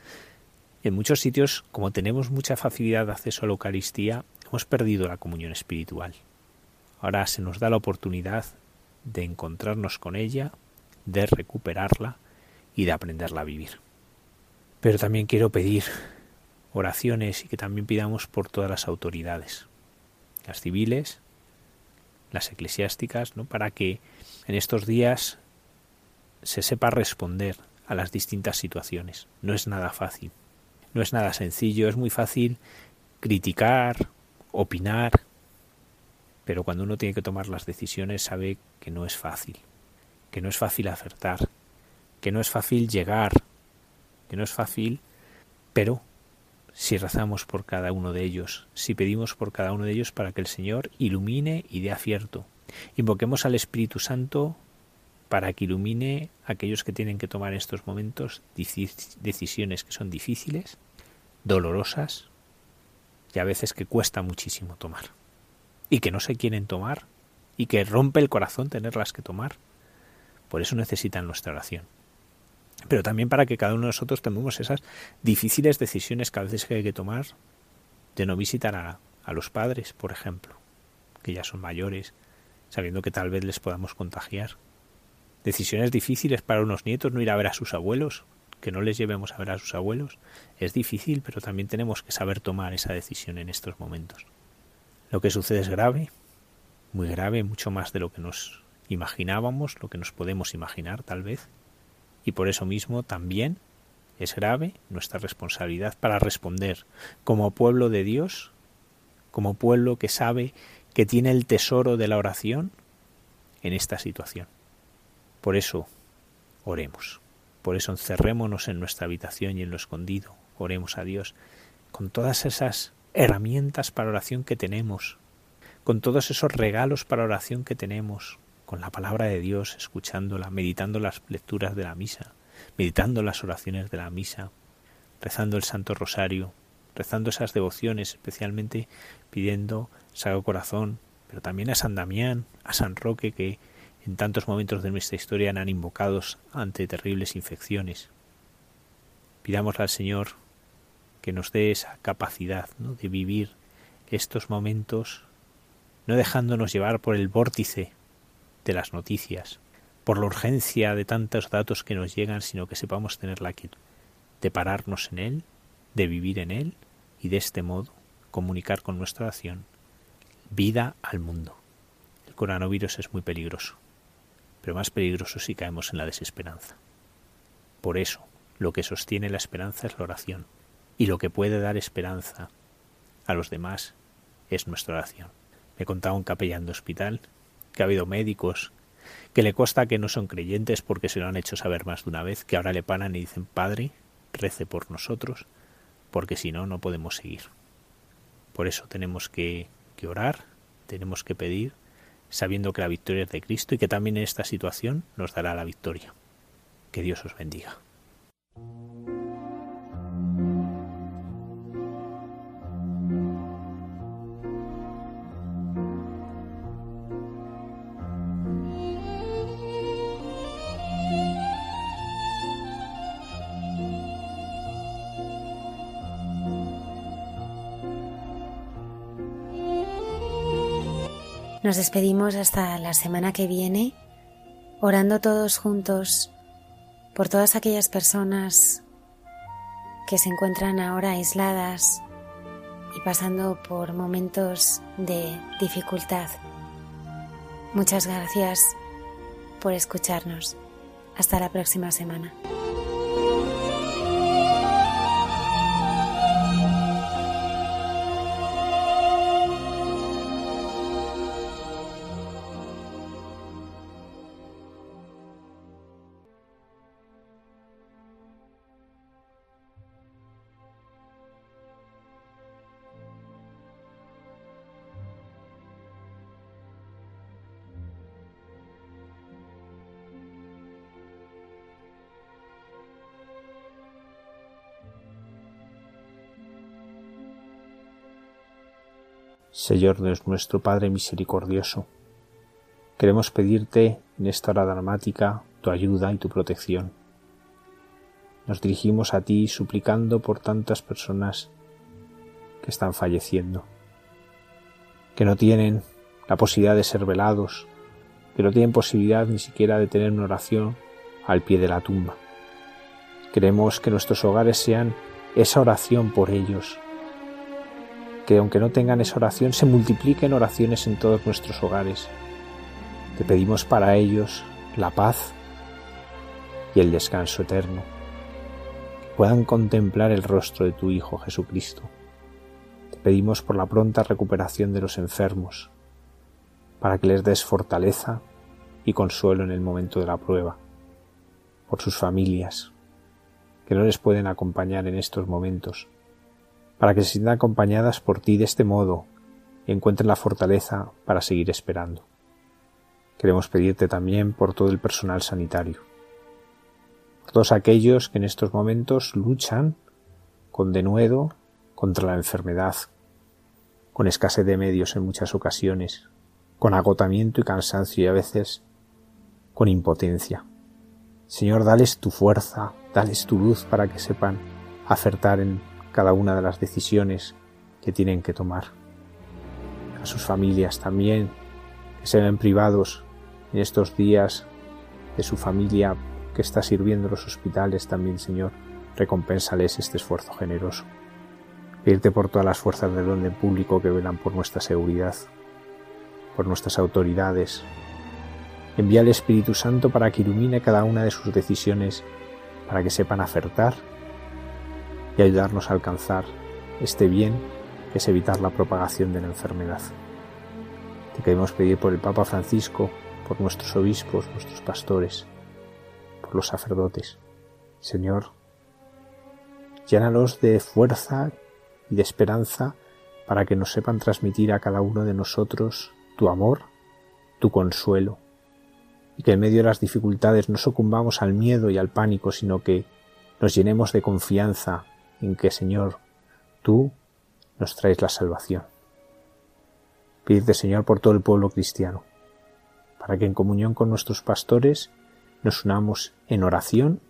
En muchos sitios, como tenemos mucha facilidad de acceso a la Eucaristía, hemos perdido la comunión espiritual. Ahora se nos da la oportunidad de encontrarnos con ella, de recuperarla y de aprenderla a vivir. Pero también quiero pedir oraciones y que también pidamos por todas las autoridades, las civiles, las eclesiásticas, ¿no? para que en estos días se sepa responder a las distintas situaciones. No es nada fácil, no es nada sencillo, es muy fácil criticar, opinar, pero cuando uno tiene que tomar las decisiones sabe que no es fácil que no es fácil acertar, que no es fácil llegar, que no es fácil, pero si rezamos por cada uno de ellos, si pedimos por cada uno de ellos para que el Señor ilumine y dé acierto, invoquemos al Espíritu Santo para que ilumine a aquellos que tienen que tomar en estos momentos decisiones que son difíciles, dolorosas y a veces que cuesta muchísimo tomar y que no se quieren tomar y que rompe el corazón tenerlas que tomar. Por eso necesitan nuestra oración. Pero también para que cada uno de nosotros tomemos esas difíciles decisiones que a veces hay que tomar de no visitar a, a los padres, por ejemplo, que ya son mayores, sabiendo que tal vez les podamos contagiar. Decisiones difíciles para unos nietos, no ir a ver a sus abuelos, que no les llevemos a ver a sus abuelos. Es difícil, pero también tenemos que saber tomar esa decisión en estos momentos. Lo que sucede es grave, muy grave, mucho más de lo que nos imaginábamos, lo que nos podemos imaginar tal vez, y por eso mismo también es grave nuestra responsabilidad para responder como pueblo de Dios, como pueblo que sabe que tiene el tesoro de la oración en esta situación. Por eso, oremos. Por eso encerrémonos en nuestra habitación y en lo escondido. Oremos a Dios con todas esas herramientas para oración que tenemos, con todos esos regalos para oración que tenemos, con la palabra de Dios, escuchándola, meditando las lecturas de la misa, meditando las oraciones de la misa, rezando el Santo Rosario, rezando esas devociones, especialmente pidiendo Sagrado Corazón, pero también a San Damián, a San Roque, que en tantos momentos de nuestra historia han invocados ante terribles infecciones. Pidamos al Señor que nos dé esa capacidad de vivir estos momentos, no dejándonos llevar por el vórtice de las noticias, por la urgencia de tantos datos que nos llegan, sino que sepamos tener la quietud de pararnos en él, de vivir en él y de este modo comunicar con nuestra acción vida al mundo. El coronavirus es muy peligroso, pero más peligroso si caemos en la desesperanza. Por eso, lo que sostiene la esperanza es la oración, y lo que puede dar esperanza a los demás es nuestra oración. Me contaba un capellán de hospital que ha habido médicos que le consta que no son creyentes porque se lo han hecho saber más de una vez, que ahora le paran y dicen, Padre, rece por nosotros, porque si no, no podemos seguir. Por eso tenemos que, que orar, tenemos que pedir, sabiendo que la victoria es de Cristo y que también en esta situación nos dará la victoria. Que Dios os bendiga. Nos despedimos hasta la semana que viene, orando todos juntos por todas aquellas personas que se encuentran ahora aisladas y pasando por momentos de dificultad. Muchas gracias por escucharnos. Hasta la próxima semana. Señor Dios nuestro Padre misericordioso, queremos pedirte en esta hora dramática tu ayuda y tu protección. Nos dirigimos a ti suplicando por tantas personas que están falleciendo, que no tienen la posibilidad de ser velados, que no tienen posibilidad ni siquiera de tener una oración al pie de la tumba. Queremos que nuestros hogares sean esa oración por ellos, que aunque no tengan esa oración, se multipliquen oraciones en todos nuestros hogares. Te pedimos para ellos la paz y el descanso eterno, que puedan contemplar el rostro de tu Hijo Jesucristo. Te pedimos por la pronta recuperación de los enfermos, para que les des fortaleza y consuelo en el momento de la prueba, por sus familias, que no les pueden acompañar en estos momentos, para que se sientan acompañadas por ti de este modo y encuentren la fortaleza para seguir esperando. Queremos pedirte también por todo el personal sanitario, por todos aquellos que en estos momentos luchan con denuedo contra la enfermedad, con escasez de medios en muchas ocasiones, con agotamiento y cansancio y a veces con impotencia. Señor, dales tu fuerza, dales tu luz para que sepan acertar en cada una de las decisiones que tienen que tomar. A sus familias también, que se ven privados en estos días de su familia que está sirviendo los hospitales también, Señor, recompénsales este esfuerzo generoso. Pedirte por todas las fuerzas del orden público que velan por nuestra seguridad, por nuestras autoridades. Envía al Espíritu Santo para que ilumine cada una de sus decisiones, para que sepan acertar ayudarnos a alcanzar este bien que es evitar la propagación de la enfermedad. Te queremos pedir por el Papa Francisco, por nuestros obispos, nuestros pastores, por los sacerdotes. Señor, llénalos de fuerza y de esperanza para que nos sepan transmitir a cada uno de nosotros tu amor, tu consuelo, y que en medio de las dificultades no sucumbamos al miedo y al pánico, sino que nos llenemos de confianza en que, Señor, tú nos traes la salvación. Pide, Señor, por todo el pueblo cristiano, para que en comunión con nuestros pastores nos unamos en oración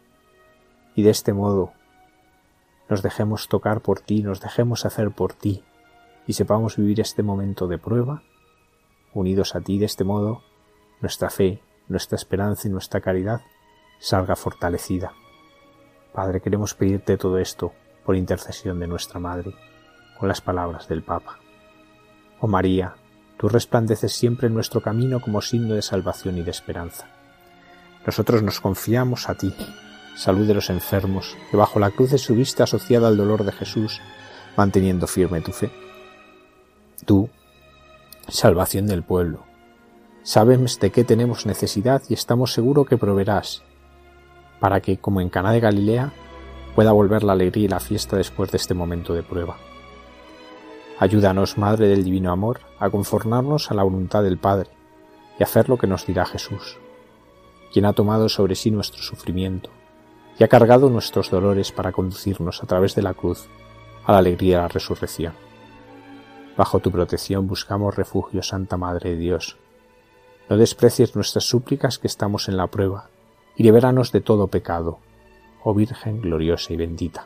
y de este modo nos dejemos tocar por ti, nos dejemos hacer por ti y sepamos vivir este momento de prueba, unidos a ti de este modo, nuestra fe, nuestra esperanza y nuestra caridad salga fortalecida. Padre, queremos pedirte todo esto por intercesión de nuestra Madre, con las palabras del Papa. Oh María, tú resplandeces siempre en nuestro camino como signo de salvación y de esperanza. Nosotros nos confiamos a ti, salud de los enfermos, que bajo la cruz de su vista asociada al dolor de Jesús, manteniendo firme tu fe. Tú, salvación del pueblo, sabes de qué tenemos necesidad y estamos seguros que proveerás, para que, como en Cana de Galilea, pueda volver la alegría y la fiesta después de este momento de prueba. Ayúdanos, Madre del Divino Amor, a conformarnos a la voluntad del Padre y hacer lo que nos dirá Jesús, quien ha tomado sobre sí nuestro sufrimiento y ha cargado nuestros dolores para conducirnos a través de la cruz a la alegría de la resurrección. Bajo tu protección buscamos refugio, Santa Madre de Dios. No desprecies nuestras súplicas que estamos en la prueba, y libéranos de todo pecado oh Virgen gloriosa y bendita.